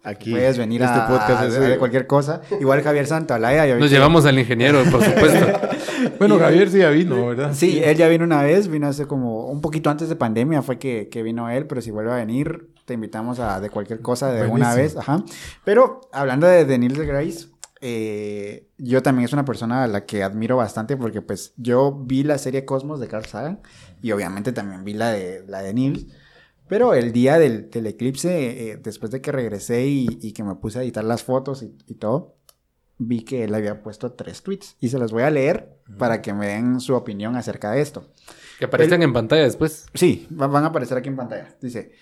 Aquí, puedes venir este a, podcast a- es a- de- cualquier cosa. Igual Javier Santaolalla. ya vi Nos que- llevamos al ingeniero, por supuesto. Bueno, Javier sí ya vino, ¿verdad? Sí, él ya vino una vez, vino hace como un poquito antes de pandemia fue que, que vino él, pero si vuelve a venir, te invitamos a de cualquier cosa de una Buenísimo. vez, ajá. Pero hablando de, de Neil deGrasse, eh, yo también es una persona a la que admiro bastante porque pues yo vi la serie Cosmos de Carl Sagan y obviamente también vi la de, la de Neil. Pero el día del, del eclipse, eh, después de que regresé y, y que me puse a editar las fotos y, y todo, vi que él había puesto tres tweets y se los voy a leer para que me den su opinión acerca de esto. Que aparezcan en pantalla después. Sí, va- van a aparecer aquí en pantalla. Dice,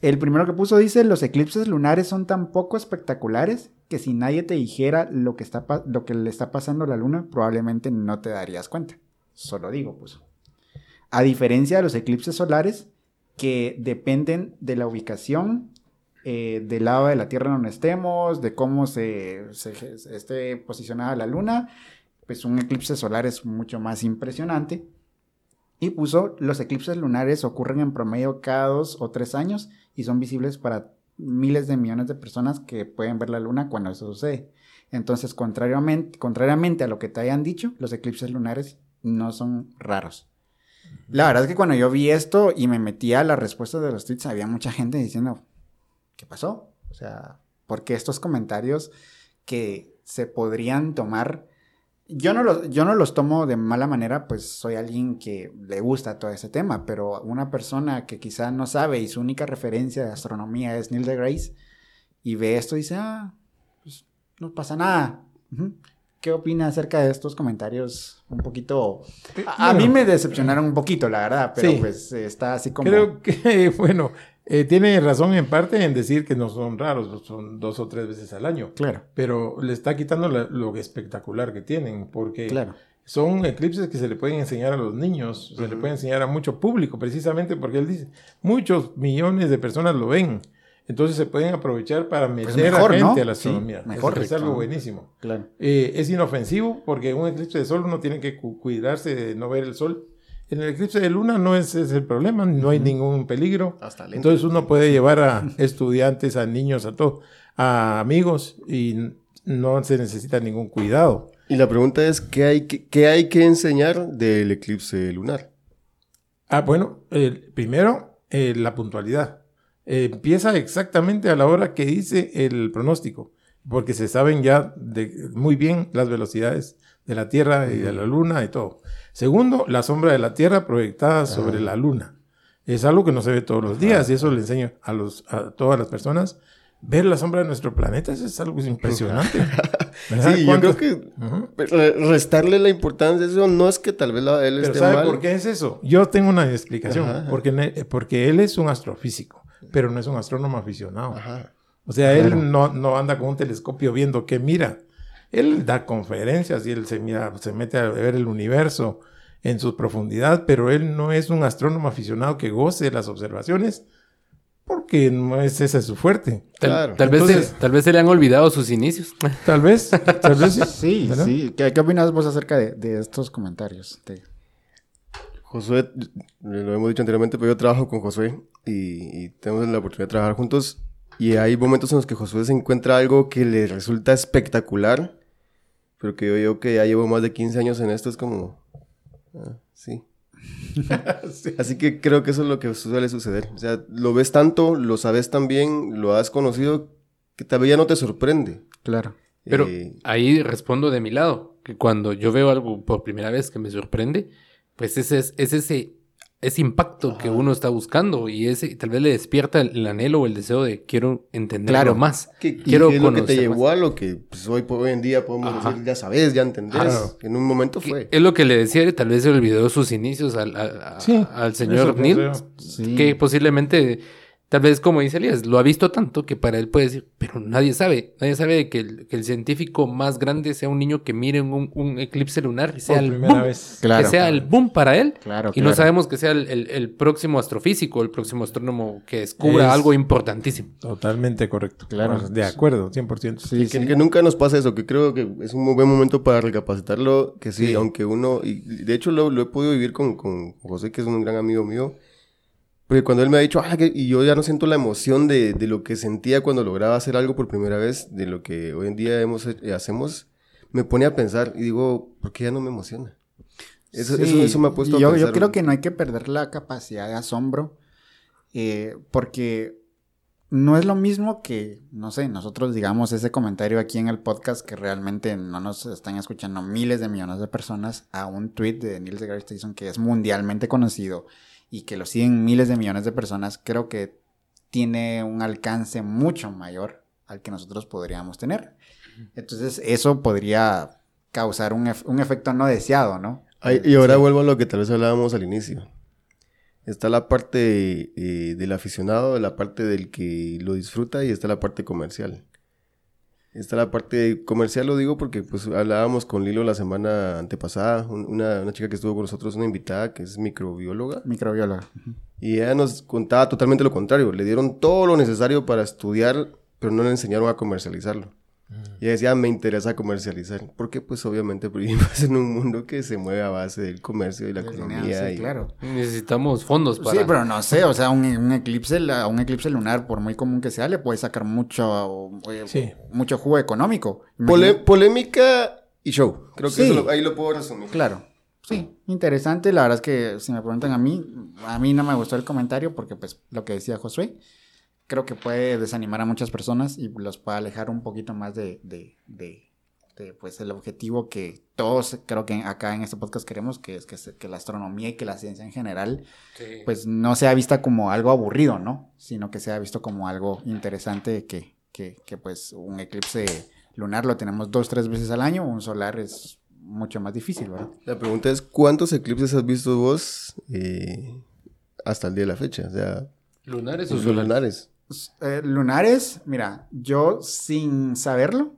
el primero que puso dice, los eclipses lunares son tan poco espectaculares que si nadie te dijera lo que, está lo que le está pasando a la luna, probablemente no te darías cuenta. Solo digo, puso. A diferencia de los eclipses solares, que dependen de la ubicación, eh, del lado de la Tierra donde estemos, de cómo se, esté posicionada la luna, pues un eclipse solar es mucho más impresionante. Y puso, los eclipses lunares ocurren en promedio cada dos o tres años y son visibles para miles de millones de personas que pueden ver la luna cuando eso sucede. Entonces, contrariamente, contrariamente a lo que te hayan dicho, los eclipses lunares no son raros. La verdad es que cuando yo vi esto y me metí a las respuestas de los tweets, había mucha gente diciendo, ¿qué pasó? O sea, ¿por qué estos comentarios que se podrían tomar yo no, los, yo no los tomo de mala manera, pues soy alguien que le gusta todo ese tema, pero una persona que quizá no sabe y su única referencia de astronomía es Neil deGrasse y ve esto y dice, ah, pues no pasa nada. ¿Qué opina acerca de estos comentarios un poquito... A, a Bueno. mí me decepcionaron un poquito, la verdad, pero Sí. pues eh, está así como... Creo que, bueno, eh, tiene razón en parte en decir que no son raros, son dos o tres veces al año. Claro, Pero le está quitando la- lo espectacular que tienen, porque claro. son eclipses que se le pueden enseñar a los niños, se le puede enseñar a mucho público, precisamente porque él dice, muchos millones de personas lo ven. Entonces se pueden aprovechar para meter mejor, a ¿no? gente a la Sí, astronomía. mejor, es, es algo buenísimo. Claro. Eh, es inofensivo porque un eclipse de sol uno tiene que cu- cuidarse de no ver el sol En el eclipse de luna no es, es el problema, no hay ningún peligro. Hasta lento. Entonces uno puede llevar a estudiantes, a niños, a todo, a amigos y no se necesita ningún cuidado. Y la pregunta es, ¿qué hay que, qué hay que enseñar del eclipse lunar? Ah, bueno, el- primero, eh, la puntualidad. Eh, empieza exactamente a la hora que dice el pronóstico, porque se saben ya de, muy bien las velocidades de la Tierra y de la Luna y todo. Segundo, la sombra de la Tierra proyectada sobre la Luna. Es algo que no se ve todos los días y eso le enseño a, los, a todas las personas. Ver la sombra de nuestro planeta eso es algo impresionante. Sí, yo ¿Cuánto- creo que restarle la importancia a eso no es que tal vez la- él Pero esté ¿sabe mal. por qué es eso? Yo tengo una explicación. Ajá, ajá. Porque, porque él es un astrofísico, pero no es un astrónomo aficionado. Ajá. O sea, él Claro. no, no anda con un telescopio viendo qué mira. Él da conferencias y él se, mira, se mete a ver el universo en su profundidad, pero él no es un astrónomo aficionado que goce de las observaciones porque no es esa es su fuerte. Tal, Claro. tal vez Entonces- se, tal vez se le han olvidado sus inicios. Tal vez, tal vez sí. Sí, ¿verdad? sí. ¿Qué, qué opinas vos acerca de, de estos comentarios? De- Josué, lo hemos dicho anteriormente, pero yo trabajo con Josué y, y tenemos la oportunidad de trabajar juntos. Y hay momentos en los que Josué se encuentra algo que le resulta espectacular, pero que yo digo que ya llevo más de 15 años en esto, es como... ah, sí. Así que creo que eso es lo que suele suceder. O sea, lo ves tanto, lo sabes tan bien, lo has conocido, que todavía ya no te sorprende. Claro. Pero Eh, ahí respondo de mi lado, que cuando yo veo algo por primera vez que me sorprende, pues ese es, es ese, ese impacto que uno está buscando y ese y tal vez le despierta el, el anhelo o el deseo de quiero entenderlo Claro. más. ¿Qué, Quiero qué es lo que te llevó más. a lo que pues, hoy, por hoy en día podemos Ajá. decir, ya sabes, ya entendés? Claro. En un momento Que fue. Es lo que le decía, tal vez se olvidó sus inicios al, al- a- Sí, al señor Neil. Sí. que posiblemente, tal vez como dice Elías, lo ha visto tanto que para él puede decir, pero nadie sabe, nadie sabe que el, que el científico más grande sea un niño que mire un, un eclipse lunar y sea Por el primera boom, vez. Claro. que sea el boom para él. Claro, Y no sabemos que sea el, el- el próximo astrofísico, el próximo astrónomo que descubra Es- algo importantísimo. Totalmente correcto. Claro. De acuerdo, 100%. Sí, que, sí. que nunca nos pasa eso, que creo que es un muy buen momento para recapacitarlo, que sí, Sí. aunque uno, y de hecho lo, lo he podido vivir con, con José, que es un gran amigo mío, porque cuando él me ha dicho, ah, que- y yo ya no siento la emoción de, de lo que sentía cuando lograba hacer algo por primera vez, de lo que hoy en día hemos, eh, hacemos, me pone a pensar y digo, ¿por qué ya no me emociona? Eso, Sí, eso, eso me ha puesto yo, a pensar. Yo creo que no hay que perder la capacidad de asombro, eh, porque no es lo mismo que, no sé, nosotros digamos ese comentario aquí en el podcast que realmente no nos están escuchando miles de millones de personas a un tweet de Neil deGrasse Tyson que es mundialmente conocido y que lo siguen miles de millones de personas, creo que tiene un alcance mucho mayor al que nosotros podríamos tener. Entonces eso podría causar un, ef- un efecto no deseado, ¿no? Ay, y ahora vuelvo a lo que tal vez hablábamos al inicio. Está la parte eh, del aficionado, la parte del que lo disfruta y está la parte comercial. Está la parte comercial, lo digo porque pues hablábamos con Lilo la semana antepasada, un- una, una chica que estuvo con nosotros, una invitada que es microbióloga, Microbióloga. y ella nos contaba totalmente lo contrario. Le dieron todo lo necesario para estudiar, pero no le enseñaron a comercializarlo. Y ella decía, me interesa comercializar. Porque pues obviamente vivimos en un mundo que se mueve a base del comercio y la economía. dinero, sí, y- claro. Necesitamos fondos para... Sí, pero no sé, o sea, un, un eclipse, la- un eclipse lunar, por muy común que sea, le puede sacar mucho, eh, Sí. mucho jugo económico. Pole- polémica y show. Creo que Sí. eso lo- ahí lo puedo resumir. Claro. Sí, interesante. La verdad es que si me preguntan a mí, a mí no me gustó el comentario porque pues lo que decía Josué, creo que puede desanimar a muchas personas y los puede alejar un poquito más de, de, de- de, pues el objetivo que todos creo que acá en este podcast queremos, que es que, se- que la astronomía y que la ciencia en general Sí. pues no sea vista como algo aburrido, ¿no? Sino que sea visto como algo interesante que, que, que, pues un eclipse lunar lo tenemos dos, tres veces al año, un solar es mucho más difícil, ¿verdad? La pregunta es, ¿cuántos eclipses has visto vos eh, hasta el día de la fecha? O sea, ¿Lunares o solares? lunares. Eh, lunares, mira, yo sin saberlo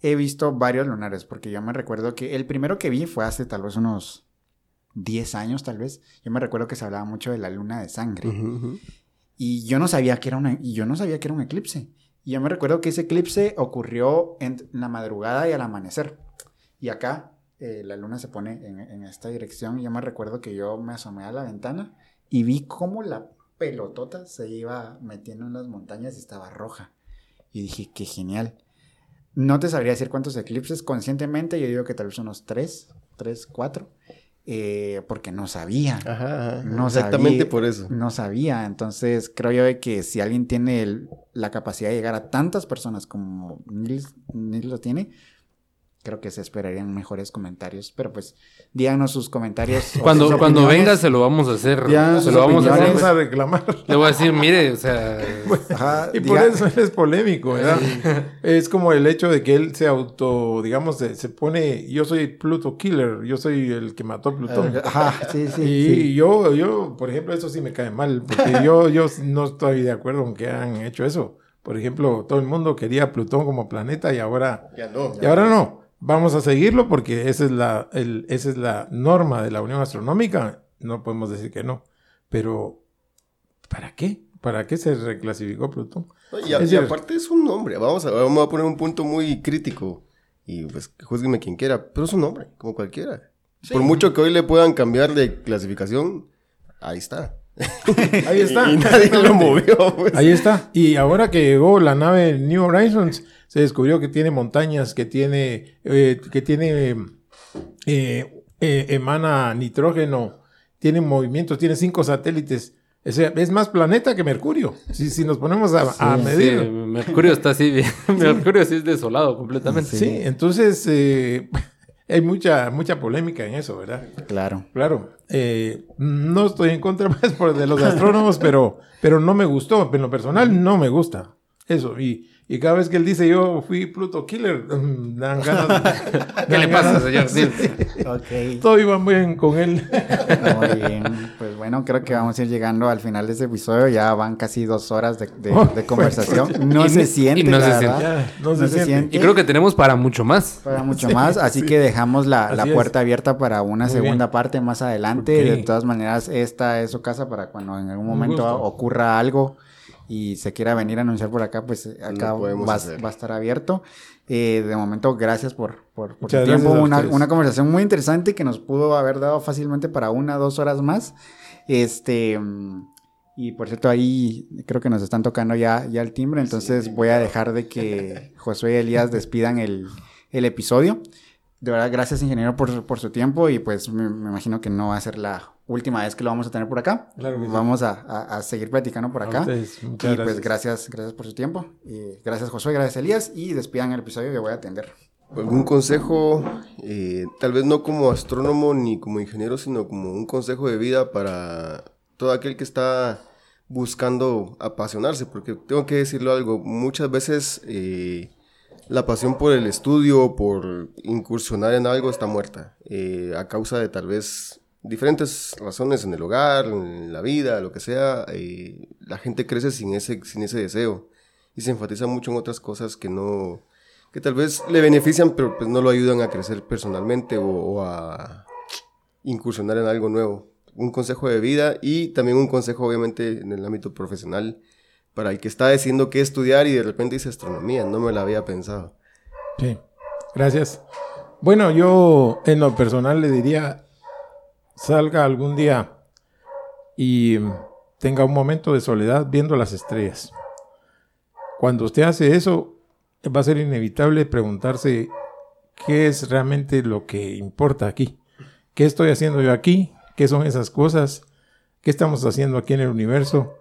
he visto varios lunares, porque yo me recuerdo que el primero que vi fue hace tal vez unos 10 años, tal vez. Yo me recuerdo que se hablaba mucho de la luna de sangre. Y yo no sabía que era una, y yo no sabía que era un eclipse. Y yo me recuerdo que ese eclipse ocurrió en la madrugada y al amanecer. Y acá eh, la luna se pone en, en esta dirección. Yo me recuerdo que yo me asomé a la ventana y vi cómo la pelotota se iba metiendo en las montañas y estaba roja. Y dije, qué genial. No te sabría decir cuántos eclipses conscientemente, yo digo que tal vez unos tres, tres, cuatro, eh, porque no sabía. Ajá, ajá. No Exactamente sabía- por eso. No sabía, entonces creo yo de que si alguien tiene el- la capacidad de llegar a tantas personas como Nils, Nils lo tiene, creo que se esperarían mejores comentarios. Pero pues díganos sus comentarios. Cuando, sus cuando venga se lo vamos a hacer. Ya, se lo vamos a hacer. a reclamar. Le voy a decir, mire, o sea, Ajá, Y por eso él es polémico, ¿verdad? es como el hecho de que él se auto, digamos, se, se pone, yo soy Pluto Killer, yo soy el que mató a Plutón. Ajá, sí, sí. y sí. yo, yo, por ejemplo, eso sí me cae mal, porque yo, yo no estoy de acuerdo con que han hecho eso. Por ejemplo, todo el mundo quería a Plutón como planeta y ahora, Ya no. y ahora no. Vamos a seguirlo porque esa es la, el- esa es la norma de la Unión Astronómica. No podemos decir que no. Pero, ¿para qué? ¿Para qué se reclasificó Plutón? No, Y, a- Es y cierto. aparte es un nombre. Vamos a, vamos a poner un punto muy crítico. Y pues juzgueme quien quiera. Pero es un nombre, como cualquiera. Por mucho que hoy le puedan cambiar de clasificación, ahí está. Ahí está. Y, nadie lo movió. pues. Ahí está. Y ahora que llegó la nave New Horizons, se descubrió que tiene montañas, que tiene, eh, que tiene, eh, eh, emana nitrógeno, tiene movimientos, tiene cinco satélites. O sea, es más planeta que Mercurio. Si, si nos ponemos a, a sí, medir. Mercurio está así, bien. Mercurio sí es desolado completamente. Sí, entonces eh, hay mucha, mucha polémica en eso, ¿verdad? Claro. Claro, eh, no estoy en contra más por de los astrónomos, pero, pero no me gustó. En lo personal, no me gusta. Eso, y, y cada vez que él dice yo fui Pluto Killer, dan ganas. ¿Qué dan le pasa, señor? Sí. Ok. Todo iba muy bien con él. Muy bien. Pues bueno, creo que vamos a ir llegando al final de este episodio. Ya van casi dos horas de, de- Oh, de conversación. No se siente, no se verdad. siente. Ya, no se siente. Y creo que tenemos para mucho más. Para mucho más, así que dejamos la, la Así es. puerta abierta para una Muy segunda bien. parte más adelante. Ok. De todas maneras, esta es su casa para cuando en algún momento ocurra algo y se quiera venir a anunciar por acá, pues acá podemos va, va a estar abierto. Eh, de momento, gracias por, por, por tu tiempo. Una, una conversación muy interesante que nos pudo haber dado fácilmente para una o dos horas más. Este. mm, Y por cierto, ahí creo que nos están tocando ya, ya el timbre, entonces voy a dejar de que Josué y Elías despidan el, el episodio. De verdad, gracias ingeniero por, por su tiempo y pues me, me imagino que no va a ser la última vez que lo vamos a tener por acá. Claro que sí. Vamos a, a- a seguir platicando por acá. ustedes, Y pues gracias. gracias, gracias por su tiempo. Y gracias Josué, gracias Elías y despidan el episodio que voy a atender. ¿Algún consejo, eh, tal vez no como astrónomo ni como ingeniero, sino como un consejo de vida para todo aquel que está buscando apasionarse? Porque tengo que decirlo algo, muchas veces eh, la pasión por el estudio, por incursionar en algo está muerta, eh, a causa de tal vez diferentes razones en el hogar, en la vida, lo que sea, la gente crece sin ese, sin ese deseo y se enfatiza mucho en otras cosas que no que tal vez le benefician, pero pues no lo ayudan a crecer personalmente o, a incursionar en algo nuevo. Un consejo de vida y también un consejo obviamente en el ámbito profesional para el que está diciendo qué estudiar y de repente dice astronomía, no me la había pensado. Sí, gracias. Bueno, yo en lo personal le diría, salga algún día y tenga un momento de soledad viendo las estrellas. Cuando usted hace eso, va a ser inevitable preguntarse qué es realmente lo que importa aquí. ¿Qué estoy haciendo yo aquí? ¿Qué son esas cosas? ¿Qué estamos haciendo aquí en el universo?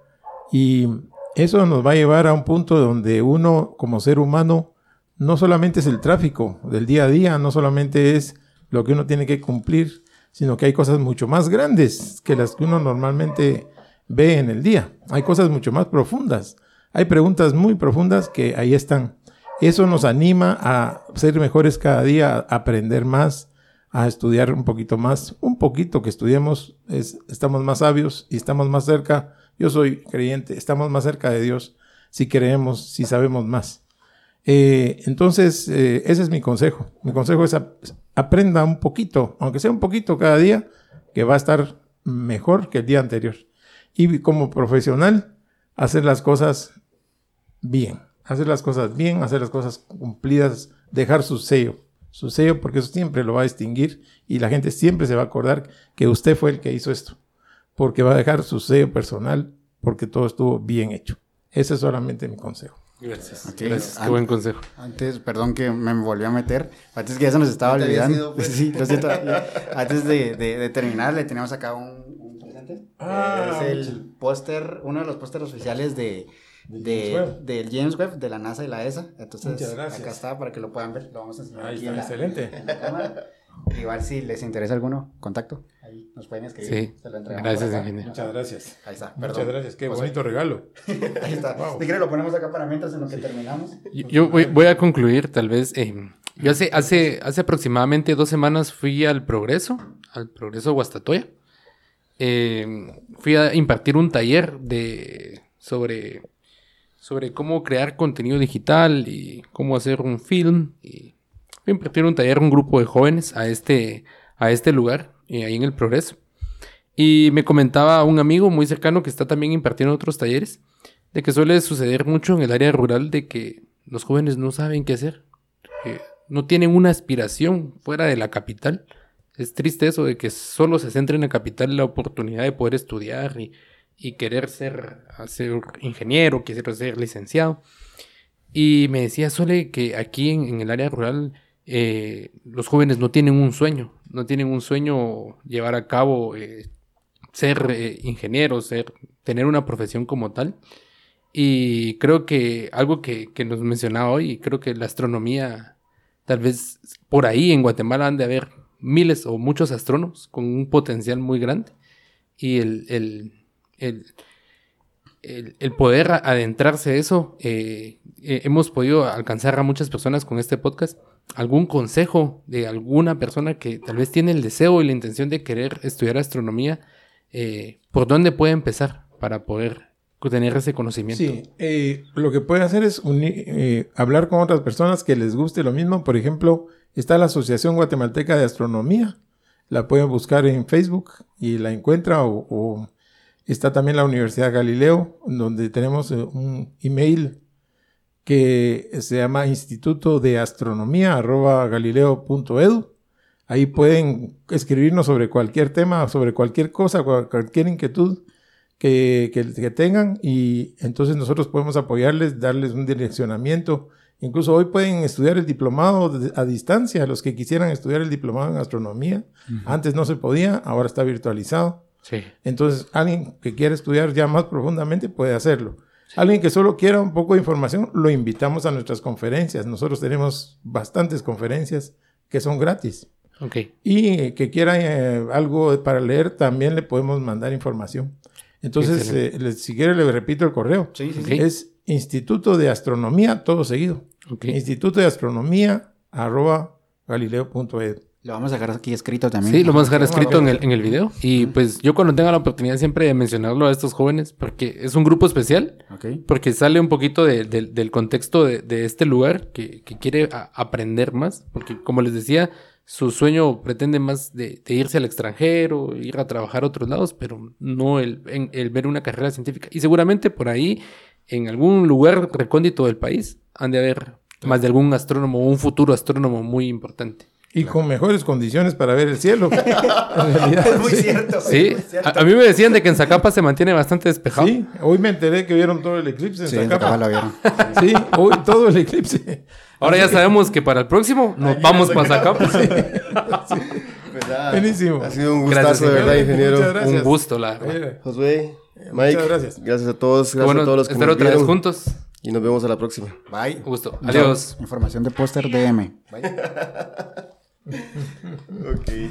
Y eso nos va a llevar a un punto donde uno como ser humano no solamente es el tráfico del día a día, no solamente es lo que uno tiene que cumplir, sino que hay cosas mucho más grandes que las que uno normalmente ve en el día. Hay cosas mucho más profundas. Hay preguntas muy profundas que ahí están. Eso nos anima a ser mejores cada día, a aprender más, a estudiar un poquito más. Un poquito que estudiemos, es- estamos más sabios y estamos más cerca. Yo soy creyente, estamos más cerca de Dios si creemos, si sabemos más. Eh, entonces, eh, ese es mi consejo. Mi consejo es ap- aprenda un poquito, aunque sea un poquito cada día, que va a estar mejor que el día anterior. Y como profesional, hacer las cosas bien. Hacer las cosas bien, hacer las cosas cumplidas, dejar su sello, su sello, porque eso siempre lo va a distinguir y la gente siempre se va a acordar que usted fue el que hizo esto, porque va a dejar su sello personal, porque todo estuvo bien hecho. Ese es solamente mi consejo. Gracias. Ok. Gracias. Qué An- buen consejo. Antes, perdón que me volvió a meter. Antes que ya se nos estaba olvidando. ido, pues. Sí, lo siento. Antes de, de- de terminar, le tenemos acá un, un presente. Ah, es el póster, uno de los pósteres oficiales de, de- del James Webb, de la NASA y la ESA. Entonces, Muchas gracias. acá está para que lo puedan ver. Lo vamos a enseñar Ahí aquí está, en la- excelente. en la. Igual si les interesa alguno, contacto. Ahí nos pueden escribir. Sí. Se lo entregamos Gracias. Muchas gracias. Ahí está. Muchas gracias. Qué José. bonito regalo. Ahí está. Wow. Si quieren lo ponemos acá para mientras en lo que terminamos. Yo, yo voy, voy a concluir, tal vez. eh, yo hace, hace, hace aproximadamente dos semanas fui al Progreso, al Progreso Guastatoya. Eh, fui a impartir un taller de, sobre, sobre cómo crear contenido digital y cómo hacer un film. Y fui a impartir un taller a un grupo de jóvenes a este, a este lugar, eh, ahí en el Progreso. Y me comentaba un amigo muy cercano que está también impartiendo otros talleres, de que suele suceder mucho en el área rural de que los jóvenes no saben qué hacer, no tienen una aspiración fuera de la capital. Es triste eso de que solo se centra en la capital la oportunidad de poder estudiar y, y querer ser, ser ingeniero, querer ser licenciado. Y me decía Sole que aquí en, en el área rural eh, los jóvenes no tienen un sueño, no tienen un sueño llevar a cabo eh, ser eh, ingeniero, ser, tener una profesión como tal. Y creo que algo que, que nos mencionaba hoy, creo que la astronomía, tal vez por ahí en Guatemala han de haber miles o muchos astrónomos con un potencial muy grande. Y el, el, el, el- poder adentrarse a eso, eh, eh, hemos podido alcanzar a muchas personas con este podcast. ¿Algún consejo de alguna persona que tal vez tiene el deseo y la intención de querer estudiar astronomía? Eh, ¿Por dónde puede empezar para poder tener ese conocimiento? Sí, lo que puede hacer es uni- eh, hablar con otras personas que les guste lo mismo. Por ejemplo, está la Asociación Guatemalteca de Astronomía. La pueden buscar en Facebook y la encuentra o está también la Universidad Galileo, donde tenemos eh, un email que se llama Instituto de Astronomía galileo.edu. Ahí pueden escribirnos sobre cualquier tema, sobre cualquier cosa, cual- cualquier inquietud que, que- que tengan y entonces nosotros podemos apoyarles, darles un direccionamiento. Incluso hoy pueden estudiar el diplomado a distancia, los que quisieran estudiar el diplomado en astronomía. Antes no se podía, ahora está virtualizado. Sí. Entonces, alguien que quiera estudiar ya más profundamente puede hacerlo. Alguien que solo quiera un poco de información, lo invitamos a nuestras conferencias. Nosotros tenemos bastantes conferencias que son gratis. Y eh, que quiera eh, algo para leer, también le podemos mandar información. Entonces, eh, le- si quiere, le repito el correo. Sí, sí. Es Instituto de Astronomía, todo seguido. Instituto de Astronomía, arroba galileo.edu. Lo vamos a dejar aquí escrito también. Sí, lo vamos a dejar escrito en el, en el video. Y pues yo cuando tenga la oportunidad siempre de mencionarlo a estos jóvenes, porque es un grupo especial, porque sale un poquito de- de- del contexto de, de este lugar que, que quiere a- aprender más, porque como les decía, su sueño pretende más de, de irse al extranjero, ir a trabajar a otros lados, pero no el, en- el ver una carrera científica. Y seguramente por ahí, en algún lugar recóndito del país, han de haber más de algún astrónomo o un futuro astrónomo muy importante. Y con mejores condiciones para ver el cielo. En realidad, Es muy sí. cierto. Sí, es muy cierto. a, a mí me decían de que en Zacapa se mantiene bastante despejado. Sí, hoy me enteré que vieron todo el eclipse en Sí, en Zacapa. Lo vieron. Sí, hoy todo el eclipse. Ahora ya sabemos que para el próximo nos vamos para Zacapa. Pues nada, Buenísimo. Ha sido un Gracias, gustazo, de verdad, ingeniero. Muchas gracias. Un gusto, la verdad. Josué, Mike. Muchas gracias. Gracias a todos. Gracias Bueno, a todos los que espero nos otra vez juntos. Y nos vemos a la próxima. Bye. Un gusto. Adiós. Información de póster DM. Bye. Ok.